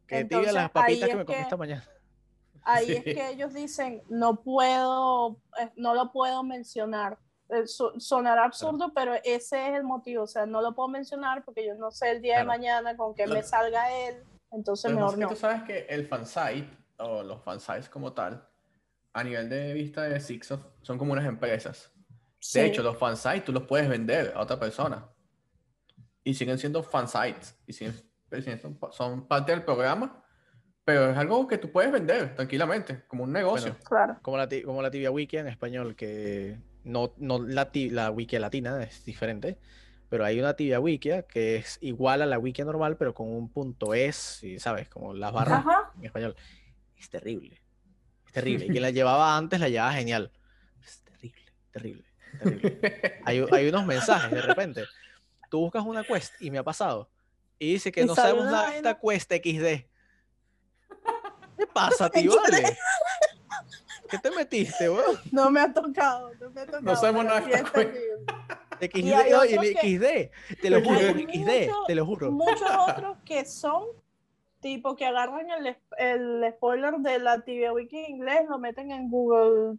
Speaker 3: Que Tibia las papitas que me comí esta mañana.
Speaker 1: Ahí es que ellos dicen, no puedo, eh, no lo puedo mencionar eh, sonará absurdo, pero ese es el motivo. O sea, no lo puedo mencionar porque yo no sé el día de mañana con que me salga él. Entonces, mejor no.
Speaker 2: tú sabes que el fansite, o los fansites como tal, a nivel de vista de Sixof, son como unas empresas. De hecho, los fansites tú los puedes vender a otra persona. Y siguen siendo fansites. Y siguen, son parte del programa. Pero es algo que tú puedes vender tranquilamente, como un negocio.
Speaker 1: claro.
Speaker 3: Como la, como la tibia wiki en español, que no, no la, la wiki latina es diferente, pero hay una tibia wiki que es igual a la wiki normal, pero con un punto es, y sabes, como las barras en español. Es terrible. Es terrible. Y quien la llevaba antes la llevaba genial. Es terrible, terrible, terrible. hay, hay unos mensajes de repente. Tú buscas una quest y me ha pasado. Y dice que no sabemos nada de esta quest XD. ¿Qué pasa, tío? Vale. ¿Qué te metiste, weón?
Speaker 1: No me ha tocado, no me ha tocado.
Speaker 2: No sabemos nada.
Speaker 3: XD, y XD, te lo juro, XD, te lo juro.
Speaker 1: Muchos otros que son tipo que agarran el, el spoiler de la TV Wiki en inglés, lo meten en Google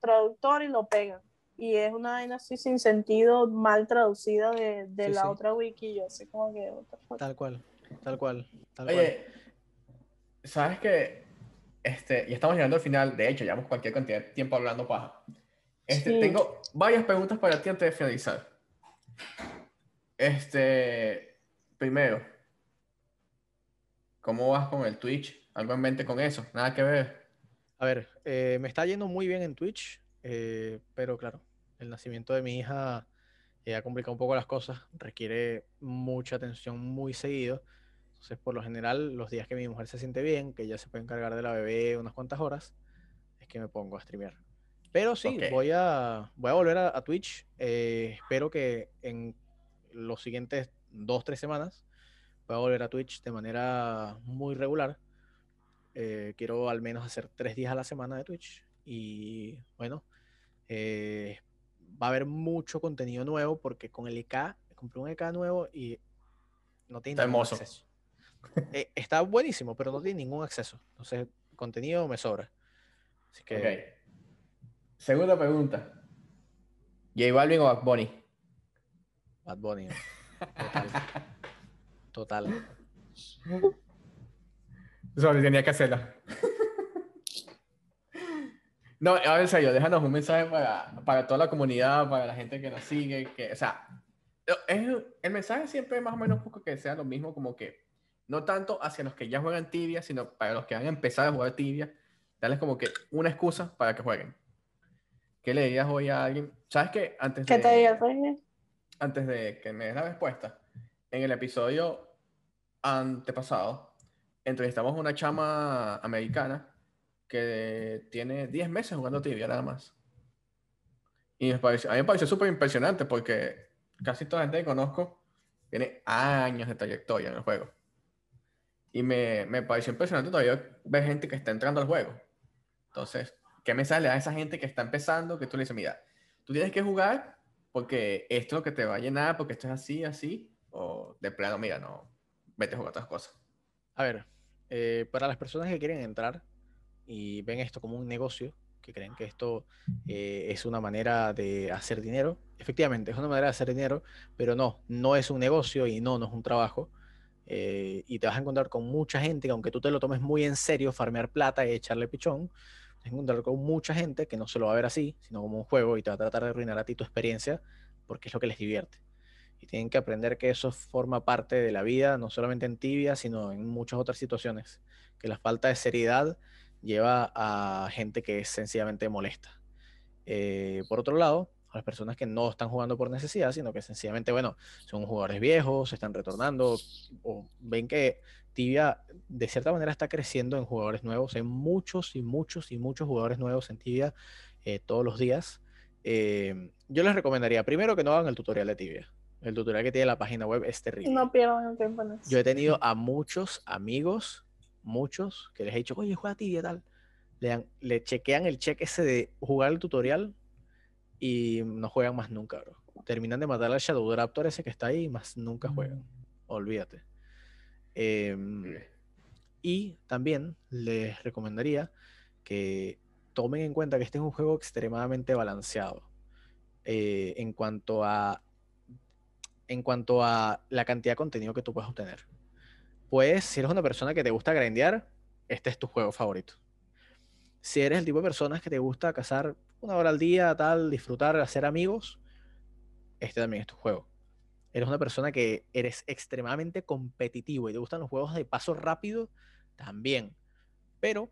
Speaker 1: Traductor y lo pegan. Y es una vaina así sin sentido, mal traducida de, de la otra wiki. Yo sé como que.
Speaker 3: Tal cual, tal cual. Tal
Speaker 2: Oye, ¿sabes qué? Este, y estamos llegando al final, de hecho, llevamos cualquier cantidad de tiempo hablando paja. Este, Tengo varias preguntas para ti antes de finalizar. Este, primero, ¿cómo vas con el Twitch? ¿Algo en mente con eso? Nada que ver.
Speaker 3: A ver, eh, me está yendo muy bien en Twitch, eh, pero claro, el nacimiento de mi hija eh, ha complicado un poco las cosas, requiere mucha atención muy seguido entonces, por lo general, los días que mi mujer se siente bien, que ella se puede encargar de la bebé unas cuantas horas, es que me pongo a streamear. Pero sí, voy, a, voy a volver a, Twitch. Eh, espero que en los siguientes dos, tres semanas voy a volver a Twitch de manera muy regular. Eh, quiero al menos hacer tres días a la semana de Twitch. Y bueno, eh, va a haber mucho contenido nuevo porque con el EK, compré un EK nuevo y no tiene
Speaker 2: acceso.
Speaker 3: Eh, está buenísimo, pero no tiene ningún acceso. Entonces, contenido me sobra. Así que.
Speaker 2: Segunda pregunta. ¿J Balvin o Bad Bunny?
Speaker 3: Bad Bunny. Total.
Speaker 2: Eso tenía que hacerla. No, a ver, en serio, déjanos un mensaje para, para, toda la comunidad, para la gente que nos sigue, que, o sea, el mensaje siempre más o menos poco que sea lo mismo, como que no tanto hacia los que ya juegan tibia, sino para los que van a empezar a jugar tibia, darles como que una excusa para que jueguen. ¿Qué le dirías hoy a alguien? ¿Sabes qué? Antes
Speaker 1: ¿Qué te digas, hoy?
Speaker 2: Antes de que me des la respuesta, en el episodio antepasado, entrevistamos a una chama americana que tiene 10 meses jugando tibia nada más. Y me pareció, a mí me pareció súper impresionante porque casi toda la gente que conozco tiene años de trayectoria en el juego. Y me, me pareció impresionante todavía ver gente que está entrando al juego. Entonces, ¿qué mensaje le a esa gente que está empezando? Que tú le dices, mira, tú tienes que jugar porque esto es lo que te va a llenar, porque esto es así, así. O de plano, mira, no, vete a jugar otras cosas.
Speaker 3: A ver, eh, para las personas que quieren entrar y ven esto como un negocio, que creen que esto eh, es una manera de hacer dinero, efectivamente es una manera de hacer dinero, pero no, no es un negocio y no, no es un trabajo. Eh, y te vas a encontrar con mucha gente que aunque tú te lo tomes muy en serio, farmear plata y echarle pichón, te vas a encontrar con mucha gente que no se lo va a ver así, sino como un juego y te va a tratar de arruinar a ti tu experiencia porque es lo que les divierte. Y tienen que aprender que eso forma parte de la vida, no solamente en tibia, sino en muchas otras situaciones. Que la falta de seriedad lleva a gente que es sencillamente molesta. Eh, por otro lado, a las personas que no están jugando por necesidad, sino que sencillamente, bueno, son jugadores viejos, se están retornando, o ven que Tibia de cierta manera está creciendo en jugadores nuevos. Hay muchos y muchos y muchos jugadores nuevos en Tibia eh, todos los días. Eh, yo les recomendaría primero que no hagan el tutorial de Tibia. El tutorial que tiene la página web es terrible.
Speaker 1: No pierdan el tiempo en eso.
Speaker 3: Yo he tenido a muchos amigos, muchos, que les he dicho, oye, juega tibia tal. Le, chequean el check ese de jugar el tutorial y no juegan más nunca, bro. Terminan de matar al Shadow Raptor ese que está ahí y más nunca juegan. Olvídate. Em, y también les recomendaría que tomen en cuenta que este es un juego extremadamente balanceado eh, en cuanto a en cuanto a la cantidad de contenido que tú puedes obtener. Pues, si eres una persona que te gusta grindear, este es tu juego favorito. Si eres el tipo de personas que te gusta cazar una hora al día, tal, disfrutar, hacer amigos, este también es tu juego. Eres una persona que eres extremadamente competitivo y te gustan los juegos de paso rápido, también. Pero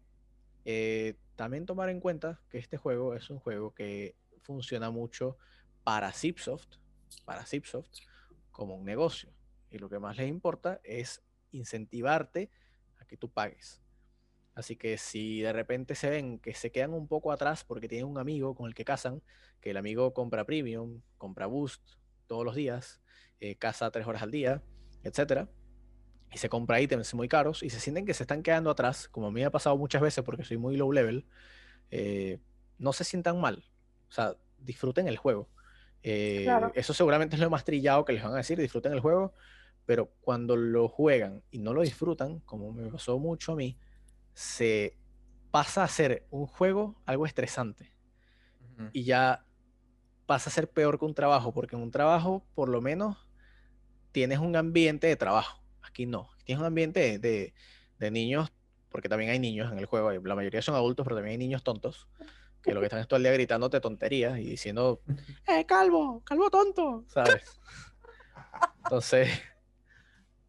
Speaker 3: eh, también tomar en cuenta que este juego es un juego que funciona mucho para Zipsoft, para Zipsoft como un negocio. Y lo que más les importa es incentivarte a que tú pagues. Así que si de repente se ven que se quedan un poco atrás porque tienen un amigo con el que casan, que el amigo compra premium, compra boost todos los días, eh, caza tres horas al día, etcétera, y se compra ítems muy caros y se sienten que se están quedando atrás, como a mí me ha pasado muchas veces porque soy muy low level, eh, no se sientan mal. O sea, disfruten el juego. Eh,
Speaker 1: Claro.
Speaker 3: Eso seguramente es lo más trillado que les van a decir, disfruten el juego, pero cuando lo juegan y no lo disfrutan, como me pasó mucho a mí, se pasa a ser un juego algo estresante y ya pasa a ser peor que un trabajo, porque en un trabajo por lo menos tienes un ambiente de trabajo. Aquí no, tienes un ambiente de, de- de niños, porque también hay niños en el juego, la mayoría son adultos, pero también hay niños tontos, que lo que están es todo el día gritándote tonterías y diciendo, ¡eh, calvo! ¡Calvo tonto! ¿Sabes? Entonces,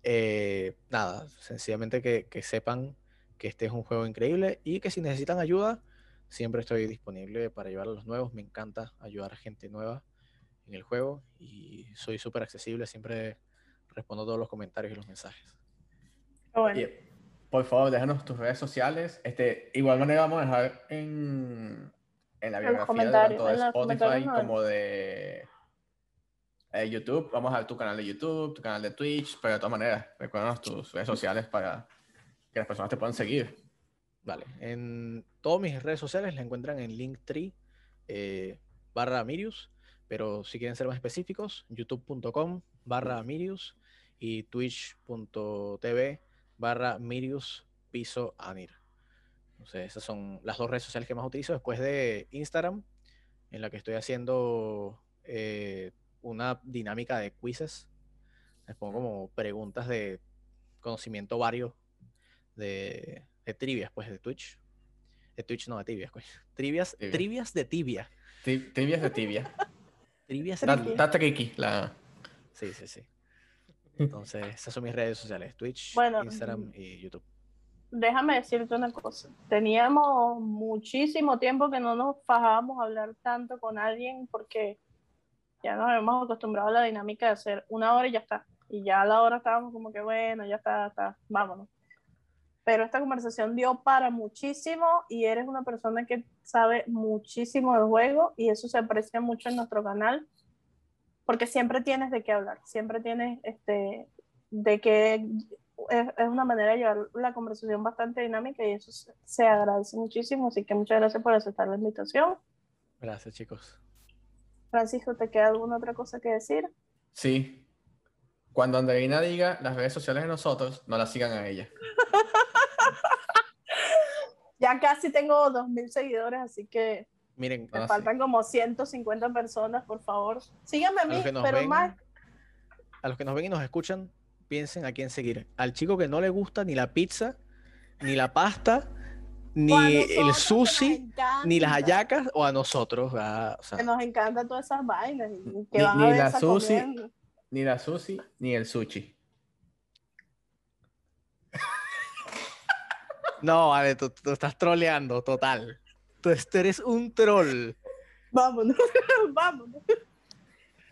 Speaker 3: eh, nada, sencillamente que, que sepan que este es un juego increíble y que si necesitan ayuda, siempre estoy disponible para ayudar a los nuevos. Me encanta ayudar a gente nueva en el juego y soy súper accesible, siempre respondo todos los comentarios y los mensajes.
Speaker 1: Bueno,
Speaker 2: Y, por favor, déjanos tus redes sociales. Este, igual manera vamos a dejar en, en la biografía tanto de Spotify
Speaker 1: no.
Speaker 2: como de eh, YouTube. Vamos a ver tu canal de YouTube, tu canal de Twitch, pero de todas maneras, recuérdanos tus redes sociales para que las personas te puedan seguir.
Speaker 3: Vale, en todas mis redes sociales la encuentran en Linktree eh, barra Mirius, pero si quieren ser más específicos, youtube.com barra Mirius y twitch.tv barra Mirius piso Anir. Entonces, esas son las dos redes sociales que más utilizo después de Instagram, en la que estoy haciendo eh, una dinámica de quizzes. Les pongo como preguntas de conocimiento vario de, de trivias, pues, de Twitch. De Twitch, no, de tibias, coño. Trivias,
Speaker 2: Tibia.
Speaker 3: trivias de tibia.
Speaker 2: Ti- Tibias de tibia.
Speaker 3: Trivias de
Speaker 2: Está,
Speaker 1: Tricky.
Speaker 3: tibia.
Speaker 2: está tricky, la...
Speaker 3: Sí, sí, sí. Entonces, esas son mis redes sociales, Twitch,
Speaker 1: Bueno,
Speaker 3: Instagram y YouTube.
Speaker 1: Déjame decirte una cosa. Teníamos muchísimo tiempo que no nos fajábamos a hablar tanto con alguien porque ya nos hemos acostumbrado a la dinámica de hacer una hora y ya está. Y ya a la hora estábamos como que bueno, ya está, está, vámonos. Pero esta conversación dio para muchísimo y eres una persona que sabe muchísimo del juego y eso se aprecia mucho en nuestro canal porque siempre tienes de qué hablar, siempre tienes este, de que es, es una manera de llevar la conversación bastante dinámica y eso se, se agradece muchísimo. Así que muchas gracias por aceptar la invitación.
Speaker 3: Gracias, chicos.
Speaker 1: Francisco, ¿te queda alguna otra cosa que decir?
Speaker 2: Sí. Cuando Andreina diga las redes sociales de nosotros, no las sigan a ella.
Speaker 1: Ya casi tengo 2.000 seguidores, así que
Speaker 3: Miren,
Speaker 1: me
Speaker 2: Ah, sí.
Speaker 1: faltan como 150 personas, por favor. Síganme a
Speaker 3: a
Speaker 1: mí,
Speaker 3: nos
Speaker 1: pero
Speaker 3: ven,
Speaker 1: más.
Speaker 3: a los que nos ven y nos escuchan, piensen a quién seguir. Al chico que no le gusta ni la pizza, ni la pasta, ni el sushi, ni las hayacas, o a nosotros. ah, o sea,
Speaker 1: Que nos encantan todas esas vainas y que
Speaker 2: Ni-
Speaker 1: van
Speaker 2: ni
Speaker 1: a ver
Speaker 2: la sushi.
Speaker 1: comiendo.
Speaker 2: Ni la sushi, ni el sushi.
Speaker 3: No, vale, tú, tú estás troleando, total. Tú tú eres un troll.
Speaker 1: Vámonos, vámonos.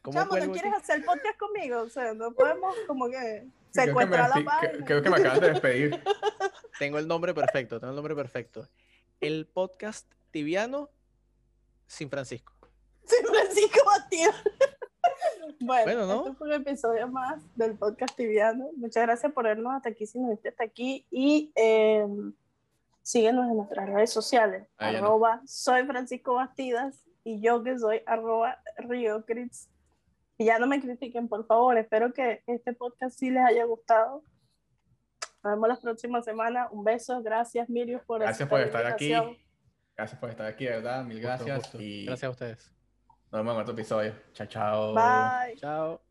Speaker 3: ¿Cómo
Speaker 1: Chamo, ¿no quieres hacer podcast conmigo? O sea, no podemos como que
Speaker 2: Creo que, me,
Speaker 1: secuestrar la página.
Speaker 2: creo- que me acaban de despedir.
Speaker 3: Tengo el nombre perfecto, tengo el nombre perfecto. El podcast tibiano sin Francisco.
Speaker 1: Sí, Francisco Matías. Bueno, este fue un episodio más del podcast Tibiano. Muchas gracias por vernos hasta aquí, si nos viste hasta aquí. Y eh, síguenos en nuestras redes sociales. arroba soy Francisco Bastidas y yo que soy arroba Crits. Y ya no me critiquen, por favor. Espero que este podcast sí les haya gustado. Nos vemos la próxima semana. Un beso. Gracias, Miriam,
Speaker 2: por Gracias por estar aquí. Gracias por estar aquí, verdad. Mil gracias. Y
Speaker 3: gracias a ustedes.
Speaker 2: Nos vemos en otro episodio. Chao, chao.
Speaker 1: Bye.
Speaker 3: Chao.